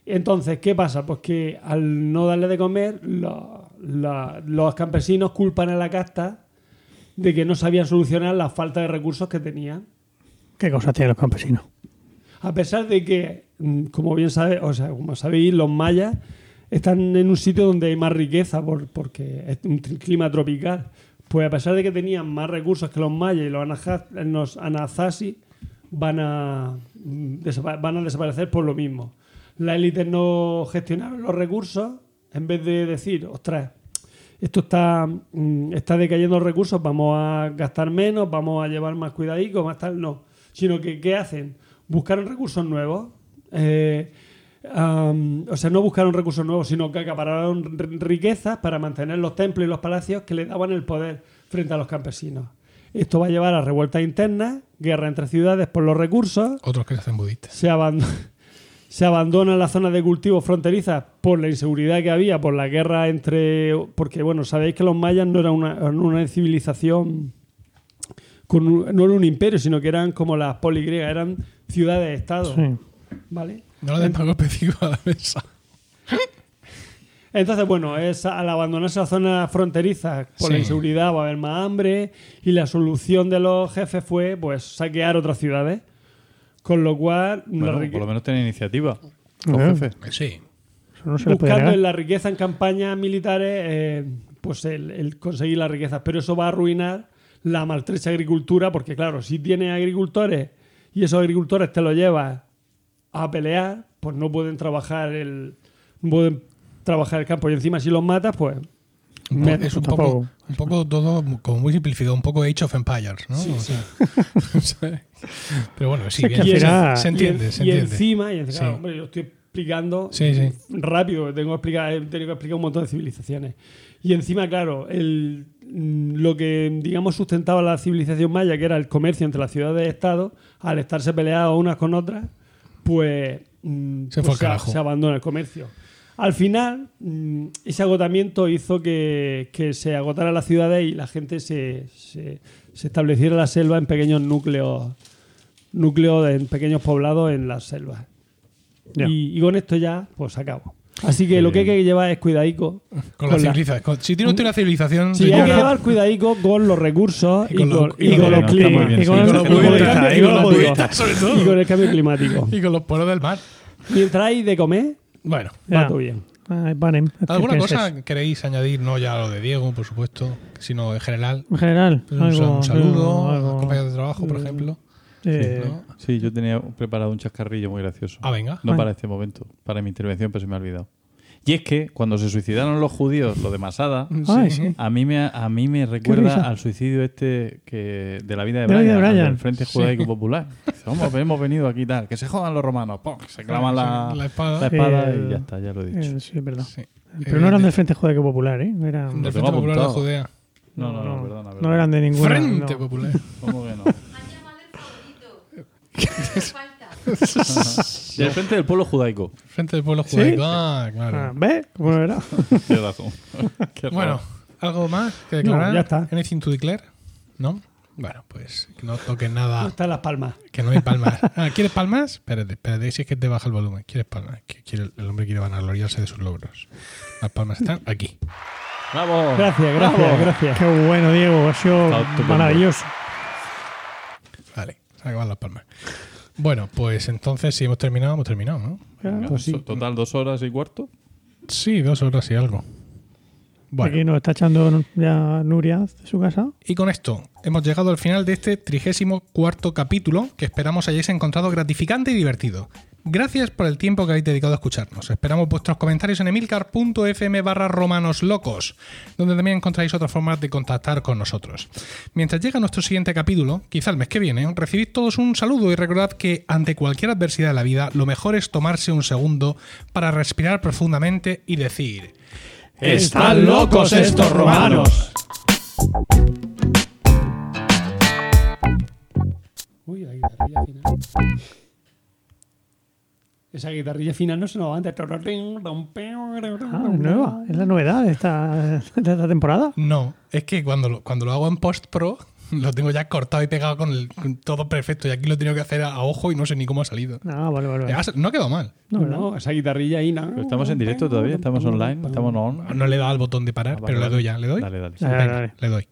Entonces, ¿qué pasa? Pues que al no darle de comer, la- los campesinos culpan a la casta de que no sabían solucionar la falta de recursos que tenían. ¿Qué cosas tienen los campesinos? A pesar de que, mm, como bien sabe, o sea, como sabéis, los mayas están en un sitio donde hay más riqueza por- porque es un clima tropical. Pues a pesar de que tenían más recursos que los mayas y los, anaja- los van a, van a desaparecer por lo mismo. Las élites no gestionaron los recursos en vez de decir, ostras, esto está, mm, está decayendo los recursos, vamos a gastar menos, vamos a llevar más cuidadico, más tal, no. Sino que, ¿qué hacen? Buscaron recursos nuevos. eh, o sea, no buscaron recursos nuevos, sino que acapararon riquezas para mantener los templos y los palacios que le daban el poder frente a los campesinos. Esto va a llevar a revueltas internas, guerra entre ciudades por los recursos, Otros que se hacen budistas. se, abandona, se abandonan las zonas de cultivo fronterizas por la inseguridad que había, por la guerra entre... Porque, bueno, sabéis que los mayas no eran una, eran una civilización, con un- no era un imperio, sino que eran como las poligriegas, eran ciudades-estados. Sí. ¿Vale? No le den pago específico a la mesa. Entonces, bueno, es al abandonarse las zonas fronterizas por la inseguridad va a haber más hambre y la solución de los jefes fue pues saquear otras ciudades. Con lo cual, la Bueno, por lo menos tiene iniciativa. Los Eh. jefes. Sí. No se buscando en la riqueza en campañas militares, eh, pues el, el conseguir las riquezas. Pero eso va a arruinar la maltrecha agricultura, porque claro, si tienes agricultores y esos agricultores te lo llevas a pelear, pues no pueden trabajar el, no pueden trabajar el campo. Y encima si los matas, pues Me- es un poco, un poco todo como muy simplificado, un poco Age of Empires, ¿no? Sí, O sí. sea, Pero bueno, sí, bien, se- entiende, se y encima, y encima, Sí. hombre, yo estoy explicando Sí, sí. rápido, tengo que explicar, he tenido que explicar un montón de civilizaciones. Y encima, claro, el, mm, lo que digamos sustentaba la civilización maya, que era el comercio entre las ciudades y estados, al estarse peleadas unas con otras, pues, mm, Se pues fue se abandona el comercio. Al final, mm, ese agotamiento hizo que, que se agotaran las ciudades y la gente se, se, se estableciera en la selva en pequeños núcleos, núcleos de- en pequeños poblados en las selvas. Y, y con esto ya, pues acabo. Así que lo que hay que llevar es cuidadico. Con la con la- si tiene usted una civilización. Sí, hay que llevar cuidadico con los recursos Y y con los- climas. Y con el- cambio y con los climático. Y con los pueblos del mar. Mientras hay de comer, Bueno. va Ya. todo bien. Panem, ¿Alguna ¿qué cosa queréis añadir? No ya lo de Diego, por supuesto, sino en general. En general, Un, algo, un saludo compañeros de trabajo, por ejemplo. Eh, ¿no? Sí, yo tenía preparado un chascarrillo muy gracioso. Ah, venga. No para este momento, para mi intervención, pero se me ha olvidado. Y es que cuando se suicidaron los judíos, lo de Masada, sí. a mí me, a mí me recuerda al suicidio este que de la vida de De la Brian, vida de al Brian. del Frente Judaico Popular. Dice, Vamos, hemos venido aquí y tal. Que se jodan los romanos. ¡pum! Se clavan la, La espada. la espada Sí, y ya está, ya lo he dicho. Eh, sí, es verdad. Sí. Pero no eran Eh, del Frente Judaico Popular, ¿eh? Eran, del Frente Popular de. Judea. No, no, no, perdona. no perdona. eran de ninguna. Frente no. Popular. ¿Cómo que no? Han llamado el favorito. Falta. Del Frente del Pueblo Judaico. Frente del Pueblo ¿Sí? Judaico. Ah, claro. Ah, ¿Ves? ¿Cómo era? Tienes razón. Qué Bueno. ¿algo más que declarar? No, ya está. ¿Anything to declare? ¿No? Bueno, pues que no toques nada. Están las palmas. Que no hay palmas. Ah, ¿Quieres palmas? Espérate, espérate, si es que te baja el volumen. ¿Quieres palmas? Que quiere, el hombre quiere vanagloriarse de sus logros. Las palmas están aquí. ¡Bravo! Gracias, gracias, ¡Bravo! gracias. Qué bueno, Diego. Ha sido maravilloso. Acaban las palmas. Bueno, pues entonces si hemos terminado, hemos terminado, ¿no? Venga, Pues sí. Total, dos horas y cuarto. Sí, dos horas y algo. Bueno, Aquí nos está echando ya Nuria de su casa. y con esto hemos llegado al final de este trigésimo cuarto capítulo que esperamos hayáis encontrado gratificante y divertido. Gracias por el tiempo que habéis dedicado a escucharnos. Esperamos vuestros comentarios en emilcar.fm barra romanoslocos, donde también encontráis otras formas de contactar con nosotros. Mientras llega nuestro siguiente capítulo, quizá el mes que viene, recibid todos un saludo y recordad que ante cualquier adversidad de la vida, lo mejor es tomarse un segundo para respirar profundamente y decir... ¡Están locos estos romanos! Uy, la guitarrilla final. Esa guitarrilla final no se nos va antes. Ah, es nueva. Es la novedad de esta, de esta temporada. No, es que cuando lo, cuando lo hago en post pro lo tengo ya cortado y pegado con, el- con todo perfecto y aquí lo he tenido que hacer a, a ojo y no sé ni cómo ha salido. Ah, vale, vale. No ha quedado mal. No, No, no, esa guitarrilla ahí, no. Pero estamos en directo todavía, estamos online, estamos on. No le he dado al botón de parar, Ah, vale, pero le doy ya. ¿Le doy? Dale, dale. Dale, Venga, dale. le doy.